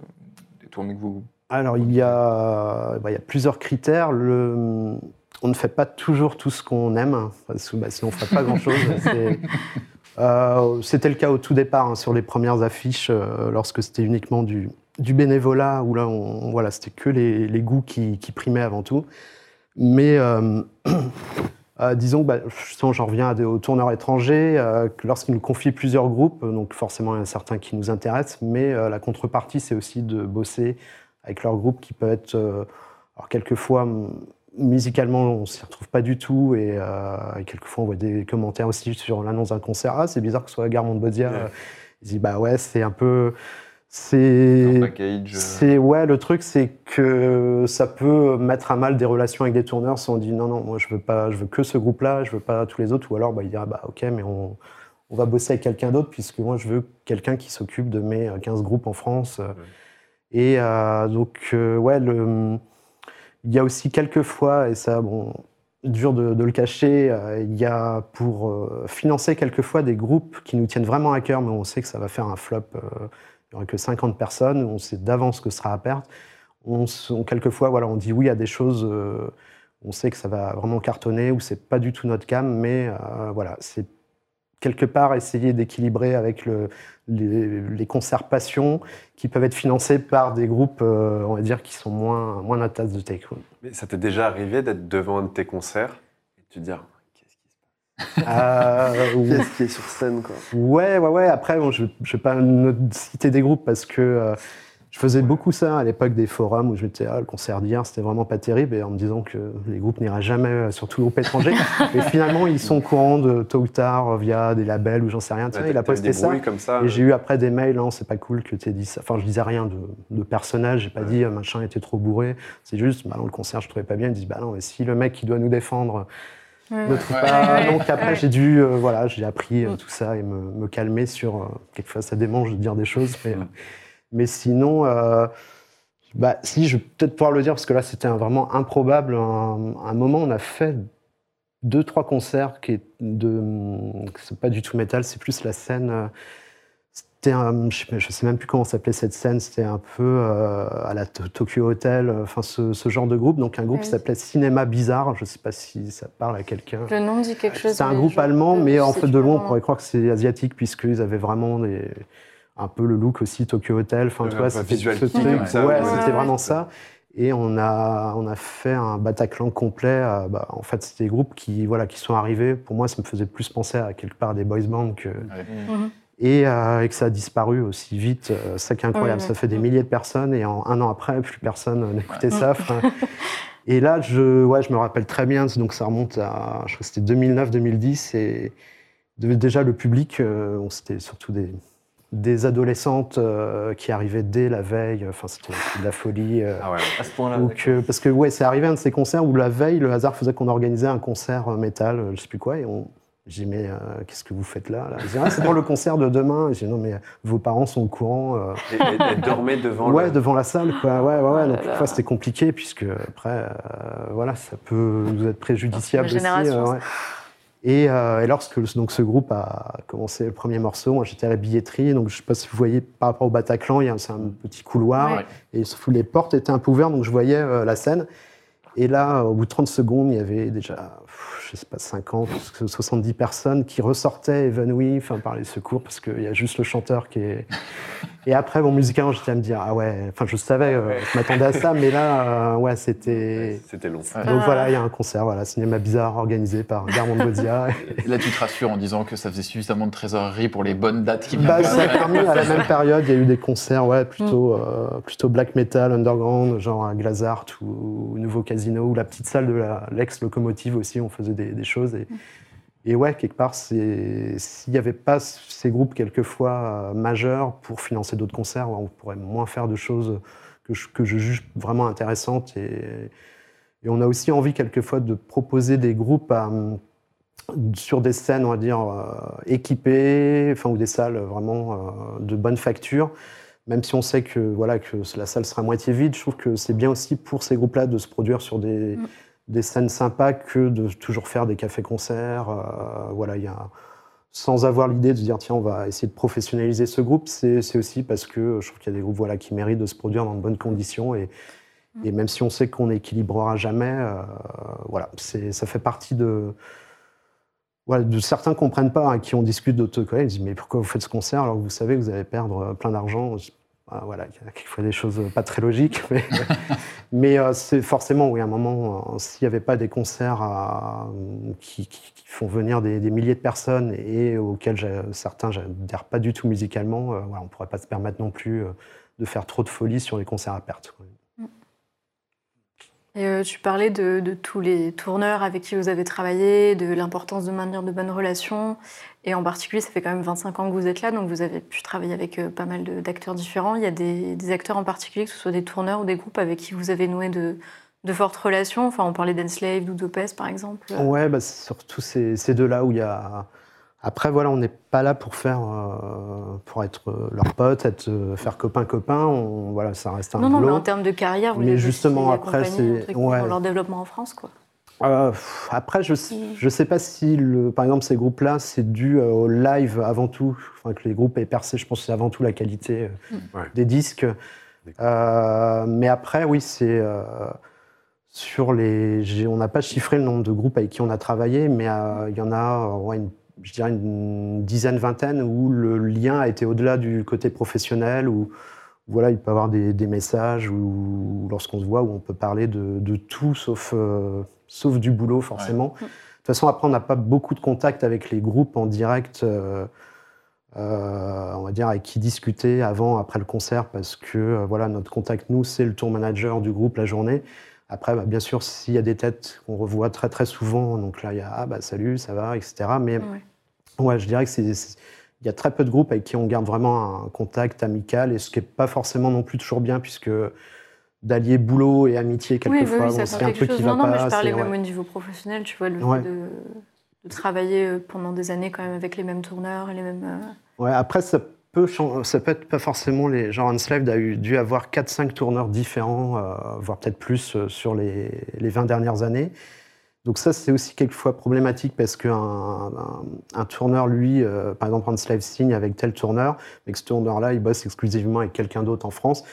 Speaker 6: des tournées que vous...
Speaker 5: Alors, il y a, bah, il y a plusieurs critères. Le- on ne fait pas toujours tout ce qu'on aime, parce que bah, sinon on ne ferait pas grand-chose. Euh, C'était le cas au tout départ, hein, sur les premières affiches, euh, lorsque c'était uniquement du, bénévolat, où là, voilà, c'était que les, goûts qui, qui primaient avant tout. Mais euh, disons que bah, j'en reviens à des, aux tourneurs étrangers, lorsqu'ils nous confient plusieurs groupes, donc forcément, il y en a certains qui nous intéressent, mais la contrepartie, c'est aussi de bosser avec leur groupe qui peut être, alors quelquefois, musicalement, on s'y retrouve pas du tout, et, euh, et quelquefois, on voit des commentaires aussi sur l'annonce d'un concert. Ah, c'est bizarre que ce soit Montbaudière.
Speaker 2: Ouais.
Speaker 5: Euh, Ils disent, bah ouais, c'est un peu. C'est.
Speaker 6: euh,
Speaker 5: C'est ouais, le truc c'est que ça peut mettre à mal des relations avec des tourneurs si on dit non non, moi je veux pas, je veux que ce groupe-là, je veux pas tous les autres, ou alors bah, il dira bah ok mais on, on va bosser avec quelqu'un d'autre puisque moi je veux quelqu'un qui s'occupe de mes euh, 15 groupes en France. Et euh, donc euh, ouais, le, il y a aussi quelques fois et ça bon dur de, le cacher, euh, il y a pour euh, financer quelquefois des groupes qui nous tiennent vraiment à cœur, mais on sait que ça va faire un flop. euh, il n'y aura que 50 personnes, on sait d'avance que ce sera à perte. On, on- quelquefois, voilà, on dit oui à des choses, on sait que ça va vraiment cartonner ou c'est pas du tout notre cam, mais voilà, c'est quelque part essayer d'équilibrer avec le- les, les concerts passion qui peuvent être financés par des groupes, euh, on va dire, qui sont moins, moins notre tasse de thé. quoi.
Speaker 2: Mais ça t'est déjà arrivé d'être devant un de tes concerts et de te dire qu'est-ce qui se
Speaker 5: Euh,
Speaker 2: passe Qu'est-ce qui est sur scène quoi?
Speaker 5: Ouais, ouais, ouais. Après, bon, je ne vais pas citer des groupes parce que euh, je faisais beaucoup ça à l'époque des forums où je m'étais, ah, le concert d'hier, c'était vraiment pas terrible, et en me disant que les groupes n'iraient jamais, euh, surtout groupes étrangers. et finalement, ils sont au courant de tôt ou tard euh, via des labels ou j'en sais rien. Tiens,
Speaker 2: Ouais,
Speaker 5: il a posté ça.
Speaker 2: bruits comme ça.
Speaker 5: Et j'ai eu après des mails, non, c'est pas cool que tu aies dit ça. Enfin, je disais rien de, de personnage, j'ai pas dit euh, machin était trop bourré. C'est juste, bah, dans le concert, je trouvais pas bien. Ils disent, bah non, mais si le mec qui doit nous défendre ne trouve pas. Donc après, j'ai dû, euh, voilà, j'ai appris euh,
Speaker 4: Mm.
Speaker 5: tout ça et me, me calmer sur. euh, quelquefois, ça démange de dire des choses, mais,
Speaker 3: Mm.
Speaker 5: euh, mais sinon, euh, bah, si, je vais peut-être pouvoir le dire parce que là, c'était vraiment improbable. Un, un moment, on a fait deux, trois concerts qui est de, c'est pas du tout métal, c'est plus la scène. euh, C'était un, je sais, je sais même plus comment s'appelait cette scène. C'était un peu euh, à la To- Tokyo Hotel, enfin ce, ce genre de groupe. Donc un groupe
Speaker 4: Oui.
Speaker 5: qui s'appelait Cinéma Bizarre. Je sais pas si ça parle à quelqu'un.
Speaker 4: Le nom dit quelque chose.
Speaker 5: C'est un groupe allemand, mais en fait, de loin, on pourrait croire que c'est asiatique, puisqu'ils avaient vraiment des, un peu le look aussi Tokyo Hotel. Enfin, tu vois, c'était ce truc. ouais,
Speaker 2: ouais.
Speaker 5: c'était
Speaker 4: Ouais,
Speaker 5: vraiment ça. Et on a, on a fait un Bataclan complet. euh, bah, en fait, c'était des groupes qui, voilà, qui sont arrivés. Pour moi, ça me faisait plus penser à quelque part des boys bands que.
Speaker 4: Mhm.
Speaker 5: Et, euh, et que ça a disparu aussi vite. euh, ça qui est incroyable. Ça fait des milliers de personnes et en un an après, plus personne n'écoutait
Speaker 4: Ouais.
Speaker 5: ça. Enfin, et là, je, ouais, je me rappelle très bien. Donc ça remonte à, je crois que c'était 2009-2010 et de- déjà le public, euh, c'était surtout des, des adolescentes euh, qui arrivaient dès la veille. Enfin, c'était de la folie. euh,
Speaker 2: Ah ouais.
Speaker 6: À ce point-là.
Speaker 5: donc, euh, parce que ouais, c'est arrivé un de ces concerts où la veille, le hasard faisait qu'on organisait un concert euh, métal, euh, je sais plus quoi, et on. J'ai dit, mais euh, qu'est-ce que vous faites là, là? Ils disaient, ah, c'est pour le concert de demain. J'ai dit, non, mais vos parents sont au courant. euh,
Speaker 2: Et- et- et dormait devant
Speaker 5: ouais,
Speaker 2: le...
Speaker 5: devant la salle, quoi. Ouais, ouais, ouais.
Speaker 4: Oh
Speaker 5: donc, parfois, c'était compliqué, puisque après, euh, voilà, ça peut nous être préjudiciable aussi. euh, ouais. Et, euh, et lorsque donc, ce groupe a commencé le premier morceau, moi j'étais à la billetterie, donc je sais pas si vous voyez par rapport au Bataclan, il y a c'est un petit couloir,
Speaker 4: Ouais.
Speaker 5: et les portes étaient un peu ouvertes, donc je voyais euh, la scène. Et là, au bout de 30 secondes, il y avait déjà, je sais pas, 50, 70 personnes qui ressortaient évanouies enfin, par les secours, parce qu'il y a juste le chanteur qui est. Et après, bon, musicalement, j'étais à me dire, ah ouais, enfin, je savais, euh, je m'attendais à ça, mais là, euh, ouais, c'était.
Speaker 2: C'était long.
Speaker 5: Donc
Speaker 4: Ah.
Speaker 5: voilà, il y a un concert, voilà, cinéma bizarre organisé par Garmond Godia.
Speaker 3: Et Là, tu te rassures en disant que ça faisait suffisamment de trésorerie pour les bonnes dates qui
Speaker 5: Bah,
Speaker 3: viennent.
Speaker 5: ça a permis, à la même période, il y a eu des concerts ouais, plutôt, euh, plutôt black metal, underground, genre à Glazart ou au Nouveau Casino, ou la petite salle de l'ex-locomotive aussi, on faisait des, choses. Et, ouais, quelque part, s'il n'y avait pas ces groupes quelquefois euh, majeurs pour financer d'autres concerts, on pourrait moins faire de choses que je, juge vraiment intéressantes. Et, on a aussi envie quelquefois de proposer des groupes sur des scènes, on va dire, euh, équipées, enfin, ou des salles vraiment euh, de bonne facture. Même si on sait que, voilà, que la salle sera moitié vide, je trouve que c'est bien aussi pour ces groupes-là de se produire sur des,
Speaker 4: Mm.
Speaker 5: des scènes sympas que de toujours faire des cafés-concerts. euh, voilà, il y a, sans avoir l'idée de se dire, tiens, on va essayer de professionnaliser ce groupe, c'est aussi parce que je trouve qu'il y a des groupes voilà, qui méritent de se produire dans de bonnes conditions. Et, et même si on sait qu'on n'équilibrera jamais, euh, voilà, ça fait partie de, voilà, de certains comprennent pas, hein, qui on discute d'autres collègues, ils disent mais pourquoi vous faites ce concert alors que vous savez que vous allez perdre euh, plein d'argent Voilà, il y a quelquefois des choses pas très logiques, mais, mais, euh, c'est forcément, oui, à un moment, euh, s'il n'y avait pas des concerts à- qui, qui- qui font venir des, des milliers de personnes et auxquels certains j'adhère pas du tout musicalement, euh, voilà, on ne pourrait pas se permettre non plus euh, de faire trop de folie sur les concerts à perte. quoi.
Speaker 4: Et euh, tu parlais de, de tous les tourneurs avec qui vous avez travaillé, de l'importance de maintenir de bonnes relations. Et en particulier, ça fait quand même 25 ans que vous êtes là, donc vous avez pu travailler avec euh, pas mal d'acteurs différents. Il y a des, des acteurs en particulier, que ce soit des tourneurs ou des groupes avec qui vous avez noué de, de fortes relations. Enfin, on parlait d'Enslave, d'Udopes, par exemple.
Speaker 5: Ouais, bah, surtout ces, ces deux-là où il y a. Après, voilà, on n'est pas là pour faire, euh, pour être euh, leur pote, être, euh, faire copain-copain. Voilà, ça reste un
Speaker 4: non, non, mais en termes de carrière, vous
Speaker 5: Mais
Speaker 4: les
Speaker 5: justement, après, c'est- ouais.
Speaker 4: dans leur développement en France, quoi.
Speaker 5: Euh, après, je ne sais pas si, le, par exemple, ces groupes-là, c'est dû euh, au live avant tout. Enfin, que les groupes aient percé, je pense que c'est avant tout la qualité euh,
Speaker 2: Ouais.
Speaker 5: des disques. Euh, mais après, oui, c'est. euh, sur les, on n'a pas chiffré le nombre de groupes avec qui on a travaillé, mais euh, il y en a, ouais, une- je dirais une dizaine, vingtaine, où le lien a été au-delà du côté professionnel, où voilà, il peut y avoir des, des messages, ou lorsqu'on se voit, où on peut parler de, de tout sauf, euh, sauf du boulot, forcément. De toute façon, après, on n'a pas beaucoup de contact avec les groupes en direct. euh, euh, on va dire avec qui discuter avant, après le concert, parce que euh, voilà, notre contact, nous, c'est le tour manager du groupe la journée. Après, bah, bien sûr, s'il y a des têtes qu'on revoit très très souvent, donc là, il y a ah, bah, salut, ça va, etc. Mais
Speaker 4: Ouais.
Speaker 5: ouais, je dirais que c'est- il y a très peu de groupes avec qui on garde vraiment un contact amical, et ce qui n'est pas forcément non plus toujours bien, puisque d'allier boulot et amitié,
Speaker 4: Oui, oui,
Speaker 5: quelquefois,
Speaker 4: oui, ça
Speaker 5: c'est un
Speaker 4: chose.
Speaker 5: qui
Speaker 4: Non,
Speaker 5: va
Speaker 4: non,
Speaker 5: pas.
Speaker 4: mais je parlais même
Speaker 5: ouais.
Speaker 4: au niveau professionnel, tu vois, le
Speaker 5: Ouais.
Speaker 4: fait de, de travailler euh, pendant des années quand même avec les mêmes tourneurs et les mêmes. euh,
Speaker 5: Ouais, après, ça peut, ça peut être pas forcément les. Genre, Enslaved a eu, dû avoir 4-5 tourneurs différents, euh, voire peut-être plus euh, sur les, les 20 dernières années. Donc, ça, c'est aussi quelquefois problématique parce qu'un un, un tourneur, lui, euh, par exemple, Enslaved signe avec tel tourneur, mais que ce tourneur-là, il bosse exclusivement avec quelqu'un d'autre en France.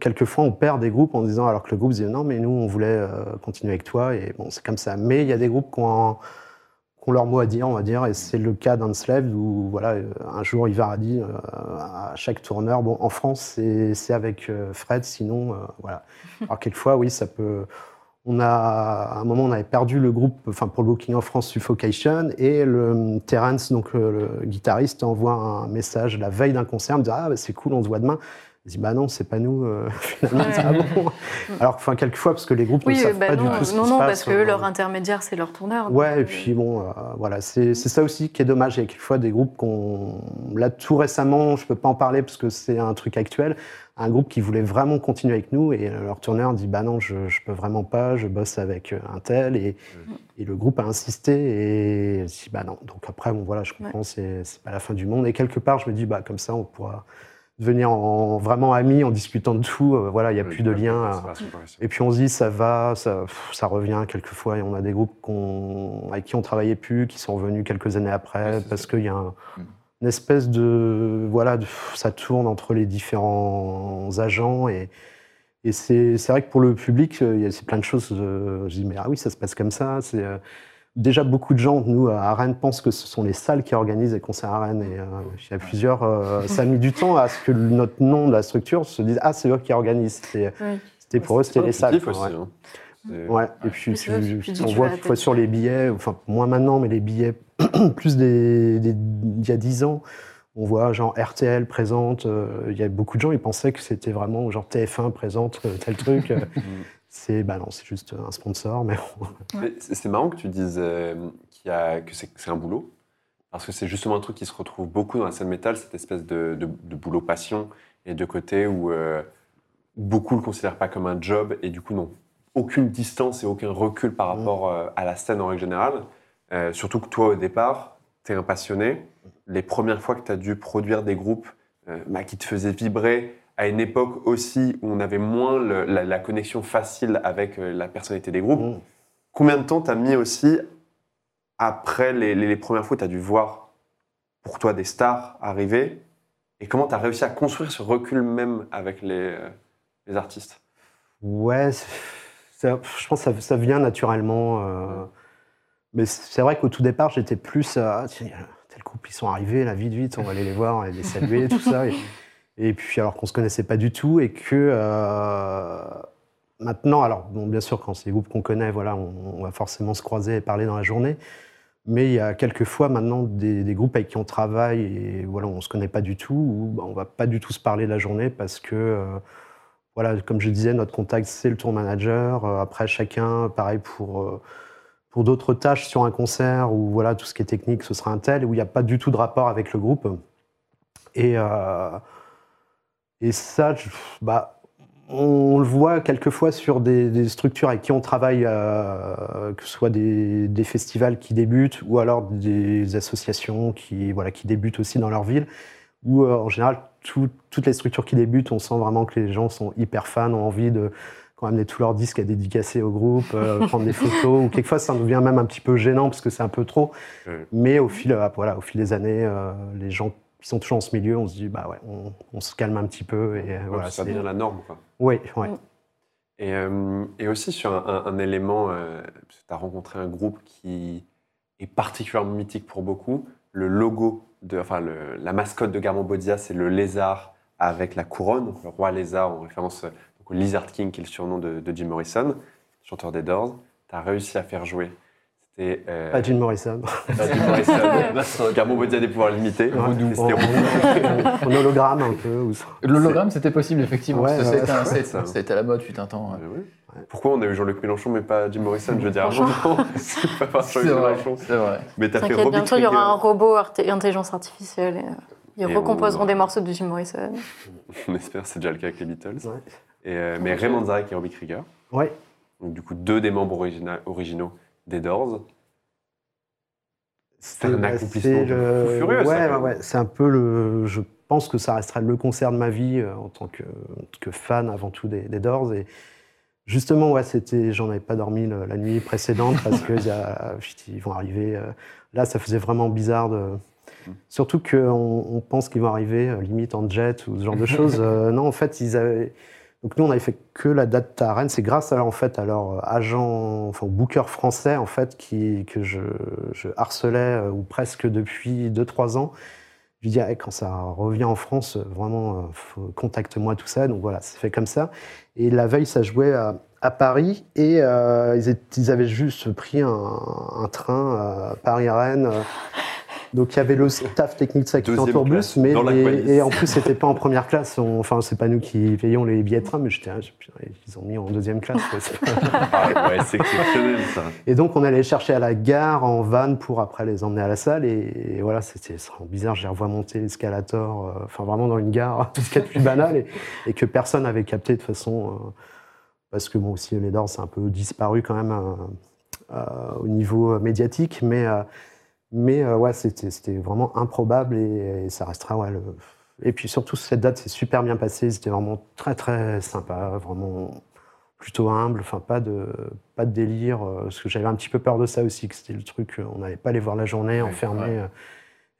Speaker 5: Quelquefois, on perd des groupes en disant, alors que le groupe dit non, mais nous, on voulait euh, continuer avec toi. Et bon, c'est comme ça. Mais il y a des groupes qui ont. un- qui ont leur mot à dire, on va dire, et c'est le cas d'Enslaved où voilà, euh, un jour Ivar a dit euh, à chaque tourneur, bon, en France c'est avec Fred, sinon euh, voilà. Alors quelquefois, oui, ça peut. On a à un moment on avait perdu le groupe, enfin pour le Booking of France Suffocation, et le Terence, donc le, le guitariste, envoie un message la veille d'un concert, me dit ah bah, c'est cool, on se voit demain. Disent bah non, c'est pas nous. euh, finalement,
Speaker 4: Ouais.
Speaker 5: ah bon. Alors, enfin, quelquefois, parce que les groupes
Speaker 4: Oui,
Speaker 5: ne savent
Speaker 4: bah
Speaker 5: pas
Speaker 4: non,
Speaker 5: du tout ce qui
Speaker 4: non,
Speaker 5: se
Speaker 4: non,
Speaker 5: passe.
Speaker 4: parce que
Speaker 5: euh,
Speaker 4: leur intermédiaire, c'est leur tourneur.
Speaker 5: Ouais,
Speaker 4: donc,
Speaker 5: et puis bon, euh, voilà, c'est ça aussi qui est dommage. Il y a quelquefois des groupes qu'on. Là, tout récemment, je peux pas en parler parce que c'est un truc actuel. Un groupe qui voulait vraiment continuer avec nous et leur tourneur dit Bah non, je, je peux vraiment pas, je bosse avec un tel. Et, et le groupe a insisté et dit Bah non. Donc après, bon, voilà, je comprends, c'est c'est pas la fin du monde. Et quelque part, je me dis Bah comme ça, on pourra devenir en, vraiment amis en discutant de tout. Euh, voilà, il n'y a plus de lien. et puis on se dit ça va, ça, pff, ça revient quelquefois. Et on a des groupes qu'on- avec qui on travaillait plus, qui sont revenus quelques années après, parce qu'il y a un-
Speaker 3: Mm.
Speaker 5: une espèce de voilà, de- pff, ça tourne entre les différents agents et, et c'est vrai que pour le public, euh, il y a c'est plein de choses. euh, je dis mais ah oui, ça se passe comme ça. C'est euh, déjà beaucoup de gens, nous à Rennes, pensent que ce sont les salles qui organisent les concerts à Rennes. Et euh, il y a plusieurs, euh, ça a mis du temps à ce que notre nom de la structure se dise ah c'est eux qui organisent. C'était
Speaker 4: Oui.
Speaker 5: pour eux, c'était les salles.
Speaker 2: aussi.
Speaker 5: ouais.
Speaker 2: hein.
Speaker 5: Ouais, et puis tu-
Speaker 4: tu
Speaker 5: on voit
Speaker 4: peut-être-
Speaker 5: sur les billets, enfin moins maintenant, mais les billets plus des, des- il y a 10 ans, on voit genre RTL présente, euh, il y a beaucoup de gens, ils pensaient que c'était vraiment genre TF1 présente euh, tel truc. c'est bah non, c'est juste un sponsor, mais bon.
Speaker 2: Mais C'est c'est marrant que tu dises euh, qu'il y a- que c'est un boulot, parce que c'est justement un truc qui se retrouve beaucoup dans la scène métal, cette espèce de, de- de boulot passion et de côté où euh, beaucoup le considèrent pas comme un job et du coup n'ont aucune distance et aucun recul par rapport euh, à la scène en règle générale. Euh, surtout que toi, au départ, tu es un passionné. Les premières fois que tu as dû produire des groupes euh, bah, qui te faisaient vibrer à une époque aussi où on avait moins le- la, la connexion facile avec euh, la personnalité des groupes,
Speaker 5: Mm.
Speaker 2: Combien de temps t'as mis aussi après les, les- les premières fois où t'as dû voir pour toi des stars arriver? Et comment t'as réussi à construire ce recul même avec les, euh, les artistes?
Speaker 5: Ouais, ça- je pense que ça, ça vient naturellement. euh, mais c'est vrai qu'au tout départ, j'étais plus à ah, tiens, tel couple, ils sont arrivés, là, vite, vite, on va aller les voir et les saluer, tout ça. Et, et puis, alors qu'on se connaissait pas du tout et que euh, maintenant, alors, bon, bien sûr, quand c'est des groupes qu'on connaît, voilà, on, va forcément se croiser et parler dans la journée. Mais il y a quelques fois maintenant des, groupes avec qui on travaille et voilà, on se connaît pas du tout, ou bah, on va pas du tout se parler la journée parce que. euh, voilà, comme je disais, notre contact, c'est le tour manager. Euh, Après, chacun, pareil pour, pour d'autres tâches sur un concert ou voilà, tout ce qui est technique, ce sera un tel, où il n'y a pas du tout de rapport avec le groupe. Et, et ça, je- bah, on le voit quelquefois sur des, des structures avec qui on travaille, euh, que ce soit des, des festivals qui débutent ou alors des associations qui, voilà, qui débutent aussi dans leur ville, où euh, en général, tout- toutes les structures qui débutent, on sent vraiment que les gens sont hyper fans, ont envie de quand amener tous leurs disques à dédicacer au groupe, euh, prendre des photos, ou quelquefois ça devient même un petit peu gênant parce que c'est un peu trop. Mais au fil, voilà, au fil des années, les gens qui sont toujours dans ce milieu, on se dit, bah ouais, on, on se calme un petit peu. Et, euh,
Speaker 2: Ouais,
Speaker 5: voilà,
Speaker 2: Ça
Speaker 5: c'est-
Speaker 2: devient la norme. Quoi.
Speaker 5: Oui, ouais.
Speaker 4: Mm.
Speaker 2: Et, euh, et aussi sur un, un- un élément, euh, tu as rencontré un groupe qui est particulièrement mythique pour beaucoup, le logo, de, enfin le- la mascotte de Garmon Bodia, c'est le lézard avec la couronne, donc le roi lézard en référence donc au Lizard King, qui est le surnom de, de Jim Morrison, chanteur des Doors. Tu as réussi à faire jouer. C'était euh,
Speaker 5: Pas Jim Morrison.
Speaker 2: pas Jim Morrison. Garmon Bodia a des pouvoirs limités. C'était
Speaker 5: en- en hologramme un peu. ou-
Speaker 3: L'hologramme, c'était possible, effectivement.
Speaker 5: Ouais, ouais,
Speaker 3: c'était à la mode, fut un temps. ouais.
Speaker 2: Pourquoi on a eu Jean-Luc Mélenchon mais pas Jim Morrison Je veux dire, c'est pas par Jean-Luc Mélenchon.
Speaker 3: c'est vrai.
Speaker 2: Mais t'as fait
Speaker 4: bientôt il y aura un robot intelligence artificielle. Et, euh, ils
Speaker 2: Et
Speaker 4: recomposeront
Speaker 2: on-
Speaker 4: des morceaux de Jim Morrison.
Speaker 2: On espère, c'est déjà le cas avec les Beatles.
Speaker 5: Ouais.
Speaker 2: Et, euh, mais Ray Manzarek et Robbie Krieger,
Speaker 5: Ouais.
Speaker 2: donc du coup deux des membres origina- originaux des Doors. C'est un accomplissement
Speaker 5: le-
Speaker 2: fou furieux,
Speaker 5: Ouais, ouais. C'est un peu le. Je pense que ça restera le concert de ma vie euh, en tant que, que fan avant tout des, des Doors. Et justement, ouais, c'était. J'en avais pas dormi le- la nuit précédente parce que il y a- ils vont arriver. euh, là, ça faisait vraiment bizarre de.
Speaker 2: Mm.
Speaker 5: Surtout qu'on on pense qu'ils vont arriver euh, limite en jet ou ce genre de choses. Euh, non, en fait, ils avaient. Donc nous, on avait fait que la date à Rennes. C'est grâce à, en fait, à leur agent, enfin, booker français, en fait, qui, que je, harcelais, euh, ou presque depuis 2-3 ans. Je lui dis, Ah, quand ça revient en France, euh, vraiment, euh, contacte-moi, tout ça. Donc voilà, c'est fait comme ça. Et la veille, ça jouait à, Paris. Et euh, ils, avaient juste pris un, un train Paris-Rennes. Donc il y avait le staff technique de ça qui était en
Speaker 2: Deuxième
Speaker 5: tourbus, mais les- et en plus c'était pas en première classe. on- enfin c'est pas nous qui payons les billets de train, mais j'étais, ils ont mis en deuxième classe.
Speaker 2: Ah, ouais, c'est exceptionnel ça.
Speaker 5: Et donc on allait les chercher à la gare en van pour après les emmener à la salle. Et, et voilà, c'était bizarre. J'ai revois monter l'escalator, euh, enfin vraiment dans une gare, ce qu'il y a de plus banal, et, et que personne n'avait capté de toute façon. euh, parce que bon, aussi les Doors, c'est un peu disparu quand même euh, au niveau médiatique, mais, mais euh, ouais, c'était vraiment improbable et, et ça restera. Ouais, le- Et puis surtout, cette date s'est super bien passée. C'était vraiment très très sympa, vraiment plutôt humble, enfin pas de, pas de délire, euh, parce que j'avais un petit peu peur de ça aussi, que c'était le truc, euh, on n'allait pas les voir la journée,
Speaker 3: Ouais,
Speaker 5: enfermés.
Speaker 3: ouais.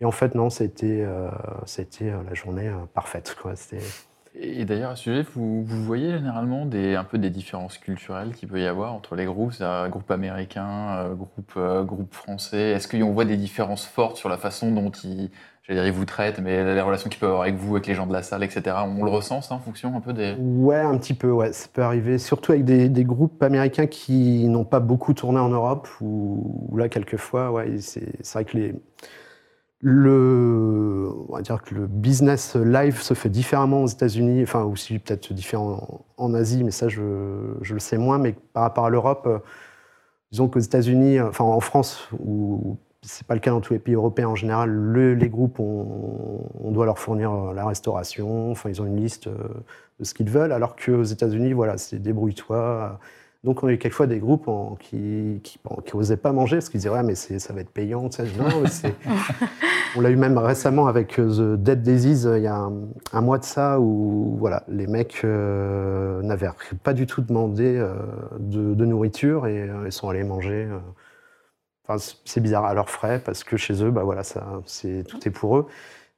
Speaker 5: Et en fait, non, c'était euh, c'était la journée parfaite. C'était-
Speaker 3: Et d'ailleurs, à ce sujet, vous, voyez généralement des, un peu des différences culturelles qu'il peut y avoir entre les groupes, groupe américain, euh, groupe, euh, groupe français. Est-ce qu'on voit des différences fortes sur la façon dont ils, dire, ils vous traitent, mais les relations qu'ils peuvent avoir avec vous, avec les gens de la salle, etc. On le ressent, ça, en fonction un peu des.
Speaker 5: Ouais, un petit peu, ouais, ça peut arriver, surtout avec des, des groupes américains qui n'ont pas beaucoup tourné en Europe, où là, quelquefois, ouais, c'est vrai que les, le, on va dire que le business live se fait différemment aux États-Unis, enfin aussi peut-être différent en, Asie, mais ça, je, je le sais moins, mais par rapport à l'Europe, euh, disons qu'aux États-Unis, euh, enfin en France, où c'est pas le cas dans tous les pays européens en général, le- les groupes, on, on doit leur fournir euh, la restauration, enfin ils ont une liste. de ce qu'ils veulent, alors qu'aux États-Unis, voilà, c'est débrouille-toi. Donc on a eu quelquefois des groupes en- qui qui, bon, qui osaient pas manger parce qu'ils disaient ouais mais ça va être payant. tu sais. Non, mais on l'a eu même récemment avec euh, The Dead Disease euh, il y a un, un mois de ça où voilà les mecs euh, n'avaient pas du tout demandé euh, de, de nourriture et ils sont allés manger. Enfin, c'est bizarre à leurs frais parce que chez eux, bah voilà, ça, c'est tout est pour eux.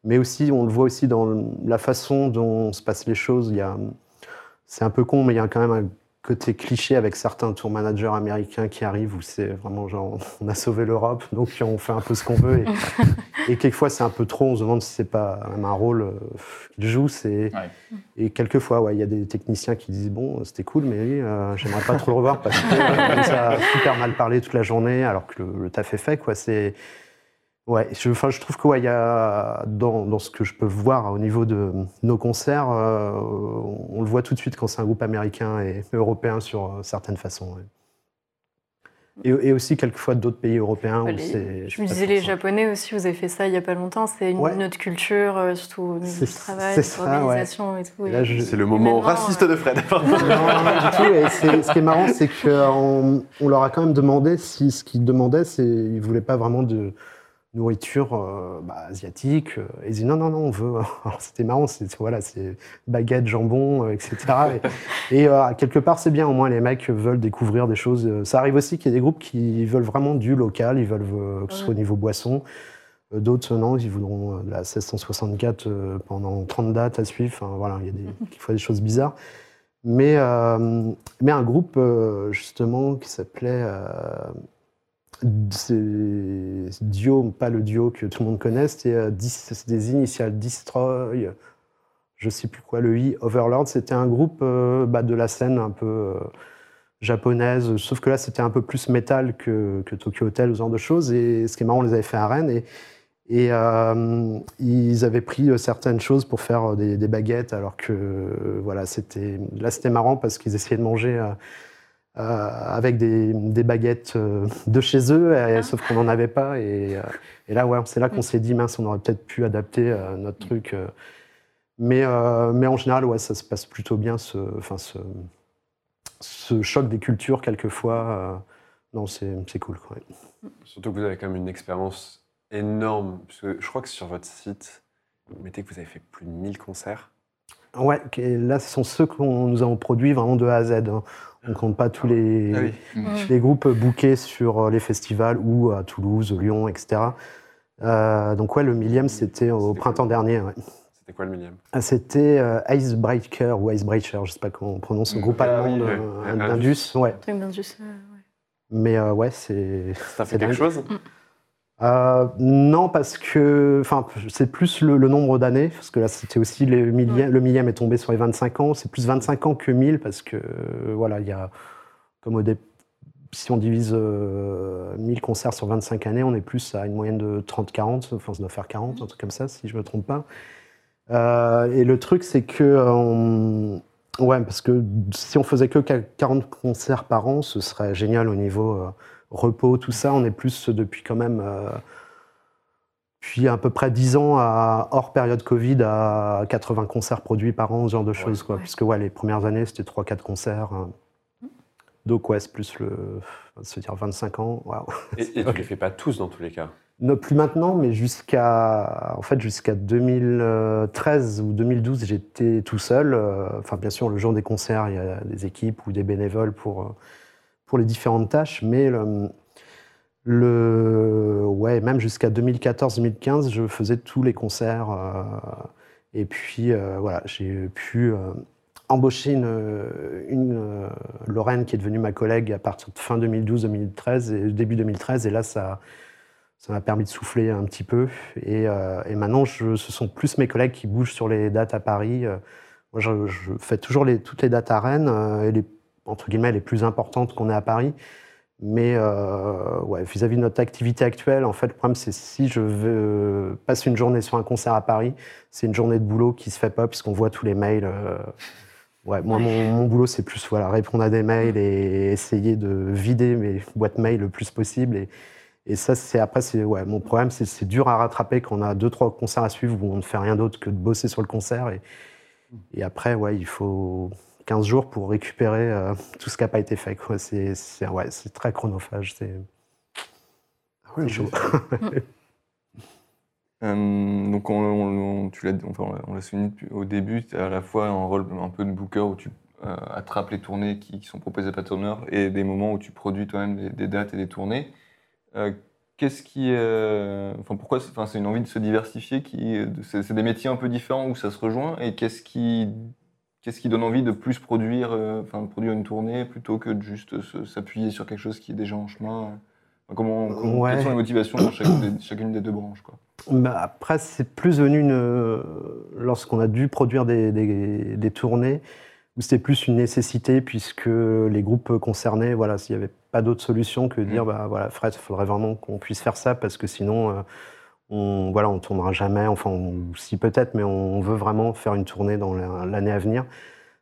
Speaker 5: Mais aussi, on le voit aussi dans la façon dont se passent les choses. Il y a, c'est un peu con, mais il y a quand même un côté cliché avec certains tour managers américains qui arrivent où c'est vraiment genre on a sauvé l'Europe, donc on fait un peu ce qu'on veut. Et, et quelquefois c'est un peu trop, on se demande si c'est pas même un rôle euh, qu'ils jouent. C'est,
Speaker 3: Ouais.
Speaker 5: Et quelquefois, ouais, il y a des techniciens qui disent bon, c'était cool, mais oui, euh, j'aimerais pas trop le revoir parce que euh, nous a super mal parlé toute la journée, alors que le, le taf est fait, quoi. C'est Ouais, je, enfin, je trouve que ouais, y a dans, dans ce que je peux voir au niveau de nos concerts, euh, on le voit tout de suite quand c'est un groupe américain et européen sur euh, certaines façons. ouais. Et, et aussi quelquefois d'autres pays européens où
Speaker 4: Les-
Speaker 5: c'est.
Speaker 4: je me disais, les Japonais aussi, vous avez fait ça il n'y a pas longtemps. C'est une
Speaker 5: Ouais.
Speaker 4: autre culture, euh, surtout au niveau du travail,
Speaker 5: c'est
Speaker 4: de
Speaker 5: ça, ouais.
Speaker 4: l'organisation et tout.
Speaker 5: Et je-
Speaker 2: C'est le moment raciste
Speaker 4: euh,
Speaker 2: de Fred.
Speaker 5: Non, non, du tout. Et c'est- ce qui est marrant, c'est qu'on on leur a quand même demandé si ce qu'ils demandaient, c'est ils voulaient pas vraiment de nourriture euh, bah, asiatique. Euh, Ils disaient non, non, non, on veut. C'était marrant, c'est voilà, baguette, jambon, euh, etc. Et, et, euh, quelque part, c'est bien. Au moins, les mecs veulent découvrir des choses. Euh, Ça arrive aussi qu'il y ait des groupes qui veulent vraiment du local. Ils veulent euh, que ce soit au niveau boisson. Euh, D'autres, non, ils voudront euh, de la 1664 euh, pendant 30 dates à suivre. Enfin, voilà, il y a des, quelquefois des choses bizarres. Mais, euh, mais un groupe, euh, justement, qui s'appelait. C'est Dio, pas le duo que tout le monde connaît, c'était euh, des initiales Destroy, je sais plus quoi, le I, Overlord. C'était un groupe euh, bah, de la scène un peu euh, japonaise, sauf que là c'était un peu plus métal que, Tokyo Hotel, ce genre de choses. Et ce qui est marrant, on les avait fait à Rennes et, ils avaient pris certaines choses pour faire des, des baguettes, alors que voilà, c'était là c'était marrant parce qu'ils essayaient de manger. Euh, euh, avec des, des baguettes euh, de chez eux, et- sauf qu'on n'en avait pas. Et, euh, et là, ouais, c'est là qu'on s'est dit, mince, on aurait peut-être pu adapter euh, notre truc. euh. mais, euh, mais en général, ouais, ça se passe plutôt bien, ce, enfin, ce, ce choc des cultures, quelquefois. euh, non, c'est c'est cool. quoi.
Speaker 2: Surtout que vous avez quand même une expérience énorme. Parce que je crois que sur votre site, vous mettez que vous avez fait plus de 1000 concerts.
Speaker 5: Ouais, et là, ce sont ceux que nous avons produits vraiment de A à Z. On compte pas tous les,
Speaker 2: Ah oui.
Speaker 4: Mm.
Speaker 5: les groupes bookés sur euh, les festivals ou à Toulouse, Lyon, etc. Euh, donc ouais, le millième, c'était au printemps dernier. ouais.
Speaker 2: C'était quoi le millième?
Speaker 5: Ah, C'était euh, Icebreaker ou Icebreaker, je sais pas comment on prononce, le groupe
Speaker 2: Ah
Speaker 5: allemand
Speaker 2: oui,
Speaker 5: d'Indus. Ouais. Mais euh, ouais, c'est.
Speaker 2: Ça fait quelque
Speaker 5: dingue.
Speaker 2: chose
Speaker 5: Euh, non, parce que. Enfin, c'est plus le, le nombre d'années, parce que là, c'était aussi le millième, le millième est tombé sur les 25 ans. C'est plus 25 ans que 1000, parce que, euh, voilà, il y a. Comme au si on divise euh, 1000 concerts sur 25 années, on est plus à une moyenne de 30-40, enfin ça doit faire 40, un truc comme ça, si je ne me trompe pas. Euh, et le truc, c'est que... on- Ouais, parce que si on faisait que 40 concerts par an, ce serait génial au niveau repos, tout ça. On est plus depuis quand même... euh, puis à peu près 10 ans, à, hors période Covid, à 80 concerts produits par an, ce genre de choses. Quoi.
Speaker 4: Ouais.
Speaker 5: Puisque ouais, les premières années, c'était 3-4 concerts. hein. Donc ouais, c'est plus le... se dire 25 ans, waouh.
Speaker 2: Et, et tu ne les fais pas tous dans tous les cas?
Speaker 5: Ne plus maintenant, mais jusqu'à en fait jusqu'à 2013 ou 2012, j'étais tout seul. Euh, Enfin, bien sûr, le jour des concerts, il y a des équipes ou des bénévoles pour euh, pour les différentes tâches, mais le, le ouais, même jusqu'à 2014-2015, je faisais tous les concerts. euh, et puis euh, voilà, j'ai pu euh, embaucher une, une euh, Lorraine qui est devenue ma collègue à partir de fin 2012-2013 et début 2013, et là ça ça m'a permis de souffler un petit peu. Et, euh, et maintenant, je- ce sont plus mes collègues qui bougent sur les dates à Paris. Euh, Moi, je, fais toujours les, toutes les dates à Rennes, euh, et les, entre guillemets, les plus importantes qu'on ait à Paris. Mais euh, ouais, vis-à-vis de notre activité actuelle, en fait, le problème, c'est si je veux passer une journée sur un concert à Paris, c'est une journée de boulot qui se fait pas, puisqu'on voit tous les mails. euh, Ouais, moi, mon, boulot, c'est plus voilà, répondre à des mails et essayer de vider mes boîtes mail le plus possible. Et, et ça, c'est après, c'est ouais, mon problème, c'est c'est dur à rattraper quand on a deux, trois concerts à suivre où on ne fait rien d'autre que de bosser sur le concert. Et, et après, ouais, il faut 15 jours pour récupérer euh, tout ce qui n'a pas été fait. quoi. C'est c'est- ouais, c'est très chronophage. C'est c'est chaud.
Speaker 6: Euh, donc, on, on- on- tu l'as, enfin, on l'a- souligné au début, tu as à la fois un rôle un peu de booker où tu euh, attrapes les tournées qui, qui sont proposées par Turner et des moments où tu produis toi-même des, des dates et des tournées. Euh, Qu'est-ce qui, euh, enfin, pourquoi, c'est- enfin, c'est une envie de se diversifier qui, c'est des métiers un peu différents où ça se rejoint et qu'est-ce qui, qu'est-ce qui donne envie de plus produire, euh, enfin, produire une tournée plutôt que de juste s'appuyer sur quelque chose qui est déjà en chemin. Enfin, comment, comment-
Speaker 5: Ouais.
Speaker 6: quelles sont les motivations dans chacune des, chacune des deux branches, quoi?
Speaker 5: Bah, après, c'est plus venu une, euh, lorsqu'on a dû produire des, des- des tournées, où c'était plus une nécessité, puisque les groupes concernés, voilà, s'il n'y avait pas d'autre solution que de dire, bah, voilà, Fred, il faudrait vraiment qu'on puisse faire ça, parce que sinon, euh, on voilà, on tournera jamais, enfin, si peut-être, mais on veut vraiment faire une tournée dans la- l'année à venir.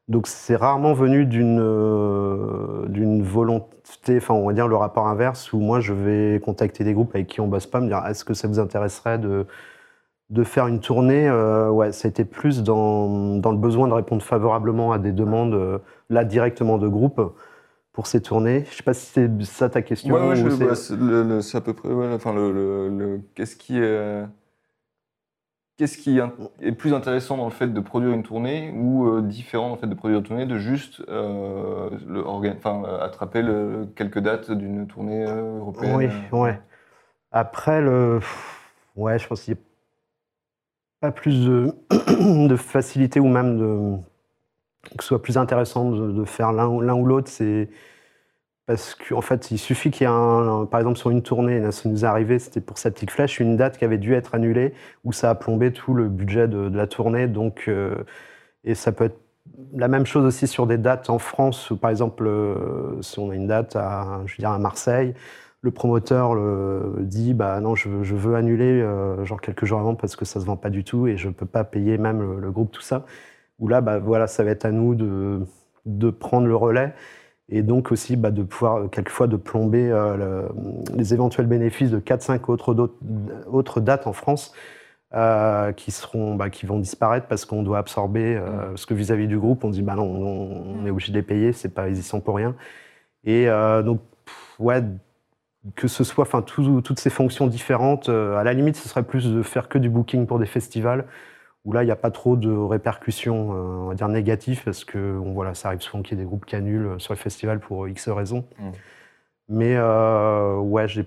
Speaker 5: Donc c'est rarement venu d'une euh, d'une volonté, enfin on va dire le rapport inverse, où moi je vais contacter des groupes avec qui on bosse pas, me dire est-ce que ça vous intéresserait de, de faire une tournée euh, Ouais, c'était plus dans, dans le besoin de répondre favorablement à des demandes, euh, là directement de groupes, pour ces tournées. Je sais pas si c'est ça ta question.
Speaker 6: Ouais, ouais,
Speaker 5: ou c'est-
Speaker 6: bah, c'est le- le- c'est à peu près. ouais, enfin, le, le- le- qu'est-ce qui est, qu'est-ce qui est plus intéressant dans le fait de produire une tournée ou euh, différent dans le fait de produire une tournée de juste euh, le enfin, euh, attraper le- quelques dates d'une tournée euh, européenne.
Speaker 5: Oui,
Speaker 6: euh,
Speaker 5: ouais. Après, le... ouais, je pense qu'il n'y a pas plus de, de facilité ou même de... que ce soit plus intéressant de, faire l'un ou l'autre. C'est parce qu'en fait, il suffit qu'il y ait un, par exemple, sur une tournée, là, ça nous est arrivé, c'était pour Septic Flash, une date qui avait dû être annulée, où ça a plombé tout le budget de, la tournée. Donc, euh, et ça peut être la même chose aussi sur des dates en France, où, par exemple, euh, si on a une date à, je veux dire, à Marseille, le promoteur le, dit bah non je veux, annuler euh, genre quelques jours avant parce que ça se vend pas du tout et je peux pas payer même le groupe tout ça où là bah voilà ça va être à nous de, de prendre le relais et donc aussi bah, de pouvoir euh, quelquefois de plomber euh, le- les éventuels bénéfices de 4-5 autres, dates en France euh, qui seront bah, qui vont disparaître parce qu'on doit absorber euh, parce que vis-à-vis du groupe on dit bah non on, on est obligé de les payer c'est pas ils y sont pour rien. Et donc pff, ouais que ce soit tout- toutes ces fonctions différentes à la limite ce serait plus de faire que du booking pour des festivals où là il n'y a pas trop de répercussions euh, on va dire négatives parce que on, voilà ça arrive souvent qu'il y ait des groupes qui annulent euh, sur les festivals pour X raisons
Speaker 6: Mm.
Speaker 5: mais euh, ouais je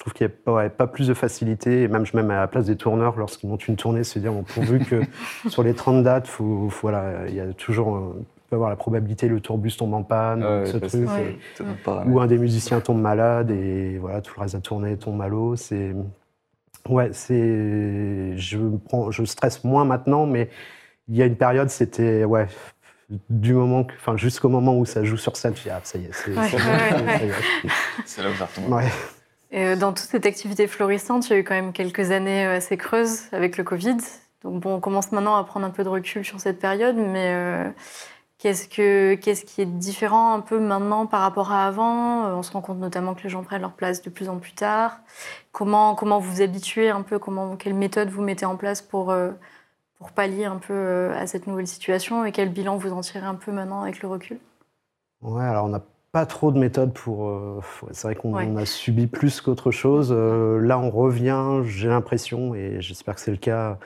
Speaker 5: trouve qu'il n'y a pas, ouais, pas plus de facilité, et même je à la place des tourneurs lorsqu'ils montent une tournée, se dire, bon, pourvu que sur les 30 dates, faut, faut- voilà, il y a toujours, euh, peut avoir la probabilité le tourbus tombe en panne,
Speaker 6: Ouais,
Speaker 5: ce truc,
Speaker 4: Ouais.
Speaker 6: paramètre.
Speaker 5: ou un des musiciens tombe malade et voilà, tout le reste de la tournée tombe à l'eau. C'est, ouais, c'est, je me prends, je stresse moins maintenant, mais il y a une période, c'était, ouais, du moment, que- enfin jusqu'au moment où ça joue sur scène, je dis, ah, ça y est, c'est
Speaker 4: Ouais, ouais, ouais.
Speaker 3: là où ça retombe.
Speaker 5: Ouais.
Speaker 4: Et euh, dans toute cette activité florissante, il y a eu quand même quelques années euh, assez creuses avec le Covid. Donc bon, on commence maintenant à prendre un peu de recul sur cette période, mais euh, qu'est-ce, que, qu'est-ce qui est différent un peu maintenant par rapport à avant? Euh, On se rend compte notamment que les gens prennent leur place de plus en plus tard. Comment, comment vous vous habituez un peu? Comment, Quelle méthode vous mettez en place pour, euh, pour pallier un peu euh, à cette nouvelle situation? Et quel bilan vous en tirez un peu maintenant avec le recul?
Speaker 5: Ouais, alors on n'a pas trop de méthodes pour. euh, c'est vrai qu'on
Speaker 4: Ouais.
Speaker 5: a subi plus qu'autre chose. Euh, là, on revient, j'ai l'impression, et j'espère que c'est le cas,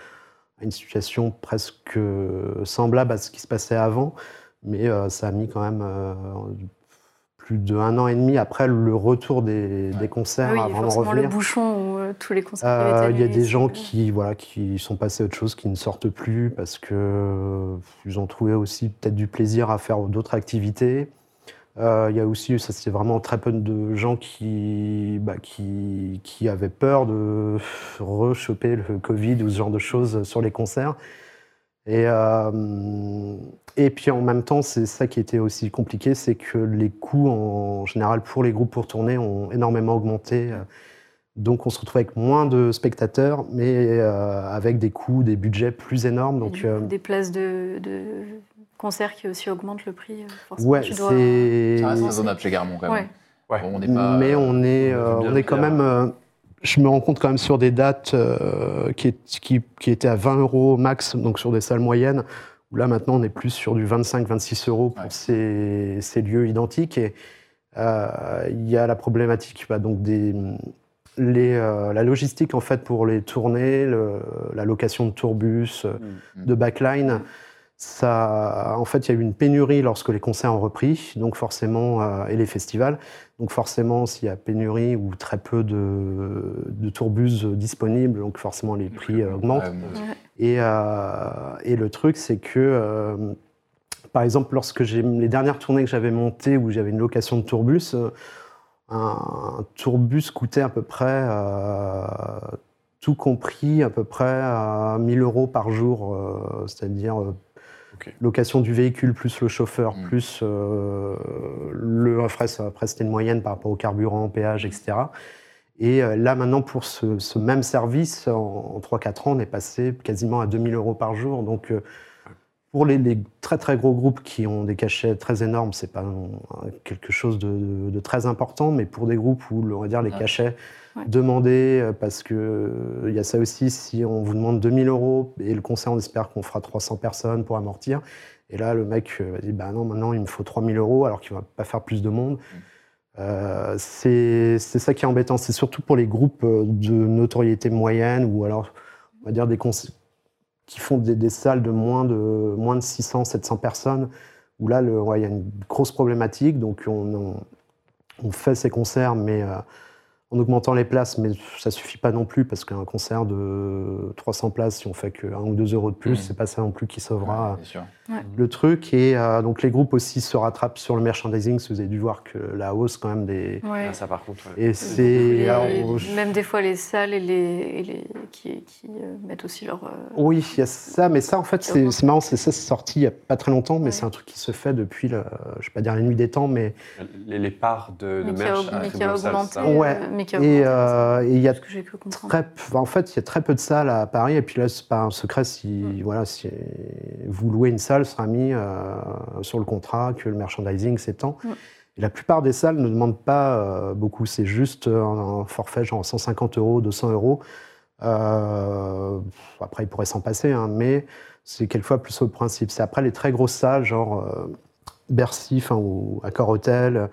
Speaker 5: à une situation presque semblable à ce qui se passait avant. Mais euh, ça a mis quand même euh, plus d'un an et demi après le retour des, des concerts
Speaker 4: Oui,
Speaker 5: à vraiment
Speaker 4: forcément le
Speaker 5: revenir.
Speaker 4: bouchon où euh, tous les concerts
Speaker 5: Euh, Il y a des gens qui, voilà, qui sont passés à autre chose, qui ne sortent plus parce que ils ont trouvé aussi peut-être du plaisir à faire d'autres activités. Euh, Il y a aussi, ça c'est vraiment très peu de gens qui, bah, qui, qui avaient peur de rechoper le Covid ou ce genre de choses sur les concerts. Et, euh, et puis en même temps, c'est ça qui était aussi compliqué, c'est que les coûts en général pour les groupes pour tourner ont énormément augmenté. Donc on se retrouve avec moins de spectateurs, mais euh, avec des coûts, des budgets plus énormes. Donc euh,
Speaker 4: des places de, de concerts qui aussi augmentent le prix. Forcément,
Speaker 5: ouais,
Speaker 4: tu dois-
Speaker 5: c'est.
Speaker 3: Ça reste raisonnable chez Garamond quand même.
Speaker 4: Ouais.
Speaker 3: Bon, on n'est pas.
Speaker 5: mais on est,
Speaker 2: on
Speaker 5: euh, est quand même. Je me rends compte quand même sur des dates euh, qui, est- qui, qui étaient à 20 euros max, donc sur des salles moyennes, où là maintenant on est plus sur du 25-26 euros pour
Speaker 3: Ouais.
Speaker 5: ces, ces lieux identiques. Et euh, il y a la problématique bah, donc des, les, euh, la logistique en fait pour les tournées, le- la location de tourbus, euh,
Speaker 3: Mm.
Speaker 5: de backline. Ça, en fait, il y a eu une pénurie lorsque les concerts ont repris, donc forcément, et les festivals. Donc forcément, s'il y a pénurie ou très peu de, de tourbus disponibles, donc forcément les prix augmentent. Et, euh, et le truc, c'est que, euh, par exemple, lorsque j'ai les dernières tournées que j'avais montées où j'avais une location de tourbus, euh, un, un tourbus coûtait à peu près, euh, tout compris, à peu près à 1000 euros par jour, c'est-à-dire location du véhicule plus le chauffeur,
Speaker 3: Mm.
Speaker 5: plus euh, le frais, ça, après c'était une moyenne par rapport au carburant, péage, etc. Et euh, là, maintenant, pour ce, ce même service, en, en 3-4 ans, on est passé quasiment à 2000 euros par jour. Donc, euh, pour les, les très très gros groupes qui ont des cachets très énormes, c'est pas quelque chose de, de- de très important, mais pour des groupes où, on va dire, les cachets
Speaker 4: Ouais.
Speaker 5: demandés, euh, parce que euh, il y a ça aussi, si on vous demande 2000 euros et le concert, on espère qu'on fera 300 personnes pour amortir, et là, le mec euh, va dire, bah non, maintenant, il me faut 3000 euros, alors qu'il va pas faire plus de monde. Euh, c'est ça qui est embêtant. C'est surtout pour les groupes de notoriété moyenne ou alors, on va dire, des concerts qui font des, des salles de moins de, moins de 600, 700 personnes, où là, ouais, il y a une grosse problématique. Donc, on, on- on fait ces concerts, mais euh, en augmentant les places, mais ça suffit pas non plus, parce qu'un concert de 300 places, si on fait que 1 ou 2 euros de plus,
Speaker 3: Mhm.
Speaker 5: c'est pas ça non plus qui sauvera
Speaker 3: ouais,
Speaker 5: le truc. Et euh, donc, les groupes aussi se rattrapent sur le merchandising, que vous avez dû voir que la hausse, quand même, des.
Speaker 4: Ouais.
Speaker 2: Ah, ça, par contre, ouais.
Speaker 5: Et c'est.
Speaker 4: Les-
Speaker 5: alors, je-
Speaker 4: Même des fois les salles et les, et les- qui, qui, euh, mettent aussi leur. euh,
Speaker 5: Oui, il y a ça, mais ça, en fait, c'est c'est marrant, c'est ça, c'est sorti il n'y a pas très longtemps, mais
Speaker 4: Ouais.
Speaker 5: c'est un truc qui se fait depuis, le, je vais pas dire la nuit des temps, mais.
Speaker 2: Les, les parts de, de
Speaker 4: qui a,
Speaker 2: merch
Speaker 4: mais qui a augmenté.
Speaker 2: ça.
Speaker 5: Ouais.
Speaker 4: Euh, mais qui a
Speaker 5: Et il y a très, en fait, il y a très peu de salles à Paris, et puis là, c'est pas un secret si, voilà, si vous louez une salle, sera mis euh, sur le contrat que le merchandising s'étend.
Speaker 4: Mm.
Speaker 5: La plupart des salles ne demandent pas euh, beaucoup, c'est juste un, un forfait genre 150 euros, 200 euros. Euh, après, ils pourraient s'en passer, hein, mais c'est quelquefois plus au principe. C'est après les très grosses salles, genre euh, Bercy enfin, ou Accor Hotel,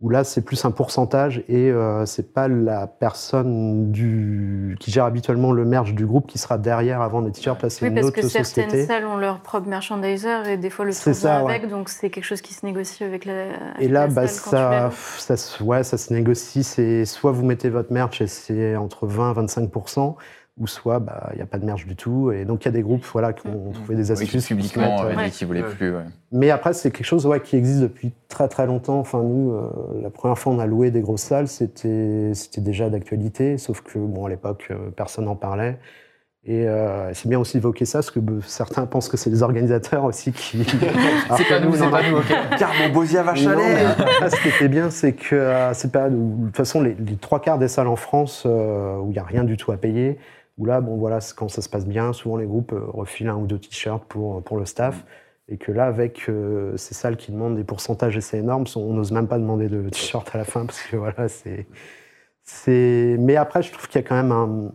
Speaker 5: où là, c'est plus un pourcentage et euh, c'est pas la personne du, qui gère habituellement le merge du groupe qui sera derrière avant les t-shirts. Là, c'est
Speaker 4: Oui,
Speaker 5: une
Speaker 4: parce
Speaker 5: autre
Speaker 4: que certaines salles ont leur propre merchandiser et des fois le
Speaker 5: C'est ça, ouais.
Speaker 4: avec, donc c'est quelque chose qui se négocie avec la.
Speaker 5: Et
Speaker 4: avec
Speaker 5: là,
Speaker 4: la
Speaker 5: bah,
Speaker 4: salle
Speaker 5: ça, ça, se- ouais, ça se négocie. C'est soit vous mettez votre merch et c'est entre 20 et 25 ou soit bah, il n'y a pas de merch du tout. Et donc il y a des groupes voilà, qui ont trouvé des
Speaker 3: Oui, qui
Speaker 5: astuces. se
Speaker 3: publiquement
Speaker 5: euh,
Speaker 3: voulait
Speaker 2: Ouais.
Speaker 3: plus. ouais.
Speaker 5: Mais après, c'est quelque chose ouais, qui existe depuis très très longtemps. Enfin, nous, euh, la première fois on a loué des grosses salles, c'était déjà d'actualité, sauf que bon, à l'époque, euh, personne n'en parlait. Et euh, c'est bien aussi d'évoquer ça, parce que bah, certains pensent que c'est les organisateurs aussi qui.
Speaker 3: C'est pas nous, c'est pas nous, ok.
Speaker 2: Car mon Bosia va chaler
Speaker 5: ce qui était bien, c'est que euh, c'est pas. De toute façon, les, les trois quarts des salles en France euh, où il n'y a rien du tout à payer, où là, bon voilà, quand ça se passe bien, souvent les groupes euh, refilent un ou deux t-shirts pour, pour le staff. Et que là, avec euh, ces salles qui demandent des pourcentages assez énormes, on n'ose même pas demander de t-shirt à la fin parce que voilà, c'est. c'est- Mais après, je trouve qu'il y a quand même un,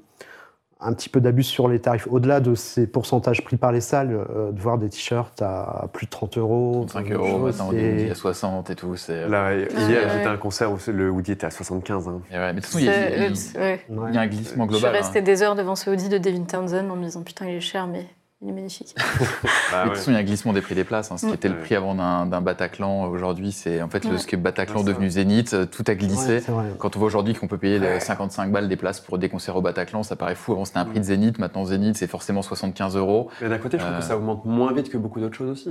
Speaker 5: un petit peu d'abus sur les tarifs. Au-delà de ces pourcentages pris par les salles, euh, de voir des t-shirts à plus de 30 euros.
Speaker 3: 5
Speaker 5: enfin,
Speaker 3: euros, maintenant, dit à 60 et tout. c'est-
Speaker 2: Là, hier,
Speaker 4: ouais.
Speaker 2: j'étais à un concert où le Woody était à 75. hein.
Speaker 3: Et ouais, mais de toute façon, il y, a-
Speaker 4: C'est-
Speaker 3: il y a-
Speaker 4: euh, ouais.
Speaker 5: Ouais.
Speaker 3: il y a un glissement
Speaker 4: Je suis
Speaker 3: global. hein.
Speaker 4: restée des heures devant ce Audi de Devin Townsend en me disant putain, il est cher, mais il est magnifique.
Speaker 2: Bah
Speaker 3: de toute façon, il y a un glissement des prix des places. hein. Ce qui était le prix avant d'un d'un Bataclan, aujourd'hui, c'est en fait le- ce que Bataclan
Speaker 2: Ouais,
Speaker 3: devenu Zénith, euh, tout a glissé.
Speaker 5: Ouais.
Speaker 3: Quand on voit aujourd'hui qu'on peut payer les 55 balles des places pour des concerts au Bataclan, ça paraît fou. Avant, c'était un prix de Zénith. Maintenant, Zénith, c'est forcément 75 euros.
Speaker 2: Mais d'un côté, je trouve
Speaker 3: Euh.
Speaker 2: que ça augmente moins vite que beaucoup d'autres choses aussi.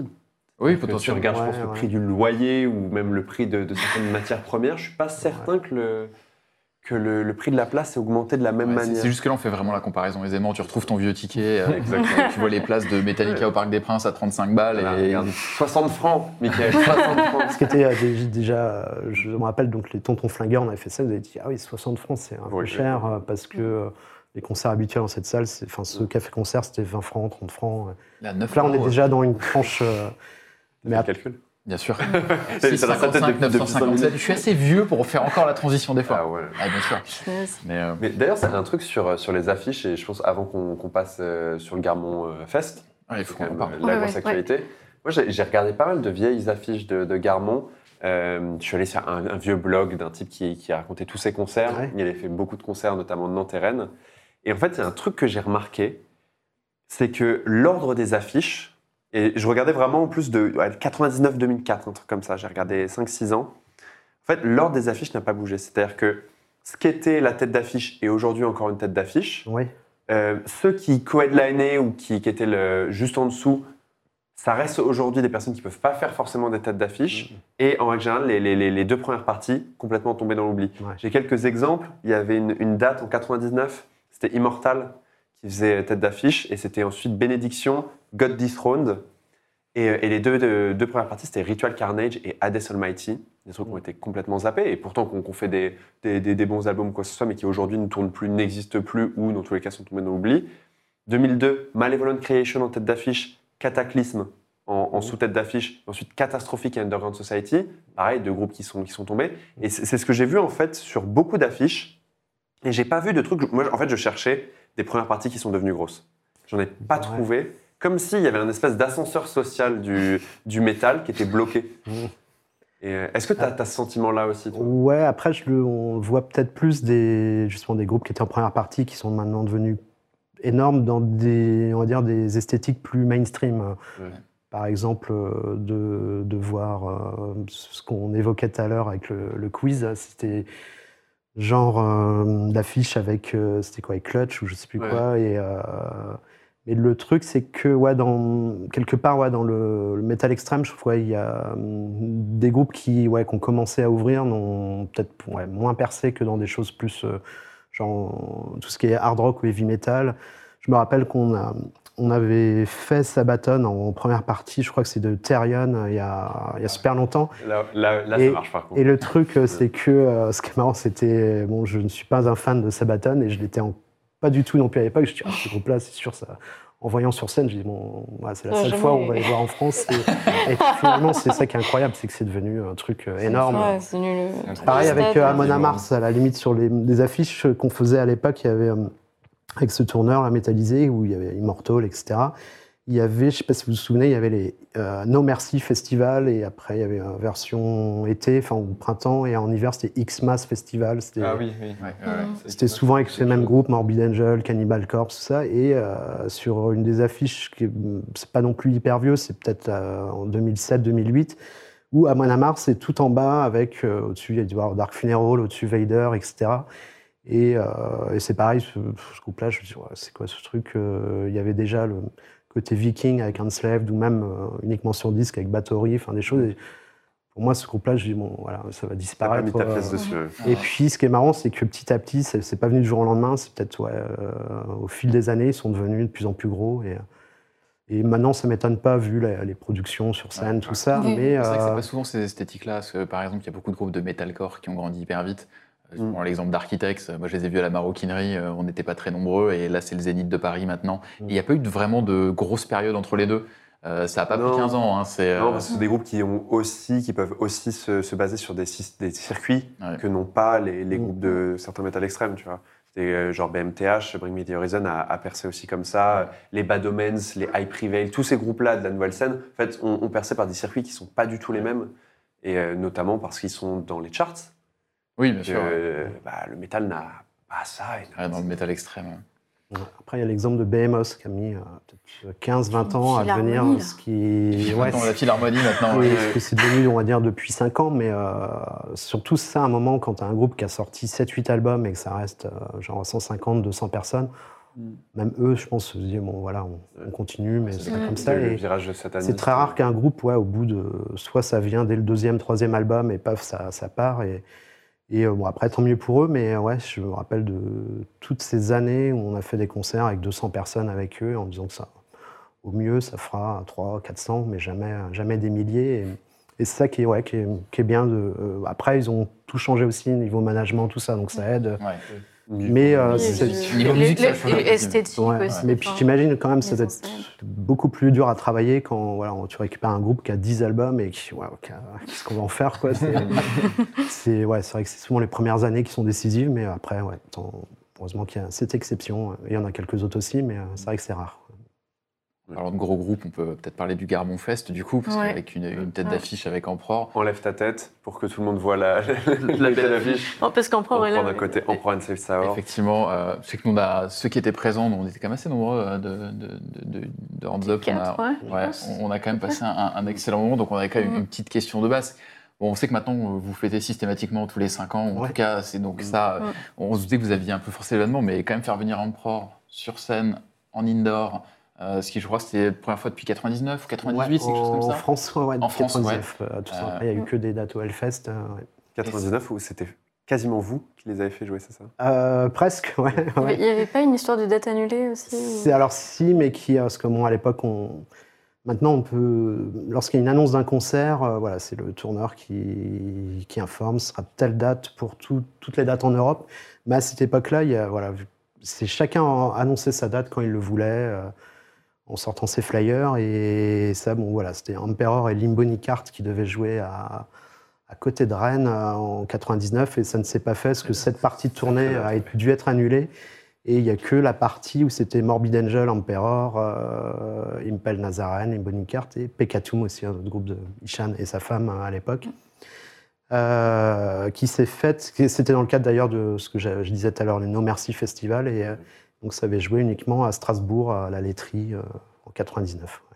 Speaker 3: Oui,
Speaker 2: Que tu
Speaker 3: potentiellement.
Speaker 2: regardes, je pense,
Speaker 5: Ouais,
Speaker 2: le prix du loyer ou même le prix de, de certaines matières premières. Je suis pas certain que, le, que le, le prix de la place ait augmenté de la même
Speaker 3: Ouais,
Speaker 2: manière.
Speaker 3: c'est juste que là, on fait vraiment la comparaison aisément. Tu retrouves ton vieux ticket. euh, tu vois les places de Metallica au Parc des Princes à 35 balles.
Speaker 2: Voilà,
Speaker 3: et...
Speaker 2: regarde, 60 francs, Michael, 60 francs.
Speaker 5: Ce qui était euh, dé- déjà, euh, je me rappelle donc les tontons flingueurs, on avait fait ça, vous avez dit ah oui 60 francs c'est un peu cher parce que euh, les concerts habituels dans cette salle, enfin ce café concert c'était 20 francs, 30 francs.
Speaker 3: Là, 9
Speaker 5: Donc là on est déjà dans une tranche. euh,
Speaker 2: Mais calcul.
Speaker 3: Bien sûr.
Speaker 2: C'est ça dans sa tête
Speaker 3: 655,
Speaker 2: depuis- depuis
Speaker 3: 957.
Speaker 2: cinq
Speaker 3: Je suis assez vieux pour faire encore la transition des
Speaker 2: Ah
Speaker 3: fois.
Speaker 2: ouais.
Speaker 3: Ah, bien sûr. Mais euh,
Speaker 2: Mais d'ailleurs, c'est un truc sur, sur les affiches, et je pense avant qu'on passe euh, sur le Garmon euh, Fest,
Speaker 3: il faut
Speaker 2: quand
Speaker 3: qu'on parle.
Speaker 2: euh, la
Speaker 4: Ouais,
Speaker 2: grosse
Speaker 4: ouais,
Speaker 2: actualité. Moi, j'ai regardé pas mal de vieilles affiches de, de Garmon. Euh, je suis allé sur un, un vieux blog d'un type qui, qui a raconté tous ses concerts.
Speaker 5: Ouais.
Speaker 2: Il avait fait beaucoup de concerts, notamment de Nantes et Rennes. Et en fait, il y a un truc que j'ai remarqué, c'est que l'ordre des affiches, et je regardais vraiment en plus de ouais, 99-2004, un truc comme ça, j'ai regardé 5-6 ans. En fait, l'ordre des affiches n'a pas bougé. C'est-à-dire que ce qu'était la tête d'affiche est aujourd'hui encore une tête d'affiche.
Speaker 5: ouais.
Speaker 2: Euh, ceux qui co-headlinaient ou qui, qui étaient le- juste en dessous, ça reste aujourd'hui des personnes qui ne peuvent pas faire forcément des têtes d'affiche. Et en règle générale, les, les- les- les deux premières parties, complètement tombées dans l'oubli.
Speaker 5: Ouais.
Speaker 2: J'ai quelques exemples. Il y avait une, une date en 99, c'était Immortal qui faisait tête d'affiche. Et c'était ensuite Bénédiction, God Dethroned. Et, euh, et les deux, deux, deux premières parties, c'était Ritual Carnage et Hades Almighty. Des trucs qui ont été complètement zappés. Et pourtant, qu'on qu'on fait des, des, des- des bons albums quoi que ce soit, mais qui aujourd'hui ne tournent plus, n'existent plus, ou dans tous les cas sont tombés dans l'oubli. 2002, Malevolent Creation en tête d'affiche, Cataclysme en, en sous-tête d'affiche, ensuite Catastrophic et Underground Society, pareil, deux groupes qui sont, qui sont tombés. Et c'est c'est ce que j'ai vu en fait sur beaucoup d'affiches, et j'ai pas vu de trucs. Moi, en fait, je cherchais des premières parties qui sont devenues grosses. J'en ai pas
Speaker 5: Ouais.
Speaker 2: trouvé, comme s'il y avait un espèce d'ascenseur social du, du métal qui était bloqué. Euh, Est-ce que tu as, ce sentiment-là aussi toi?
Speaker 5: Ouais, après, je le, on voit peut-être plus des, justement, des groupes qui étaient en première partie qui sont maintenant devenus énormes dans des, on va dire, des esthétiques plus mainstream.
Speaker 2: Ouais.
Speaker 5: Par exemple, euh, de, de voir euh, ce qu'on évoquait tout à l'heure avec le, le quiz, c'était genre euh, d'affiche avec, euh, c'était quoi, avec Clutch ou je sais plus
Speaker 2: Ouais.
Speaker 5: quoi. Et, euh, mais le truc, c'est que ouais, dans, quelque part, ouais, dans le, le métal extrême, je trouve qu'il y a hum, des groupes qui, ouais, qui ont commencé à ouvrir, n'ont peut-être ouais, moins percé que dans des choses plus, euh, genre tout ce qui est hard rock ou heavy metal. Je me rappelle qu'on a, on avait fait Sabaton en première partie, je crois que c'est de Therion, euh, il y a, il y a super longtemps.
Speaker 2: Là, là, là,
Speaker 5: Et-
Speaker 2: ça marche par contre.
Speaker 5: Et le truc, euh, c'est que euh, ce qui est marrant, c'était. Bon, je ne suis pas un fan de Sabaton et je l'étais pas du tout non plus à l'époque. Je me suis dit, ah, ce groupe-là, c'est sûr, ça. En voyant sur scène, je dis, bon, ouais, c'est la seule
Speaker 4: jamais.
Speaker 5: fois où on va les voir en France. Et, et finalement, c'est ça qui est incroyable, c'est que c'est devenu un truc énorme.
Speaker 4: Ouais, c'est nul.
Speaker 5: Pareil avec Amon
Speaker 3: effectivement.
Speaker 5: Mars, à la limite, sur les, affiches qu'on faisait à l'époque, il y avait, euh, avec ce tourneur là, métallisé, où il y avait Immortal, etc. Il y avait, je ne sais pas si vous vous souvenez, il y avait les euh, No Mercy Festival, et après, il y avait une version été, enfin, au printemps, et en hiver, c'était X-Mass Festival. C'était
Speaker 6: Ah oui, oui.
Speaker 3: Ouais.
Speaker 6: Ouais, ouais.
Speaker 5: c'était souvent avec ces mêmes groupes, Morbid Angel, Cannibal Corpse, tout ça. Et euh, sur une des affiches, qui c'est pas non plus hyper vieux, c'est peut-être euh, en 2007-2008, où Amon Amarth, c'est tout en bas avec, euh, au-dessus, il y a Dark Funeral, au-dessus Vader, etc. Et, euh, et c'est pareil, ce, ce groupe-là, je me dis, ouais, c'est quoi ce truc euh, Il y avait déjà le côté viking avec Enslaved, ou même euh, uniquement sur disque avec Bathory, enfin des choses. Et pour moi, ce groupe-là, je dis, bon, voilà, ça va
Speaker 2: pas
Speaker 5: disparaître.
Speaker 2: mis ta
Speaker 5: euh,
Speaker 2: pièce dessus. ouais.
Speaker 5: Et puis, ce qui est marrant, c'est que petit à petit, c'est pas venu du jour au lendemain. C'est peut-être ouais, euh, au fil des années, ils sont devenus de plus en plus gros. Et, et maintenant, ça m'étonne pas vu la- les productions sur scène,
Speaker 3: Ouais,
Speaker 5: tout
Speaker 3: ouais.
Speaker 5: ça.
Speaker 4: Oui.
Speaker 5: Mais
Speaker 3: C'est vrai que c'est pas souvent ces esthétiques-là, parce que par exemple, il y a beaucoup de groupes de metalcore qui ont grandi hyper vite. Euh, Je
Speaker 2: Mm.
Speaker 3: prends l'exemple d'Architects, moi je les ai vus à la maroquinerie, euh, on n'était pas très nombreux, et là c'est le Zénith de Paris maintenant.
Speaker 5: Mm.
Speaker 3: Il n'y a pas eu de, vraiment de grosse période entre les deux. Euh, ça n'a pas
Speaker 2: Non.
Speaker 3: pris 15 ans. hein, c'est,
Speaker 2: Non,
Speaker 3: euh,
Speaker 2: parce que c'est des groupes qui ont aussi, qui peuvent aussi se, se baser sur des, des circuits
Speaker 3: Ouais.
Speaker 2: que n'ont pas les, les
Speaker 5: Mm.
Speaker 2: groupes de certains métal extrêmes, tu vois. C'est euh, genre BMTH, Bring Me the Horizon a, a percé aussi comme ça. Les Bad Omens, les High Prevail, tous ces groupes-là de la nouvelle scène, en fait, ont, ont percé par des circuits qui sont pas du tout les mêmes. Et euh, notamment parce qu'ils sont dans les charts.
Speaker 3: Oui, bien
Speaker 2: Que,
Speaker 3: sûr. ouais.
Speaker 2: euh, bah, le métal n'a pas ça. et
Speaker 3: Ouais, dans le métal extrême.
Speaker 5: Après, il y a l'exemple de Behemoth qui a mis euh, peut-être 15-20 ans à
Speaker 4: Philharmonie,
Speaker 5: venir,
Speaker 4: là.
Speaker 5: ce qui. ouais,
Speaker 3: Maintenant, la Philharmonie, maintenant.
Speaker 5: Oui, ce que c'est devenu, on va dire, depuis 5 ans, mais euh, surtout ça, à un moment, quand tu as un groupe qui a sorti 7-8 albums et que ça reste euh, genre 150, 200 personnes,
Speaker 2: Mm.
Speaker 5: même eux, je pense, se disent, bon, voilà, on, on continue, mais c'est pas
Speaker 4: Mm.
Speaker 5: comme ça.
Speaker 2: le
Speaker 5: Et
Speaker 2: virage de cette année.
Speaker 5: c'est très rare qu'un groupe, ouais, au bout de. Soit ça vient dès le deuxième, troisième album et paf, ça, ça part. Et, et euh, bon, après, tant mieux pour eux, mais euh, ouais, je me rappelle de toutes ces années où on a fait des concerts avec 200 personnes avec eux en disant que ça, au mieux, ça fera 300, 400, mais jamais, jamais des milliers. Et, c'est ça qui est, ouais, qui est, bien. De, euh, après, ils ont tout changé aussi, niveau management, tout ça, donc ça aide. Mais euh,
Speaker 3: niveau musique,
Speaker 4: esthétique
Speaker 5: mais puis j'imagine quand même ça doit être beaucoup plus dur à travailler quand voilà, tu récupères un groupe qui a 10 albums et qui, ouais, qu'est-ce qu'on va en faire quoi C'est ouais, c'est vrai que c'est souvent les premières années qui sont décisives, mais après, ouais, heureusement qu'il y a cette exception. Il y en a quelques autres aussi, mais euh, c'est vrai que c'est rare.
Speaker 3: Alors de gros groupes, on peut peut-être parler du Garbon Fest du coup, parce
Speaker 4: Ouais.
Speaker 3: qu'avec une, une tête
Speaker 4: Ouais.
Speaker 3: d'affiche avec Emperor.
Speaker 2: Enlève ta tête pour que tout le monde voit la, la belle affiche.
Speaker 4: Non, parce qu'Empereur
Speaker 2: On
Speaker 4: est
Speaker 2: prend
Speaker 4: là.
Speaker 2: d'un côté Emperor and Safe Sour.
Speaker 3: Effectivement, euh, que nous, on a, ceux qui étaient présents, on était quand même assez nombreux euh, de, de, de, de, de Hands Up. On a,
Speaker 4: Quatre, ouais.
Speaker 3: ouais, on, on a quand même passé un, un excellent moment, donc on avait quand même
Speaker 4: Mhm.
Speaker 3: une petite question de base. Bon, on sait que maintenant, euh, vous fêtez systématiquement tous les 5 ans, en
Speaker 5: Ouais.
Speaker 3: tout cas, c'est donc
Speaker 2: Mhm.
Speaker 3: ça.
Speaker 4: Mhm.
Speaker 3: On se doutait que vous aviez un peu forcé l'événement, mais quand même faire venir Emperor sur scène, en indoor, euh, ce qui, je crois, c'était la première fois depuis 99 ou 98,
Speaker 5: Ouais,
Speaker 3: quelque chose comme
Speaker 5: en
Speaker 3: ça.
Speaker 5: France, ouais, ouais,
Speaker 3: En France,
Speaker 5: 99, euh, tout ça.
Speaker 3: Euh,
Speaker 5: Après, il n'y a eu que des dates au Hellfest. euh, ouais.
Speaker 2: 99 où c'était quasiment vous qui les avez fait jouer, c'est ça?
Speaker 5: Euh, presque, ouais.
Speaker 4: Il
Speaker 5: ouais.
Speaker 4: N'y avait pas une histoire de date annulée aussi ou-
Speaker 5: C'est alors si, mais qui, parce que bon, à l'époque, on... maintenant on peut, lorsqu'il y a une annonce d'un concert, euh, voilà, c'est le tourneur qui, qui informe, ce sera telle date pour tout- toutes les dates en Europe. Mais à cette époque-là, il y a, voilà, c'est chacun a annoncé sa date quand il le voulait, euh, en sortant ses flyers. Et ça, bon, voilà, c'était Emperor et Limbonicart qui devaient jouer à, à côté de Rennes euh, en 99, et ça ne s'est pas fait parce que cette partie de tournée a dû être annulée. Et il n'y a que la partie où c'était Morbid Angel, Emperor, euh, Impel Nazaren, Limbonicart et Pekatum aussi, un autre groupe de Ishan et sa femme euh, à l'époque, euh, qui s'est faite. C'était dans le cadre d'ailleurs de ce que je, je disais tout à l'heure, le No Mercy Festival. Et donc ça avait joué uniquement à Strasbourg, à la laiterie, euh, en 99. ouais.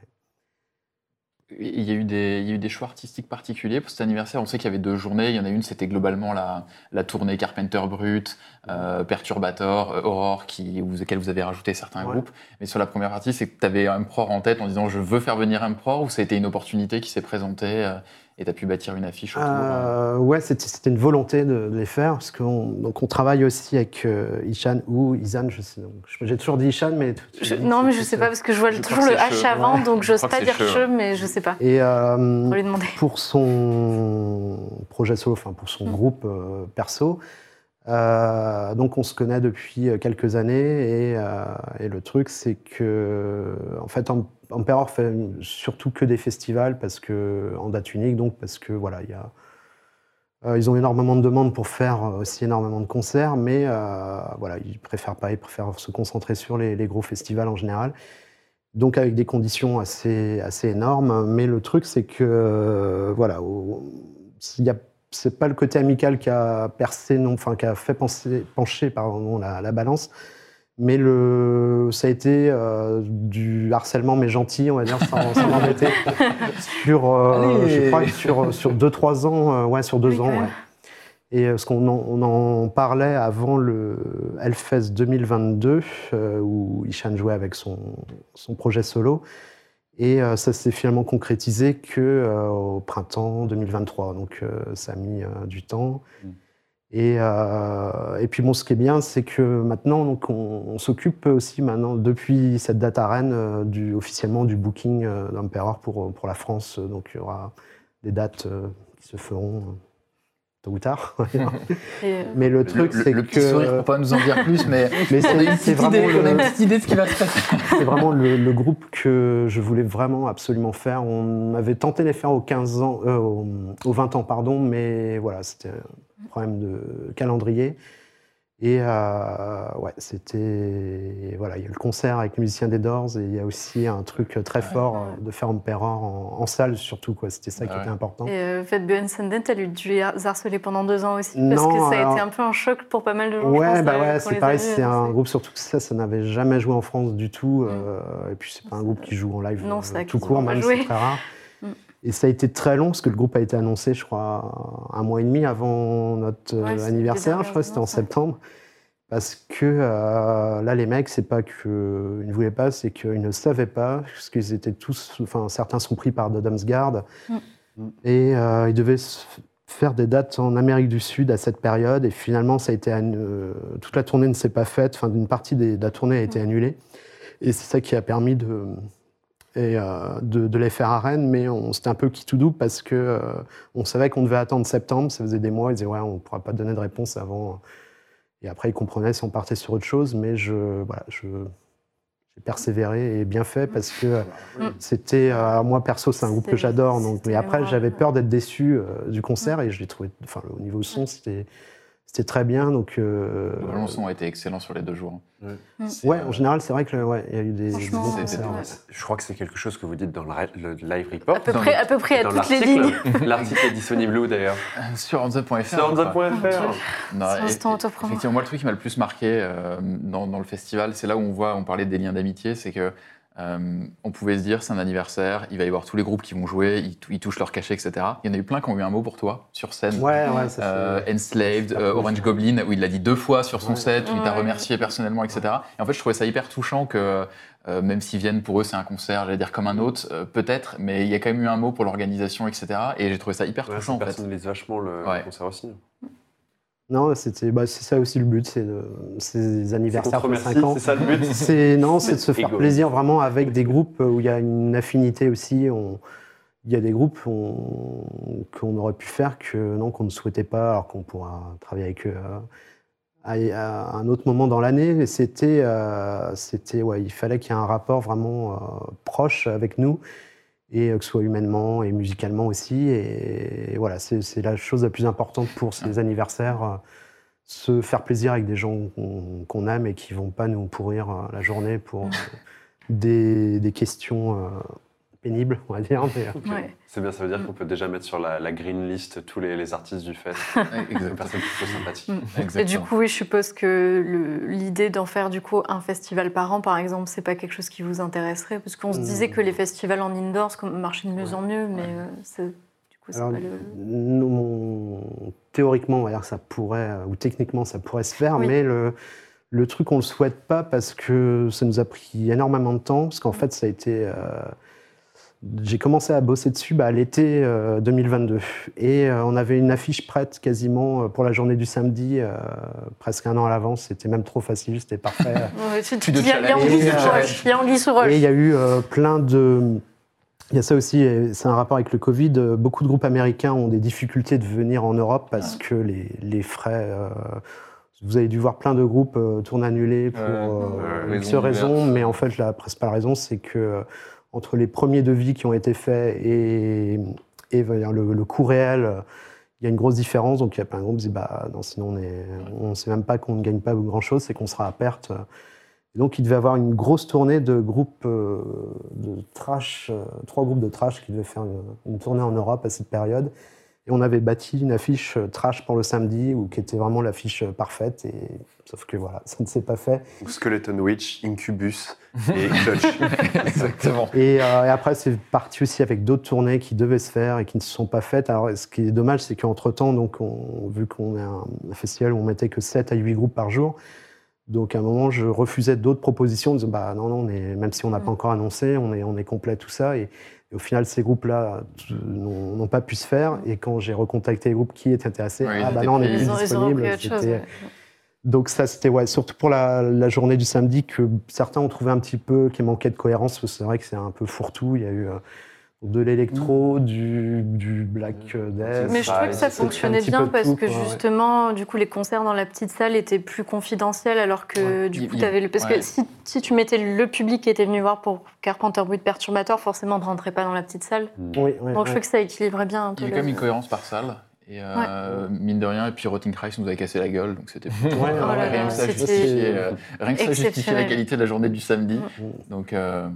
Speaker 3: Il y, a eu des, il y a eu des choix artistiques particuliers pour cet anniversaire? On sait qu'il y avait deux journées. Il y en a une, c'était globalement la, la tournée Carpenter Brut, euh, Perturbator, euh, Aurore, qui, vous, auquel vous avez rajouté certains
Speaker 5: Ouais.
Speaker 3: groupes. Mais sur la première partie, c'est que tu avais Emperor en tête en disant je veux faire venir Emperor ou ça a été une opportunité qui s'est présentée et tu as pu bâtir une affiche autour euh,
Speaker 5: Euh, ouais, c'était une volonté de, de les faire, parce qu'on on travaille aussi avec euh, Ishan ou Isan, je sais. donc, J'ai toujours dit Ishan, mais. tu- tu
Speaker 4: Je-
Speaker 5: dis
Speaker 4: non, mais je sais
Speaker 5: ça.
Speaker 4: pas, parce que je vois
Speaker 3: Je
Speaker 4: toujours le H avant,
Speaker 3: ouais.
Speaker 4: donc
Speaker 3: Je
Speaker 4: j'ose pas dire
Speaker 3: cheveux,
Speaker 4: mais je sais pas.
Speaker 5: Et euh,
Speaker 4: lui demander.
Speaker 5: pour son projet solo, enfin pour son
Speaker 4: Mm.
Speaker 5: groupe euh, perso, euh, donc on se connaît depuis euh, quelques années et, euh, et le truc c'est que en fait Em- Emperor fait surtout que des festivals parce que en date unique donc parce que voilà il y ils ont énormément de demandes pour faire aussi énormément de concerts, mais voilà, ils préfèrent pas, ils préfèrent se concentrer sur les, les gros festivals en général. Donc avec des conditions assez, assez énormes. Mais le truc, c'est que voilà, s'il y a- c'est pas le côté amical qui a percé, non, enfin qui a fait penser, pencher pardon, la, la balance. Mais le, ça a été euh, du harcèlement, mais gentil, on va dire, sans, sans m'embêter. sur, euh, je crois que sur, sur 2-3 ans, euh, ouais, sur 2
Speaker 4: Oui,
Speaker 5: ans, ouais. Et euh, parce qu'on en, on en parlait avant le Hellfest 2022, euh, où Ishan jouait avec son, son projet solo. Et euh, ça s'est finalement concrétisé que euh, au printemps 2023. Donc euh, ça a mis du temps.
Speaker 6: Mm.
Speaker 5: Et, et puis bon, ce qui est bien, c'est que maintenant, donc, on, on s'occupe aussi maintenant, depuis cette date à Rennes, du, officiellement du booking d'Emperor pour, pour la France. Donc il y aura des dates qui se feront tôt ou tard.
Speaker 4: Euh,
Speaker 5: Mais le truc, c'est
Speaker 3: le petit sourire
Speaker 5: que
Speaker 3: pour pas nous en dire plus, mais
Speaker 5: mais
Speaker 3: on a une
Speaker 5: c'est vraiment
Speaker 3: idée, une
Speaker 5: le,
Speaker 3: petite idée de ce qui va se passer.
Speaker 5: c'est vraiment le, le groupe que je voulais vraiment absolument faire. On avait tenté de les faire aux 15 ans, euh, aux, aux 20 ans, pardon, mais voilà, c'était un problème de calendrier. Et euh, ouais, c'était. Voilà, il y a le concert avec les musiciens des Doors et il y a aussi un truc très fort euh, de faire Emperor en, en salle, surtout. quoi. C'était ça qui
Speaker 3: Ouais.
Speaker 5: était important.
Speaker 4: et euh, Fat Sundent, elle a dû harceler pendant deux ans aussi. parce que ça a
Speaker 5: alors-
Speaker 4: été un peu un choc pour pas mal de gens. je
Speaker 5: Ouais,
Speaker 4: pense,
Speaker 5: bah
Speaker 4: euh,
Speaker 5: ouais, c'est pareil, c'est un groupe, surtout que ça, ça n'avait jamais joué en France du tout. euh, et puis, c'est pas un groupe qui joue en live
Speaker 4: Non,
Speaker 5: euh, tout court, même c'est très rare.
Speaker 4: Mm.
Speaker 5: Et ça a été très long, parce que le groupe a été annoncé, je crois, un mois et demi avant notre euh,
Speaker 4: Ouais,
Speaker 5: anniversaire, je crois, c'était en septembre. Parce que euh, là, les mecs, c'est pas qu'ils ne voulaient pas, c'est qu'ils ne savaient pas, parce qu'ils étaient tous, enfin, certains sont pris par Doddom's Guard,
Speaker 4: Mm.
Speaker 5: et euh, ils devaient faire des dates en Amérique du Sud à cette période, et finalement, ça a été toute la tournée ne s'est pas faite, enfin, une partie de la tournée a été annulée, et c'est ça qui a permis de, et, euh, de, de les faire à Rennes, mais on- c'était un peu qui tout double parce que euh, on savait qu'on devait attendre septembre, ça faisait des mois, ils disaient ouais, on ne pourra pas donner de réponse avant. Et après, ils comprenaient si on partait sur autre chose, mais je, voilà, je, j'ai persévéré et bien fait parce que euh,
Speaker 4: Mm.
Speaker 5: c'était, euh, moi perso, c'est un groupe que j'adore, donc, mais après, j'avais peur d'être déçu euh, du concert et je l'ai trouvé, enfin, au niveau son, c'était, c'était très bien, donc. euh,
Speaker 3: Le son a été excellent sur les deux jours.
Speaker 5: ouais, en général, c'est vrai que ouais, il y a eu des, des
Speaker 4: Franchement,
Speaker 5: bons
Speaker 3: c'était
Speaker 5: concerts.
Speaker 4: ouais.
Speaker 5: ouais.
Speaker 2: Je crois que c'est quelque chose que vous dites dans le, live report.
Speaker 4: À peu près,
Speaker 3: le-
Speaker 4: à peu près à
Speaker 2: Dans
Speaker 4: toutes les
Speaker 2: l'article.
Speaker 4: lignes.
Speaker 2: L'article est disponible où d'ailleurs?
Speaker 3: Sur Hansa.fr.
Speaker 2: Sur
Speaker 4: autopromo.
Speaker 3: Effectivement, moi, le truc qui m'a le plus marqué euh, dans, dans le festival, c'est là où on voit, on parlait des liens d'amitié, c'est que euh, on pouvait se dire, c'est un anniversaire, il va y avoir tous les groupes qui vont jouer, ils, ils touchent leur cachet, etc. Il y en a eu plein qui ont eu un mot pour toi sur scène.
Speaker 5: Ouais, ouais, ça
Speaker 3: Euh, Enslaved, euh. Orange Goblin, où il l'a dit deux fois sur son
Speaker 5: Ouais.
Speaker 3: set, où il t'a remercié personnellement, etc. Et en fait, je trouvais ça hyper touchant que, euh, même s'ils viennent pour eux, c'est un concert, j'allais dire comme un autre, euh, peut-être, mais il y a quand même eu un mot pour l'organisation, etc. Et j'ai trouvé ça hyper
Speaker 2: Ouais,
Speaker 3: touchant,
Speaker 2: ça
Speaker 3: en fait.
Speaker 2: personnalise vachement le,
Speaker 3: Ouais.
Speaker 2: le concert aussi.
Speaker 5: Non, c'était, bah, c'est ça aussi le but, c'est de, ces anniversaires de
Speaker 2: te
Speaker 5: 5
Speaker 2: remercie,
Speaker 5: ans.
Speaker 2: c'est ça le but
Speaker 5: C'est non, c'est de se faire plaisir vraiment avec des groupes où il y a une affinité aussi. On- il y a des groupes on- qu'on aurait pu faire que non, qu'on ne souhaitait pas, alors qu'on pourra travailler avec eux euh, à, à un autre moment dans l'année. Mais c'était, euh, c'était, ouais, il fallait qu'il y ait un rapport vraiment euh, proche avec nous et euh, que ce soit humainement et musicalement aussi. Et, voilà, c'est la chose la plus importante pour ces anniversaires. euh, se faire plaisir avec des gens qu'on aime et qui vont pas nous pourrir euh, la journée pour des, des questions euh, pénibles, on va dire. mais, euh,
Speaker 4: Ouais.
Speaker 2: C'est bien, ça veut dire qu'on peut déjà mettre sur la, la green list tous les, les artistes du fest. les
Speaker 3: Exactement.
Speaker 2: personnes plutôt sympathiques.
Speaker 4: Mm. Et du
Speaker 3: Exactement.
Speaker 4: coup, oui, je suppose que l'idée d'en faire du coup un festival par an, par exemple, c'est pas quelque chose qui vous intéresserait, parce qu'on se disait que les festivals en indoor comme marchaient de mieux en mieux, mais euh, c'est- du coup, c'est
Speaker 5: Alors,
Speaker 4: pas le.
Speaker 5: théoriquement, on va dire que ça pourrait, euh, ou techniquement, ça pourrait se faire,
Speaker 4: Oui.
Speaker 5: mais le, le truc, on le souhaite pas parce que ça nous a pris énormément de temps, parce qu'en fait, ça a été. euh, j'ai commencé à bosser dessus bah, à l'été euh, 2022. Et euh, on avait une affiche prête quasiment euh, pour la journée du samedi, euh, presque un an à l'avance. C'était même trop facile, c'était parfait.
Speaker 4: Il y a- anguille sous
Speaker 5: euh,
Speaker 4: roche. Il y a anguille sous roche.
Speaker 5: Et il y a eu euh, plein de. Il y a ça aussi, c'est un rapport avec le Covid. euh, Beaucoup de groupes américains ont des difficultés de venir en Europe parce que les, les frais. euh, vous avez dû voir plein de groupes euh, tourner annulés pour euh, X
Speaker 6: raisons
Speaker 5: mais en fait, la principale raison, c'est que euh, entre les premiers devis qui ont été faits et, le, coût réel, il y a une grosse différence. Donc, il y a plein de groupes qui disent bah, non, sinon, on ne sait même pas qu'on ne gagne pas grand-chose, c'est qu'on sera à perte. Donc, il devait avoir une grosse tournée de groupes euh, de trash, euh, trois groupes de trash qui devaient faire une tournée en Europe à cette période. Et on avait bâti une affiche euh, trash pour le samedi, ou qui était vraiment l'affiche euh, parfaite. Et, sauf que voilà, ça ne s'est pas fait.
Speaker 2: Skeleton Witch, Incubus et Clutch.
Speaker 3: Exactement.
Speaker 5: Et, euh, et après, c'est parti aussi avec d'autres tournées qui devaient se faire et qui ne se sont pas faites. Alors, ce qui est dommage, c'est qu'entre-temps, donc, on, vu qu'on est un, un festival où on mettait que 7 à 8 groupes par jour, Donc à un moment, je refusais d'autres propositions, en disant bah non, non, on est- même si on n'a pas
Speaker 4: Mm.
Speaker 5: encore annoncé, on est, on est complet, tout ça. Et, et au final, ces groupes-là t- n'ont pas pu se faire. Et quand j'ai recontacté les groupes qui étaient intéressés, ah bah non, on est
Speaker 3: pris.
Speaker 5: plus disponible.
Speaker 4: ouais.
Speaker 5: Donc ça, c'était ouais, surtout pour la, la journée du samedi que certains ont trouvé un petit peu qu'il manquait de cohérence. C'est vrai que c'est un peu fourre-tout. Il y a eu euh, de l'électro, du, du black euh, death.
Speaker 4: Mais je trouvais que ça fonctionnait bien parce
Speaker 5: tout,
Speaker 4: que
Speaker 5: quoi, ouais.
Speaker 4: justement, du coup, les concerts dans la petite salle étaient plus confidentiels alors que du
Speaker 3: Il-
Speaker 4: coup, tu avais le. Parce
Speaker 3: ouais.
Speaker 4: que si, si tu mettais le public qui était venu voir pour Carpenter Brut Perturbator, forcément, on ne rentrait pas dans la petite salle.
Speaker 5: Oui, oui,
Speaker 4: Donc je trouve que ça équilibrait bien un peu.
Speaker 3: Il y a même une cohérence par salle. Et euh, mine de rien, et puis Rotting Christ nous avait cassé la gueule, donc c'était
Speaker 5: Ouais,
Speaker 3: rien
Speaker 5: ouais,
Speaker 3: que
Speaker 4: ouais,
Speaker 3: ça
Speaker 4: c'était-
Speaker 3: justifiait, euh, rien que ça justifiait la qualité de la journée du samedi.
Speaker 5: Mm.
Speaker 3: Donc euh,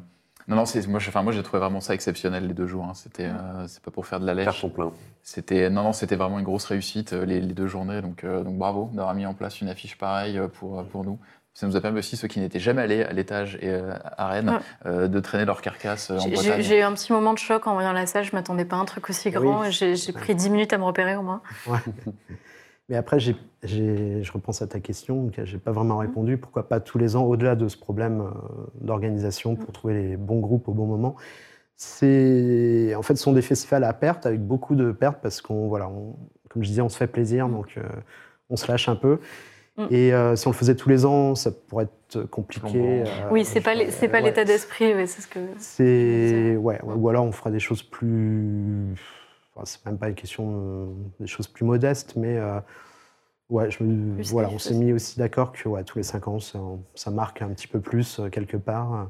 Speaker 3: non, non, c'est moi, enfin j'ai trouvé vraiment ça exceptionnel les deux jours. hein. C'était, euh, c'est pas pour faire de la lèche.
Speaker 2: Carton plein.
Speaker 3: C'était non, non, c'était vraiment une grosse réussite euh, les, les deux journées. Donc, euh, donc bravo d'avoir mis en place une affiche pareille pour, pour nous. Ça nous a permis aussi, ceux qui n'étaient jamais allés à l'étage et à Rennes,
Speaker 4: Ouais.
Speaker 3: euh, de traîner leur carcasse en Bretagne.
Speaker 4: j'ai eu un petit moment de choc en voyant la salle, je m'attendais pas à un truc aussi grand.
Speaker 5: Oui.
Speaker 4: j'ai pris 10 minutes à me repérer au moins.
Speaker 5: Ouais. Mais après, je repense à ta question, que j'ai pas vraiment répondu. Pourquoi pas tous les ans, au-delà de ce problème euh, d'organisation, pour trouver les bons groupes au bon moment? C'est en fait, ce sont des festivals à perte, avec beaucoup de pertes, parce qu'on, voilà, on- comme je disais, on se fait plaisir, donc euh, on se lâche un peu.
Speaker 4: Mm.
Speaker 5: Et euh, si on le faisait tous les ans, ça pourrait être compliqué. Euh,
Speaker 4: oui, c'est pas,
Speaker 5: je-
Speaker 4: c'est pas
Speaker 5: ouais.
Speaker 4: l'état d'esprit, ouais, c'est ce que.
Speaker 5: C'est ouais, ou alors on fera des choses plus. Enfin, c'est même pas une question de- des choses plus modestes, mais euh, ouais, je me-
Speaker 4: Plus
Speaker 5: voilà, on s'est mis aussi d'accord que ouais, tous les cinq ans, ça, ça marque un petit peu plus euh, quelque part.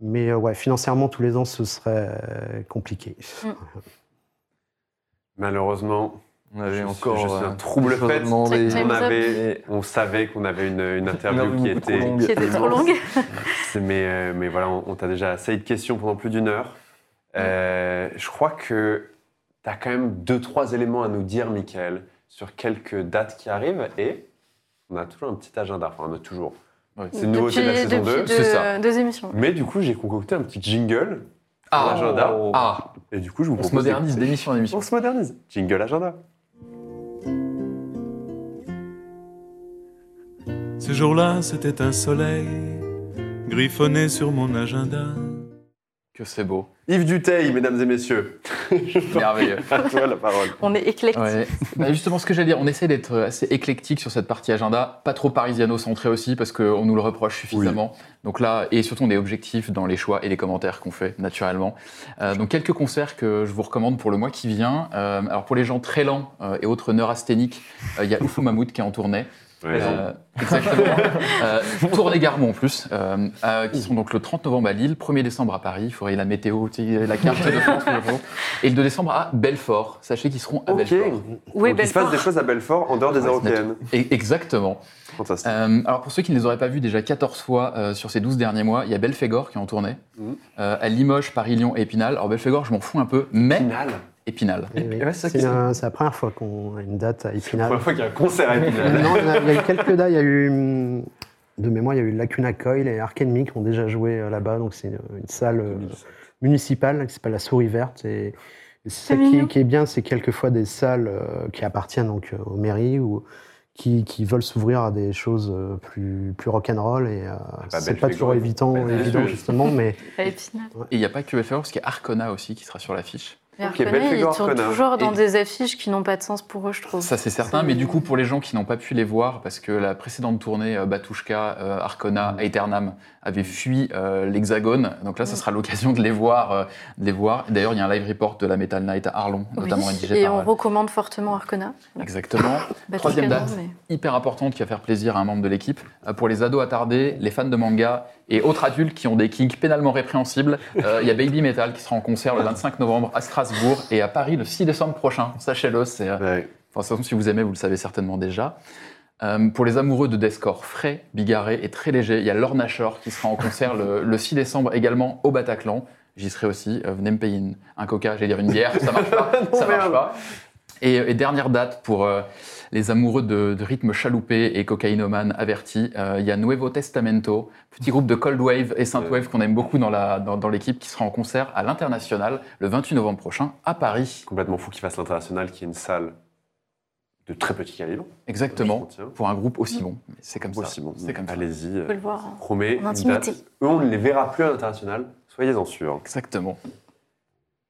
Speaker 5: Mais euh, ouais, financièrement, tous les ans, ce serait compliqué.
Speaker 4: Mm.
Speaker 2: Malheureusement,
Speaker 6: On avait
Speaker 2: je,
Speaker 6: encore.
Speaker 2: suis- je suis un trouble fait. On, avait, on savait qu'on avait une, une interview qui était,
Speaker 6: longue.
Speaker 4: Qui était trop longue.
Speaker 2: Mais, mais voilà, on, on t'a déjà assez de questions pendant plus d'une heure. Euh, je crois que tu as quand même deux, trois éléments à nous dire, Michael, sur quelques dates qui arrivent. Et on a toujours un petit agenda. Enfin, on a toujours.
Speaker 3: Ouais.
Speaker 2: C'est une nouveauté de la saison
Speaker 4: depuis
Speaker 2: 2.
Speaker 4: deux,
Speaker 3: c'est ça.
Speaker 4: deux émissions.
Speaker 2: Mais du coup, j'ai concocté un petit jingle
Speaker 3: Ah,
Speaker 2: pour l'agenda.
Speaker 3: ah,
Speaker 2: Et du coup, je vous
Speaker 3: on se
Speaker 2: propose
Speaker 3: modernise d'émission en émission.
Speaker 2: On se modernise. Jingle agenda.
Speaker 7: Ce jour-là, c'était un soleil griffonné sur mon agenda.
Speaker 3: Que c'est beau.
Speaker 2: Yves Duteil, mesdames et messieurs.
Speaker 3: Merveilleux.
Speaker 2: À toi la parole.
Speaker 4: On est éclectique.
Speaker 3: Ouais. Bah, justement, ce que j'allais dire, on essaie d'être assez éclectique sur cette partie agenda, pas trop parisiano-centré aussi, parce qu'on nous le reproche suffisamment. Donc là, et surtout, on est objectif dans les choix et les commentaires qu'on fait, naturellement. Euh, donc, quelques concerts que je vous recommande pour le mois qui vient. Euh, alors, pour les gens très lents euh, et autres neurasthéniques, euh, il y a Oufou Mammouth qui est en tournée.
Speaker 2: Ouais,
Speaker 3: Euh, exactement. euh, Tournée Garmont en plus, euh, euh, qui sont donc le 30 novembre à Lille, 1er décembre à Paris, il faudrait la météo, la carte de France, et le 2 décembre à Belfort. Sachez qu'ils seront à. Belfort.
Speaker 4: Où est
Speaker 2: Donc, il se passe
Speaker 4: Belfort
Speaker 2: des choses à Belfort en dehors des européennes.
Speaker 3: Et- exactement.
Speaker 2: Fantastique.
Speaker 3: Euh, alors pour ceux qui ne les auraient pas vus déjà 14 fois euh, sur ces 12 derniers mois, il y a Belphégor qui est en tournée, euh, à Limoges, Paris, Lyon et Épinal. Alors Belphégor, je m'en fous un peu, mais
Speaker 2: Finale.
Speaker 3: Épinal.
Speaker 5: Et oui,
Speaker 2: Ouais, c'est
Speaker 5: la, première fois qu'on a une date à
Speaker 2: C'est la
Speaker 5: Épinal.
Speaker 2: première fois qu'il y a un concert à Épinal.
Speaker 5: non, il y, a, il y a eu quelques dates. Il y a eu, hum, de mémoire, il y a eu Lacuna Coil et Ark Enemy qui ont déjà joué euh, là-bas. Donc c'est une, une salle euh, municipale qui s'appelle la Souris Verte. Et, et ça qui, est bien, c'est quelquefois des salles euh, qui appartiennent donc euh, aux mairies ou qui, qui veulent s'ouvrir à des choses euh, plus, plus rock'n'roll. Et euh,
Speaker 2: Pas
Speaker 5: c'est pas toujours évident, justement, mais
Speaker 4: à Épinal.
Speaker 3: Et il n'y a pas que Belphégor, parce qu'il y a Arcona aussi qui sera sur l'affiche.
Speaker 4: Arconnet,
Speaker 2: Belphégor,
Speaker 4: ils tournent toujours dans
Speaker 3: Et-
Speaker 4: des affiches qui n'ont pas de sens pour eux, je trouve.
Speaker 3: Ça c'est certain, mais du coup pour les gens qui n'ont pas pu les voir, parce que la précédente tournée, euh, Batushka, euh, Arcona, Aeternam, avait fui euh, l'Hexagone, donc là ça
Speaker 4: Mm.
Speaker 3: sera l'occasion de les voir. euh, de les voir. D'ailleurs il y a un live report de la Metal Night à Arlon,
Speaker 4: Oui,
Speaker 3: notamment rédigé
Speaker 4: et
Speaker 3: par...
Speaker 4: on
Speaker 3: euh,
Speaker 4: recommande fortement Arcona.
Speaker 3: Exactement. Troisième date.
Speaker 4: mais-
Speaker 3: hyper importante qui va faire plaisir à un membre de l'équipe. Euh, Pour les ados attardés, les fans de manga et autres adultes qui ont des kinks pénalement répréhensibles, euh, il y a Baby Metal qui sera en concert le 25 novembre à Strasbourg et à Paris le 6 décembre prochain. Sachez-le, c'est. euh,
Speaker 2: Ouais.
Speaker 3: Enfin, de toute façon, si vous aimez, vous le savez certainement déjà. Euh, pour les amoureux de deathcore frais, bigarré et très léger, il y a Lorna Shore qui sera en concert le, le 6 décembre également au Bataclan. J'y serai aussi. Euh, venez me payer une- un coca, j'allais dire une bière, ça marche pas. ça marche
Speaker 2: merde.
Speaker 3: pas. Et, et dernière date pour euh, les amoureux de, de rythme chaloupé et cocaïnomane avertis, euh, il y a Nuevo Testamento, petit groupe de Cold Wave et Synthwave qu'on aime beaucoup dans la- dans- dans l'équipe, qui sera en concert à l'international le 28 novembre prochain à Paris.
Speaker 2: Complètement fou qu'il fasse l'international, qui est une salle de très petit calibre.
Speaker 3: Exactement. Pour un groupe aussi bon. Mais C'est comme ça.
Speaker 2: Bon.
Speaker 3: C'est comme ça.
Speaker 2: Allez-y.
Speaker 4: On peut le voir.
Speaker 2: Promet
Speaker 4: En
Speaker 2: une
Speaker 4: intimité.
Speaker 2: date. Eux, on ne les verra plus à l'international. Soyez-en sûrs.
Speaker 3: Exactement.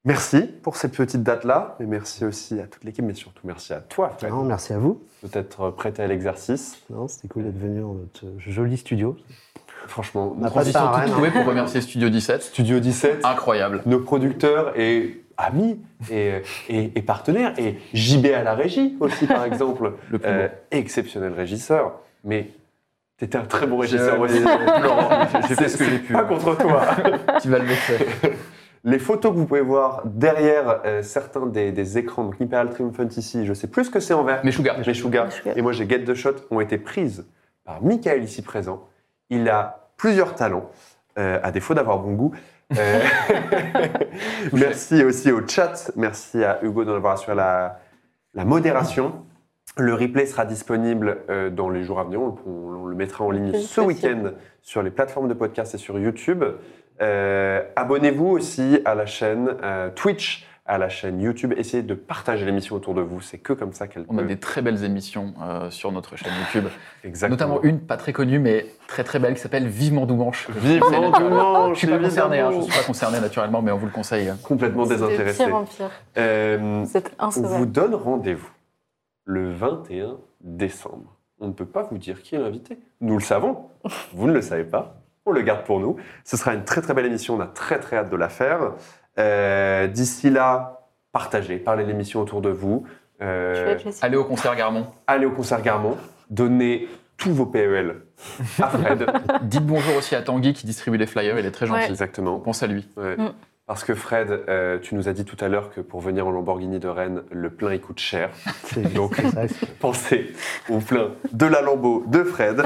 Speaker 2: Merci pour cette petite date-là. Et merci aussi à toute l'équipe, mais surtout merci à toi, Fred,
Speaker 5: Non, merci à vous.
Speaker 2: de t'être prêté à l'exercice.
Speaker 5: Non, C'était cool d'être venu dans notre joli studio.
Speaker 2: Franchement,
Speaker 5: On a pas
Speaker 3: Transition
Speaker 5: ça à
Speaker 3: toute
Speaker 5: Rennes,
Speaker 3: trouvée pour remercier Studio 17.
Speaker 2: Studio 17,
Speaker 3: Incroyable.
Speaker 2: nos producteurs et amis et, et- et partenaires, et JB à la régie aussi, par exemple.
Speaker 3: Le plus
Speaker 2: Euh, exceptionnel régisseur, mais t'étais un très bon régisseur
Speaker 3: J'ai-
Speaker 2: aussi.
Speaker 3: Laurent, j'ai fait ce que j'ai pu.
Speaker 2: Pas contre toi.
Speaker 3: Tu vas le laisser.
Speaker 2: Les photos que vous pouvez voir derrière euh, certains des, des écrans, donc Imperial Triumphant ici, je sais plus ce que c'est en vert.
Speaker 3: Mais Sugar.
Speaker 2: Meshuggah
Speaker 4: Meshuggah.
Speaker 2: et moi j'ai Get the Shot ont été prises par Michael ici présent. Il a plusieurs talents, euh, à défaut d'avoir bon goût. Euh, merci aussi au chat, merci à Hugo d'en avoir assuré la, la modération. Le replay sera disponible euh, dans les jours à venir. On, on- on le mettra en ligne ce week-end sur les plateformes de podcast et sur YouTube. Euh, Abonnez-vous aussi à la chaîne euh, Twitch, à la chaîne YouTube. Essayez de partager l'émission autour de vous. C'est que comme ça qu'elle
Speaker 3: On a des très belles émissions euh, sur notre chaîne YouTube.
Speaker 2: Exactement.
Speaker 3: Notamment une pas très connue, mais très très belle, qui s'appelle Vivement Doumanche.
Speaker 2: Vivement
Speaker 3: Je
Speaker 2: dimanche,
Speaker 3: suis pas concerné, hein, je suis pas concerné naturellement, mais on vous le conseille.
Speaker 2: Complètement
Speaker 4: C'est de
Speaker 2: désintéressé.
Speaker 4: pire en pire.
Speaker 2: Euh,
Speaker 4: C'est
Speaker 2: on vous donne rendez-vous le 21 décembre. On ne peut pas vous dire qui est l'invité. Nous le savons. Vous ne le savez pas. On le garde pour nous. Ce sera une très très belle émission. On a très très hâte de la faire. Euh, D'ici là, partagez, parlez de l'émission autour de vous. Euh.
Speaker 3: Allez au concert Garmon.
Speaker 2: allez au concert Garmon. Donnez tous vos PEL à Fred.
Speaker 3: Dites bonjour aussi à Tanguy qui distribue les flyers, il est très gentil.
Speaker 4: Ouais.
Speaker 2: Exactement.
Speaker 3: Pense à lui.
Speaker 2: Ouais.
Speaker 4: Mm.
Speaker 2: Parce que Fred, euh, tu nous as dit tout à l'heure que pour venir en Lamborghini de Rennes, le plein il coûte cher.
Speaker 5: C'est
Speaker 2: Donc-
Speaker 5: c'est ça, c'est-
Speaker 2: Pensez au plein de la Lambo de Fred.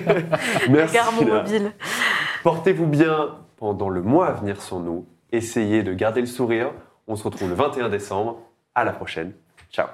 Speaker 2: Merci.
Speaker 4: Mobile.
Speaker 2: Portez-vous bien pendant le mois à venir sans nous. Essayez de garder le sourire. On se retrouve le 21 décembre. À la prochaine. Ciao.